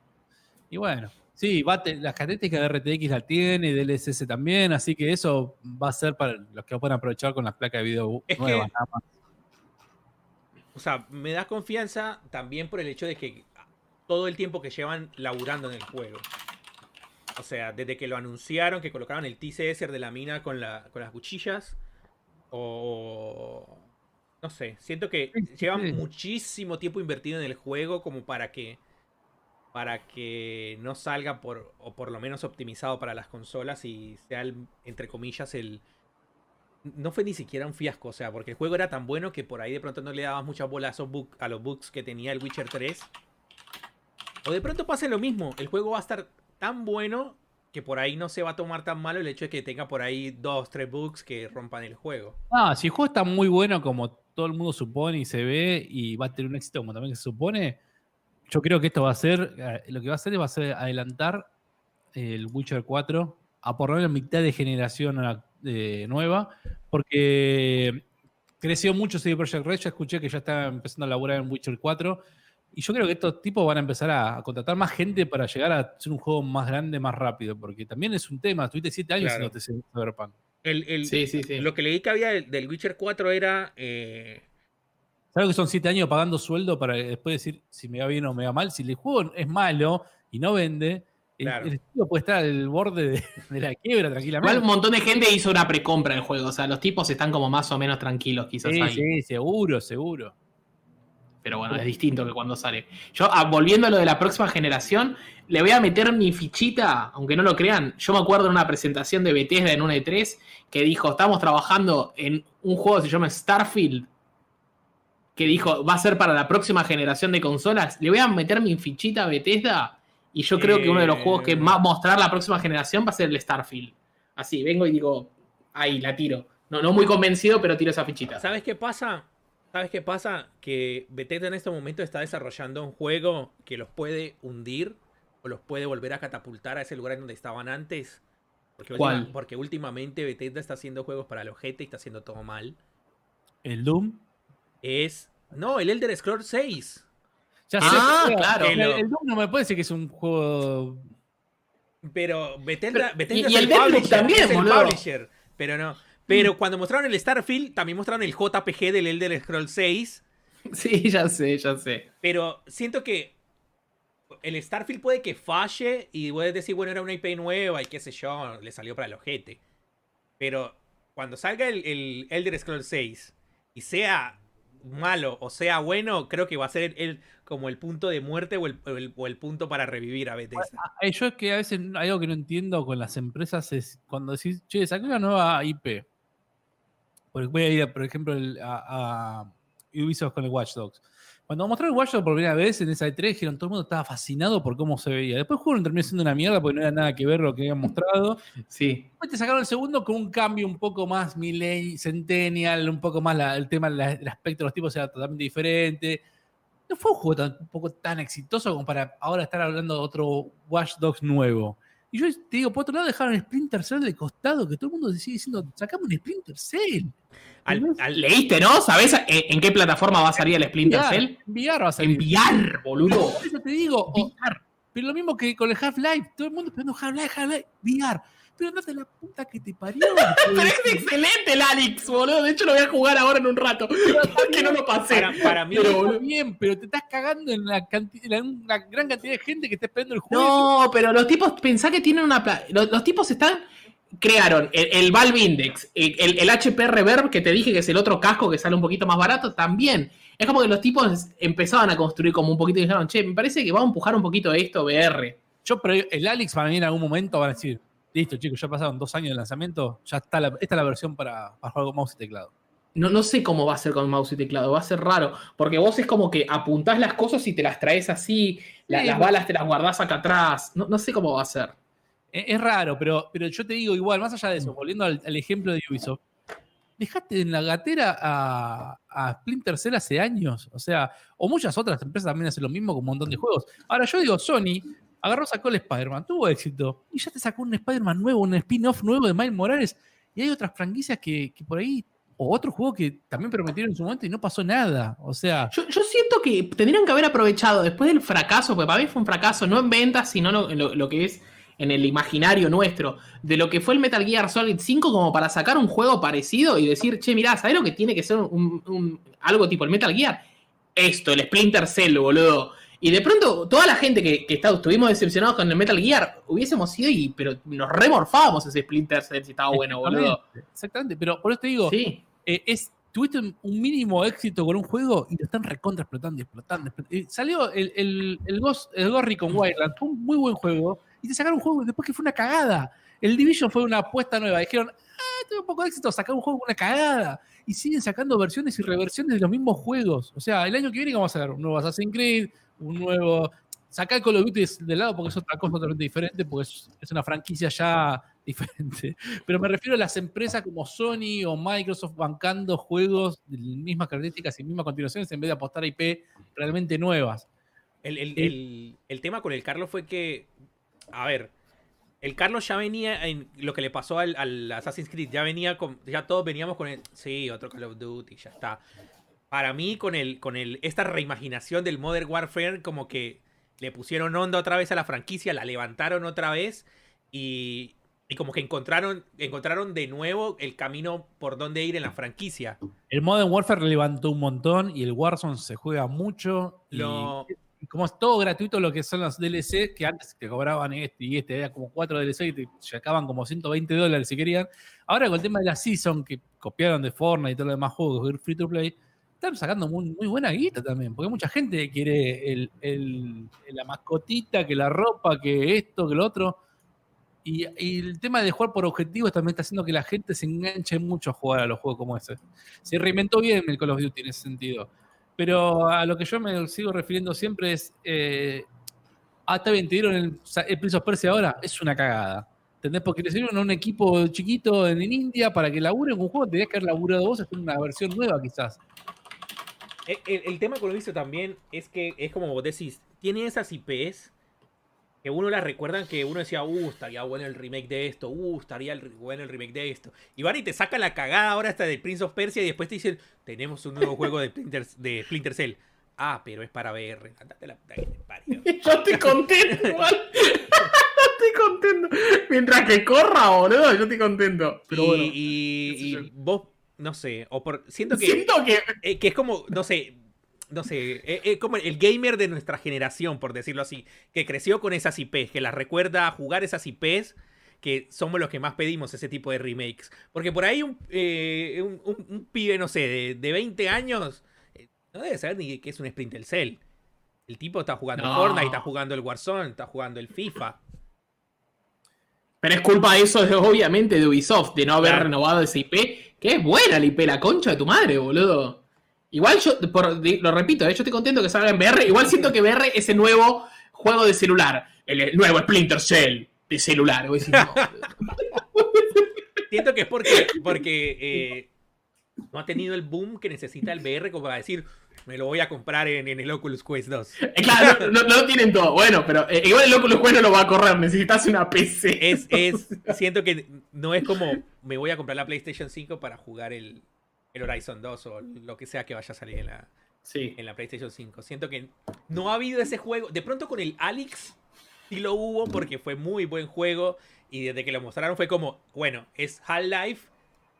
Y bueno, sí, va a te- las características de RTX la tiene, DLSS también, así que eso va a ser para los que lo puedan aprovechar con las placas de video Es que- nuevas. nada más. O sea, me da confianza también por el hecho de que todo el tiempo que llevan laburando en el juego. O sea, desde que lo anunciaron, que colocaron el TCS de la mina con, la, con las cuchillas. O. No sé, siento que Sí, llevan sí. muchísimo tiempo invertido en el juego como para que. Para que no salga por. O por lo menos optimizado para las consolas y sea, el- entre comillas, el. No fue ni siquiera un fiasco, o sea, porque el juego era tan bueno que por ahí de pronto no le dabas mucha bola a, esos bug- a los bugs que tenía el Witcher 3. O de pronto pase lo mismo, el juego va a estar tan bueno que por ahí no se va a tomar tan malo el hecho de que tenga por ahí dos, tres bugs que rompan el juego. Ah, si el juego está muy bueno como todo el mundo supone y se ve y va a tener un éxito como también se supone, yo creo que esto va a ser, eh, lo que va a hacer es va a ser adelantar el Witcher 4 a por lo menos mitad de generación a eh, nueva, porque creció mucho CD Projekt Red, ya escuché que ya está empezando a laburar en Witcher 4 y yo creo que estos tipos van a empezar a, a contratar más gente para llegar a ser un juego más grande, más rápido, porque también es un tema, tuviste 7 años Claro. haciéndote Cyberpunk. El, el- Sí, sí, sí. Lo que leí que había del, del Witcher 4 era... eh, ¿Sabes que son siete años pagando sueldo para después decir si me va bien o me va mal? Si el juego es malo y no vende, el- Claro. el, estudio puede estar al borde de, (laughs) de la quiebra tranquilamente. Igual un montón de gente hizo una precompra del juego. O sea, los tipos están como más o menos tranquilos, quizás sí, ahí. sí, seguro, seguro. Pero bueno, es distinto que cuando sale. Yo, ah, volviendo a lo de la próxima generación, le voy a meter mi fichita, aunque no lo crean. Yo me acuerdo en una presentación de Bethesda en una de 3 que dijo, estamos trabajando en un juego que se llama Starfield, que dijo, va a ser para la próxima generación de consolas. Le voy a meter mi fichita a Bethesda y yo creo que uno de los juegos que Eh. va a mostrar la próxima generación va a ser el Starfield. Así, vengo y digo, ahí, la tiro. No, no muy convencido, pero tiro esa fichita. ¿Sabes qué pasa? ¿Sabes qué pasa? Que Bethesda en este momento está desarrollando un juego que los puede hundir o los puede volver a catapultar a ese lugar en donde estaban antes. Porque, ¿Cuál? última- porque últimamente Bethesda está haciendo juegos para los gente y está haciendo todo mal. El Doom. Es. No, el Elder Scrolls 6. Ya Ah, sé, claro. El, el Doom no me parece que es un juego. Pero Bethesda, Bethesda y- el Deathloop publisher, también, es el boludo. publisher, Pero no. Pero cuando mostraron el Starfield, también mostraron el JPG del Elder Scrolls 6. (laughs) Sí, ya sé, ya sé. Pero siento que el Starfield puede que falle y puedes decir, bueno, era una IP nueva y qué sé yo, le salió para el ojete. Pero cuando salga el, el Elder Scrolls 6 y sea malo o sea bueno, creo que va a ser el, como el punto de muerte o el, o el- punto para revivir a Bethesda. Ay, yo es que a veces algo que no entiendo con las empresas es cuando decís, che, saqué una nueva IP. Porque voy a ir, por ejemplo, a, a Ubisoft con el Watch Dogs. Cuando mostraron el Watch Dogs por primera vez en esa E3, dijeron todo el mundo estaba fascinado por cómo se veía. Después el juego terminó siendo una mierda porque no era nada que ver lo que habían mostrado. Sí. Después te sacaron el segundo con un cambio un poco más millennial, centennial, un poco más la- el tema, la- el aspecto de los tipos era totalmente diferente. No fue un juego tan, un poco tan exitoso como para ahora estar hablando de otro Watch Dogs nuevo. Y yo te digo, por otro lado, dejaron Splinter Cell de costado, que todo el mundo sigue diciendo, sacamos un Splinter Cell. Al- al- ¿Leíste, no? ¿Sabés en, en qué plataforma va a salir el Splinter VR, Cell? en VR va a salir. Enviar, boludo. Por eso te digo, o- pero lo mismo que con el Half-Life, todo el mundo esperando Half-Life, Half-Life, VR. Pero de la puta que te parió. (laughs) Pero es excelente el Alex, boludo. De hecho, lo voy a jugar ahora en un rato. (laughs) que no lo pasé. para, para mí, Pero, Está boludo. bien, pero te estás cagando en la, en gran cantidad de gente que está esperando el juego. No, pero los tipos, pensá que tienen una. pla- Los, los tipos están. Crearon el, el Valve Index, el, el- el HP Reverb que te dije que es el otro casco que sale un poquito más barato, también. Es como que los tipos empezaban a construir como un poquito y dijeron, che, me parece que va a empujar un poquito esto VR. Yo, pero el Alex para mí en algún momento van a decir, listo chicos, ya pasaron dos años de lanzamiento, ya está la, esta es la versión para, para jugar con mouse y teclado. No, no sé cómo va a ser con mouse y teclado, va a ser raro. Porque vos es como que apuntás las cosas y te las traes así, la- Sí, las balas te las guardás acá atrás. No, no sé cómo va a ser. Es, es raro, pero, pero yo te digo igual, más allá de eso, volviendo al, al ejemplo de Ubisoft, dejaste en la gatera a, a Splinter Cell hace años, o sea, o muchas otras empresas también hacen lo mismo con un montón de juegos. Ahora yo digo, Sony agarró, sacó el Spider-Man, tuvo éxito, y ya te sacó un Spider-Man nuevo, un spin-off nuevo de Miles Morales, y hay otras franquicias que, que por ahí, o otro juego que también prometieron en su momento y no pasó nada, o sea, Yo, siento que tendrían que haber aprovechado después del fracaso, porque para mí fue un fracaso, no en ventas, sino lo, lo- que es en el imaginario nuestro, de lo que fue el Metal Gear Solid 5 como para sacar un juego parecido y decir, che, mirá, ¿sabés lo que tiene que ser algo tipo el Metal Gear? Esto, el Splinter Cell, boludo. Y de pronto, toda la gente que, que está- estuvimos decepcionados con el Metal Gear, hubiésemos ido y, pero nos remorfábamos ese Splinter Cell si estaba bueno, boludo. Exactamente, pero por eso te digo, Sí. eh, es, tuviste un mínimo éxito con un juego y lo están recontra explotando y explotando. explotando. Eh, salió el, el, el, Ghost, el Ghost Recon Wildlands, fue un muy buen juego y te sacaron un juego después que fue una cagada. El Division fue una apuesta nueva. Dijeron, ah, tuve un poco de éxito, sacar un juego con una cagada. Y siguen sacando versiones y reversiones de los mismos juegos. O sea, el año que viene vamos a ver un nuevo Assassin's Creed, un nuevo... Sacar Call of Duty de lado porque es otra cosa totalmente diferente, porque es, es una franquicia ya (laughs) diferente. Pero me refiero a las empresas como Sony o Microsoft bancando juegos de mismas características y mismas continuaciones en vez de apostar a IP realmente nuevas. El, el- el tema con el Carlos fue que, a ver, el Carlos ya venía en lo que le pasó al, al Assassin's Creed, ya venía con, ya todos veníamos con el, sí, otro Call of Duty, ya está. Para mí, con el, con el, esta reimaginación del Modern Warfare, como que le pusieron onda otra vez a la franquicia, la levantaron otra vez y, y como que encontraron, encontraron de nuevo el camino por donde ir en la franquicia. El Modern Warfare levantó un montón y el Warzone se juega mucho. y- Lo, y como es todo gratuito lo que son los DLC, que antes te cobraban este y este, era como cuatro DLC y te sacaban como 120 dólares si querían. Ahora con el tema de la Season, que copiaron de Fortnite y todos los demás juegos, free to play, están sacando muy, muy buena guita también, porque mucha gente quiere el- el- la mascotita, que la ropa, que esto, que lo otro. Y, y el tema de jugar por objetivos también está haciendo que la gente se enganche mucho a jugar a los juegos como ese. Se reinventó bien el Call of Duty en ese sentido. Pero a lo que yo me sigo refiriendo siempre es. Eh, ah, está bien, te dieron el, el Prince of ahora. Es una cagada. ¿Entendés? Porque le sirvieron a un equipo chiquito en, India para que labure en un juego. Tenías que haber laburado vos hacer una versión nueva, quizás. El, el- el tema con lo visto también es que es como vos decís, tiene esas IPs que uno las recuerdan que uno decía, uh, estaría bueno el remake de esto, uh, estaría el- bueno el remake de esto. Y van y te sacan la cagada ahora hasta del Prince of Persia y después te dicen, tenemos un nuevo juego de Splinter, de Splinter Cell. Ah, pero es para VR. Andate la puta que te parió. (laughs) Yo estoy contento, igual. (laughs) estoy contento. Mientras que corra, boludo, yo estoy contento. Pero y, bueno. y- y vos, no sé, o por, siento que, Siento que. eh, que es como, no sé, no sé, eh, eh, como el gamer de nuestra generación, por decirlo así, que creció con esas IPs, que las recuerda a jugar esas IPs, que somos los que más pedimos ese tipo de remakes. Porque por ahí un, eh, un, un- un pibe, no sé, de, de 20 años, eh, no debe saber ni qué es un Splinter Cell. El tipo está jugando No. Fortnite, está jugando el Warzone, está jugando el FIFA. Pero es culpa de eso, de- obviamente, de Ubisoft, de no haber Claro. renovado ese IP. Que es buena la IP, la concha de tu madre, boludo. Igual yo, por- lo repito, eh, yo estoy contento que salga en VR. Igual siento que VR es el nuevo juego de celular. El, nuevo Splinter Cell de celular. Voy a decir, no, boludo. (laughs) Siento que es porque, porque eh, no ha tenido el boom que necesita el VR como para decir, me lo voy a comprar en, en el Oculus Quest 2. Eh, claro, no, no- no lo tienen todo. Bueno, pero eh, igual el Oculus Quest no lo va a correr. Necesitas una PC. Es, es, siento que no es como, me voy a comprar la PlayStation 5 para jugar el, el Horizon 2 o lo que sea que vaya a salir en la, Sí. en la PlayStation 5. Siento que no ha habido ese juego. De pronto con el Alex sí lo hubo porque fue muy buen juego. Y desde que lo mostraron fue como, bueno, es Half-Life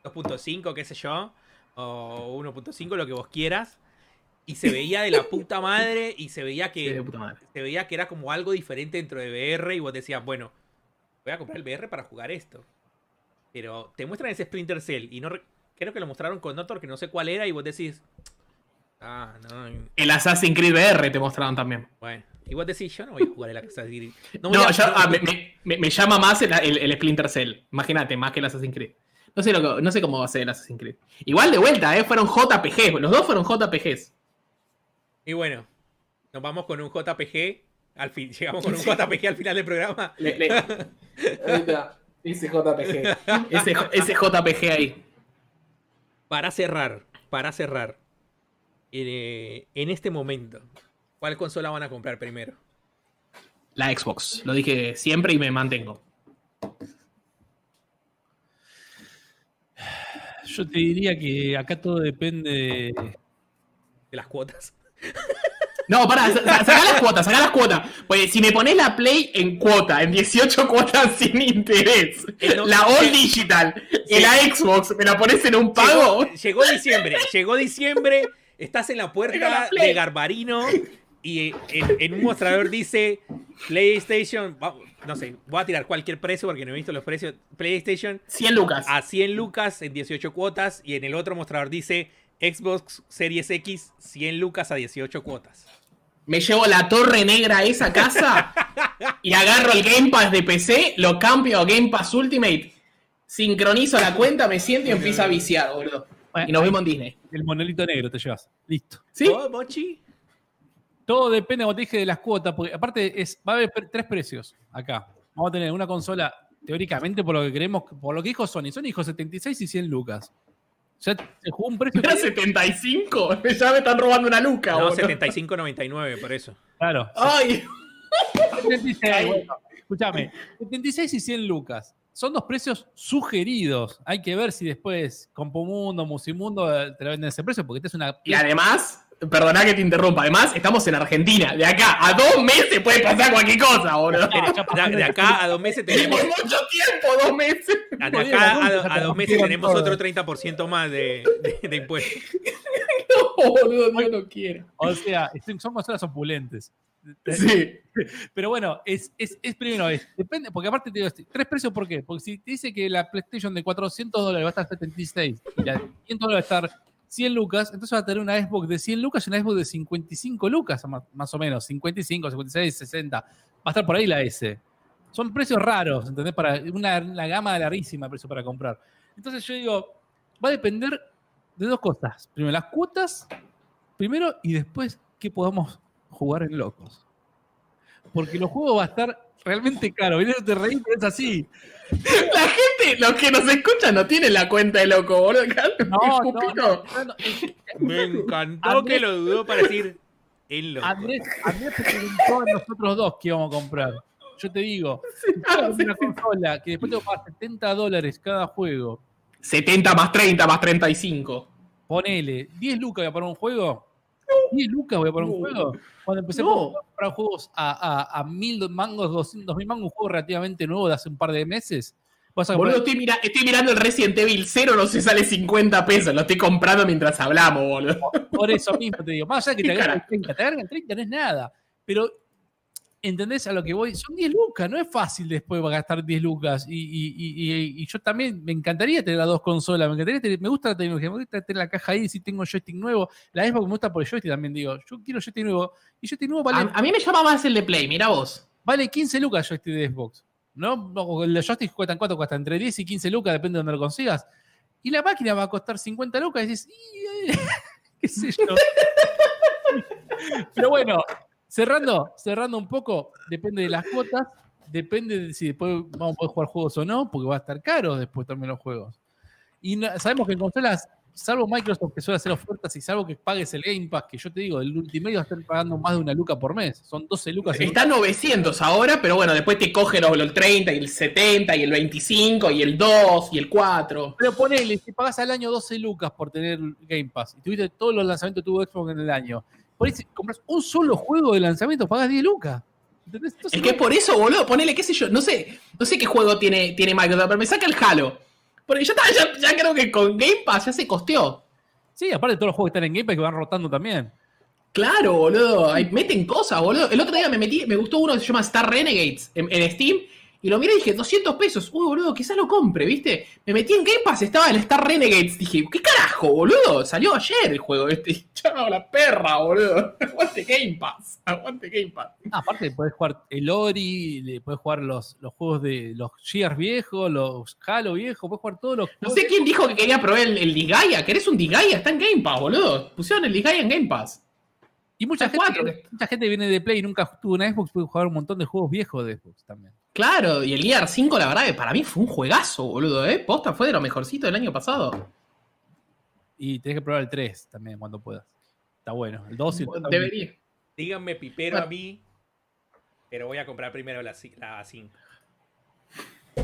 2.5, qué sé yo, o 1.5, lo que vos quieras. Y se veía de la puta madre y se veía que, se veía que era como algo diferente dentro de VR y vos decías, bueno, voy a comprar el VR para jugar esto. Pero te muestran ese Splinter Cell y no creo que lo mostraron con otro que no sé cuál era y vos decís, ah, no, El Assassin's Creed VR te mostraron también. bueno, y vos decís, yo no voy a jugar el Assassin's Creed. No, No, voy a- yo- no- ah, me, me- me- me llama más el, el- el Splinter Cell. Imagínate, más que el Assassin's Creed. No sé, lo que- no sé cómo va a ser el Assassin's Creed. Igual de vuelta, ¿eh? Fueron JPG. Los dos fueron JPGs. Y bueno, nos vamos con un JPG. Al fin, llegamos con un. JPG al final del programa. Le- le- (laughs) Ahorita, ese JPG. Ese, ese JPG ahí. Para cerrar, para cerrar. eh, en este momento, ¿cuál consola van a comprar primero? La Xbox. Lo dije siempre y me mantengo. Yo te diría que acá todo depende de, De las cuotas. (laughs) No, pará, sa- sa- sacá las cuotas, sacá las cuotas. Pues si me pones la Play en cuota, en 18 cuotas (laughs) sin interés, Eh, no, la All eh, Digital y sí. la Xbox, ¿me la pones en un pago? Llegó, llegó diciembre, llegó diciembre, estás en la puerta de Garbarino y en, en un mostrador dice PlayStation, no sé, voy a tirar cualquier precio porque no he visto los precios, PlayStation 100 lucas. a 100 lucas en 18 cuotas y en el otro mostrador dice Xbox Series X 100 lucas a 18 cuotas. Me llevo la torre negra a esa casa y agarro el Game Pass de PC, lo cambio a Game Pass Ultimate, sincronizo la cuenta, me siento y empiezo a viciar, boludo. Y nos vemos en Disney. el monolito negro, te llevas. Listo. ¿Sí? ¿Vos, Mochi? Todo depende, como te dije, de las cuotas, porque aparte es, va a haber pre- tres precios acá. Vamos a tener una consola, teóricamente, por lo que queremos, por lo que dijo Sony. Sony dijo 76 y 100 lucas. Ya se jugó un precio. (laughs) ¿Era 75? (laughs) Ya me están robando una luca, No, boludo. 75.99 por eso. Claro. Ay, 76, bueno, escúchame. 76 y 100 lucas. Son dos precios sugeridos. Hay que ver si después Compumundo, Musimundo eh, te la venden a ese precio, porque esta es una. y además, perdona que te interrumpa, además estamos en Argentina. De acá a dos meses puede pasar cualquier cosa, boludo. De, acá a dos meses tenemos (laughs) mucho tiempo, dos meses. De acá a, do- a dos meses tenemos otro 30% más de, de, de impuestos. (laughs) No, boludo, Dios no quiero. O sea, son consolas opulentes. Sí. (laughs) Pero bueno, es, es, es primero, es, depende, porque aparte te digo, este, tres precios, ¿por qué? Porque si te dice que la PlayStation de 400 dólares va a estar 76 y la de 500 dólares va a estar 100 lucas, entonces va a tener una Xbox de 100 lucas y una Xbox de 55 lucas, más, o menos, 55, 56, 60. Va a estar por ahí la S. Son precios raros, ¿entendés? Para una, una gama larguísima de precio para comprar. Entonces yo digo, va a depender de dos cosas. Primero, las cuotas, primero, y después que podamos jugar en locos. Porque los juegos va a estar realmente caro. Viene te reír, pero es así. La gente, los que nos escuchan, no tienen la cuenta de loco, boludo. No, (laughs) no, no, no, no, es- Me encantó Andrés- que lo dudó para decir el loco. Andrés, Andrés te preguntó a nosotros dos qué íbamos a comprar. Yo te digo, si tú compras una consola que después te pagar 70 dólares cada juego, 70 más 30 más 35. ponele 10 lucas voy a poner un juego. 10 lucas voy a poner un juego. Cuando empecé No. a comprar juegos a, a, a 1000 mangos, 200 mil mangos, un juego relativamente nuevo de hace un par de meses, vas a Boludo, comprar. estoy, mira- estoy mirando el Resident Evil 0, no se sale 50 pesos. Lo estoy comprando mientras hablamos, boludo. Por eso mismo te digo, más allá de que (laughs) te ¿Qué agarren cara? 30, te agarren 30 no es nada. Pero, ¿entendés a lo que voy? Son 10 lucas, no es fácil después gastar 10 lucas. Y, y- y- y- y yo también me encantaría tener las dos consolas, me encantaría tener- me gusta la tecnología, me gusta tener la caja ahí, si tengo joystick nuevo. La Xbox me gusta por el joystick también, digo, yo quiero joystick nuevo. Y joystick nuevo vale, A, a mí me llama más el de Play, mira vos. vale 15 lucas joystick de Xbox. ¿no? No, El de joystick cuestan cuánto, cuesta entre 10 y 15 lucas, depende de donde lo consigas. Y la máquina va a costar 50 lucas y dices, "Y, eh, (laughs) qué sé yo. (laughs) Pero bueno, cerrando, cerrando un poco, depende de las cuotas, depende de si después vamos a poder jugar juegos o no, porque va a estar caro después también los juegos. Y no- sabemos que en consolas, salvo Microsoft que suele hacer ofertas y salvo que pagues el Game Pass, que yo te digo, el Ultimate va a estar pagando más de una luca por mes. Son 12 lucas. en- Está 900 ahora, pero bueno, después te cogen los, los 30 y el 70 y el 25 y el 2 y el 4. Pero ponele, si pagás al año 12 lucas por tener Game Pass y tuviste todos los lanzamientos que tuvo Xbox en el año, por ahí si compras un solo juego de lanzamiento, pagás 10 lucas. Entonces, Es que por eso, boludo, ponele, qué sé yo, no sé, no sé qué juego tiene, tiene Microsoft, pero me saca el Halo. Porque ya, ya, ya creo que con Game Pass ya se costeó. Sí, aparte de todos los juegos que están en Game Pass que van rotando también. Claro, boludo. Ahí meten cosas, boludo. El otro día me metí, me gustó uno que se llama Star Renegades en, en Steam. Y lo miré y dije, 200 pesos. Uy, boludo, quizás lo compre, ¿viste? Me metí en Game Pass, estaba el Star Renegades. Dije, ¿qué carajo, boludo? Salió ayer el juego este. (laughs) Chao, la perra, boludo. (laughs) Aguante Game Pass. Aguante Game Pass. Ah, aparte podés jugar el Ori, le- podés jugar los, los juegos de los Gears viejos, los Halo viejos, podés jugar todos los No sé quién dijo que quería probar el, el. ¿Querés un Disgaea? Está en Game Pass, boludo. Pusieron el Disgaea en Game Pass. Y mucha gente, mucha gente viene de Play y nunca tuvo una Xbox, puede jugar un montón de juegos viejos de Xbox también. Claro, y el Gear 5, la verdad, que para mí fue un juegazo, boludo, ¿eh? Posta fue de lo mejorcito del año pasado. Y tenés que probar el 3 también cuando puedas. Está bueno. El 2 y el 3 también. Debería. Díganme pipero a mí, pero voy a comprar primero la, la 5.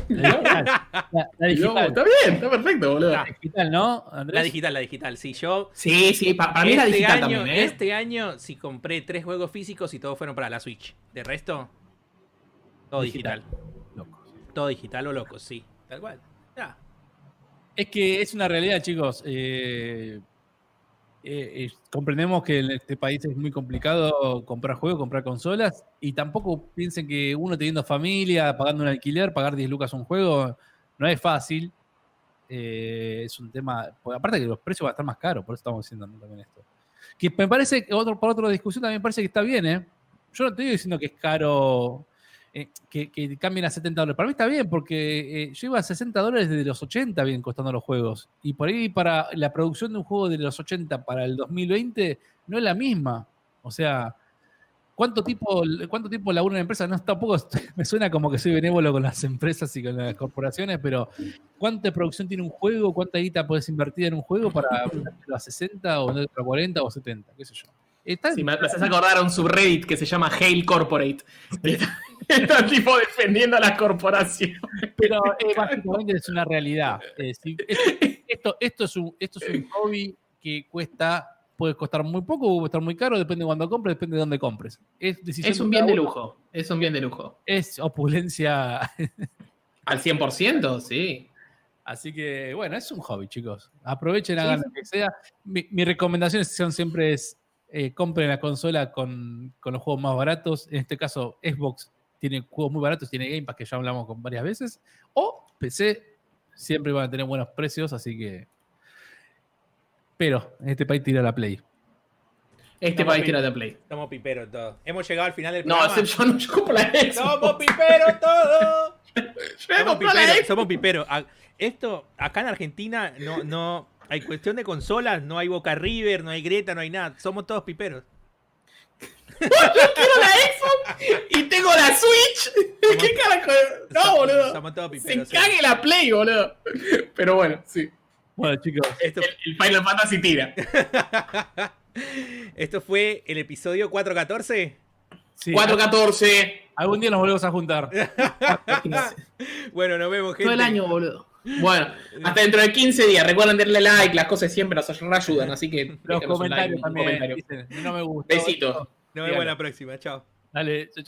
La digital, (laughs) la- la No, digital, está bien, está perfecto, boludo. la digital, ¿no? Andrés? La digital, la digital. Si yo Sí, sí, pa- para mí era este digital año, también, ¿eh? Este año sí compré tres juegos físicos y todos fueron para la Switch. De resto, todo digital. Digital. Locos. Todo digital o loco, sí. Tal cual. Ya. Es que es una realidad, chicos. Eh, eh, eh, comprendemos que en este país es muy complicado comprar juegos, comprar consolas, y tampoco piensen que uno teniendo familia, pagando un alquiler, pagar 10 lucas un juego, no es fácil. Eh, es un tema, aparte que los precios van a estar más caros, por eso estamos diciendo también esto. Que me parece que otro, por otra discusión también me parece que está bien, ¿eh? Yo no estoy diciendo que es caro eh, que, que cambien a 70 dólares. Para mí está bien, porque eh, lleva 60 dólares desde los 80 bien costando los juegos. Y por ahí para la producción de un juego de los 80 para el 2020 no es la misma. O sea, ¿cuánto tiempo, cuánto tiempo labura una empresa? No, tampoco (laughs) me suena como que soy benévolo con las empresas y con las corporaciones, pero ¿cuánta producción tiene un juego? ¿Cuánta guita puedes invertir en un juego para a 60 o a 40 o 70? ¿Qué sé yo? Está Sí, me me haces acordar a un subreddit que se llama Hail Corporate. (laughs) (laughs) está tipo defendiendo a las corporaciones. pero eh, básicamente es una realidad. Eh, si- esto, esto, es un, esto es un hobby que cuesta, puede costar muy poco o puede estar muy caro, depende de cuándo compres, depende de dónde compres. Es, decisión Es un bien de lujo. Es un bien de lujo. Es opulencia. (laughs) Al 100%, sí. Así que, bueno, es un hobby, chicos. Aprovechen, hagan lo que sea. Mi, mi recomendación son siempre es eh, compren la consola con, con los juegos más baratos. En este caso, Xbox tiene juegos muy baratos, tiene Game Pass que ya hablamos con varias veces. O PC siempre van a tener buenos precios, así que Pero en este país tira la Play. Este Estamos país tira de play. Somos piperos todos. Hemos llegado al final del No, programa. yo no yo compro la Xbox. ¡Somos piperos todos! (laughs) Somos la piperos, somos piperos. Esto, acá en Argentina, no, no. Hay cuestión de consolas, no hay Boca River, no hay Greta, no hay nada. Somos todos piperos. Quiero la Xbox y tengo la Switch. ¿Qué carajo? No, boludo. Se cague la Play, boludo. Pero bueno, sí. Bueno, chicos, Esto, El, el Final Fantasy tira. (laughs) esto fue el episodio 414. sí, 414. algún día nos volvemos a juntar. (laughs) Bueno, nos vemos, gente. Todo el año, boludo. Bueno, hasta dentro de 15 días. Recuerden darle like, las cosas siempre nos ayudan, así que Los déjenos un like, comentarios un también. comentario. dicen, no me gusta. Besito. Nos vemos la próxima. Chao. Dale, chau.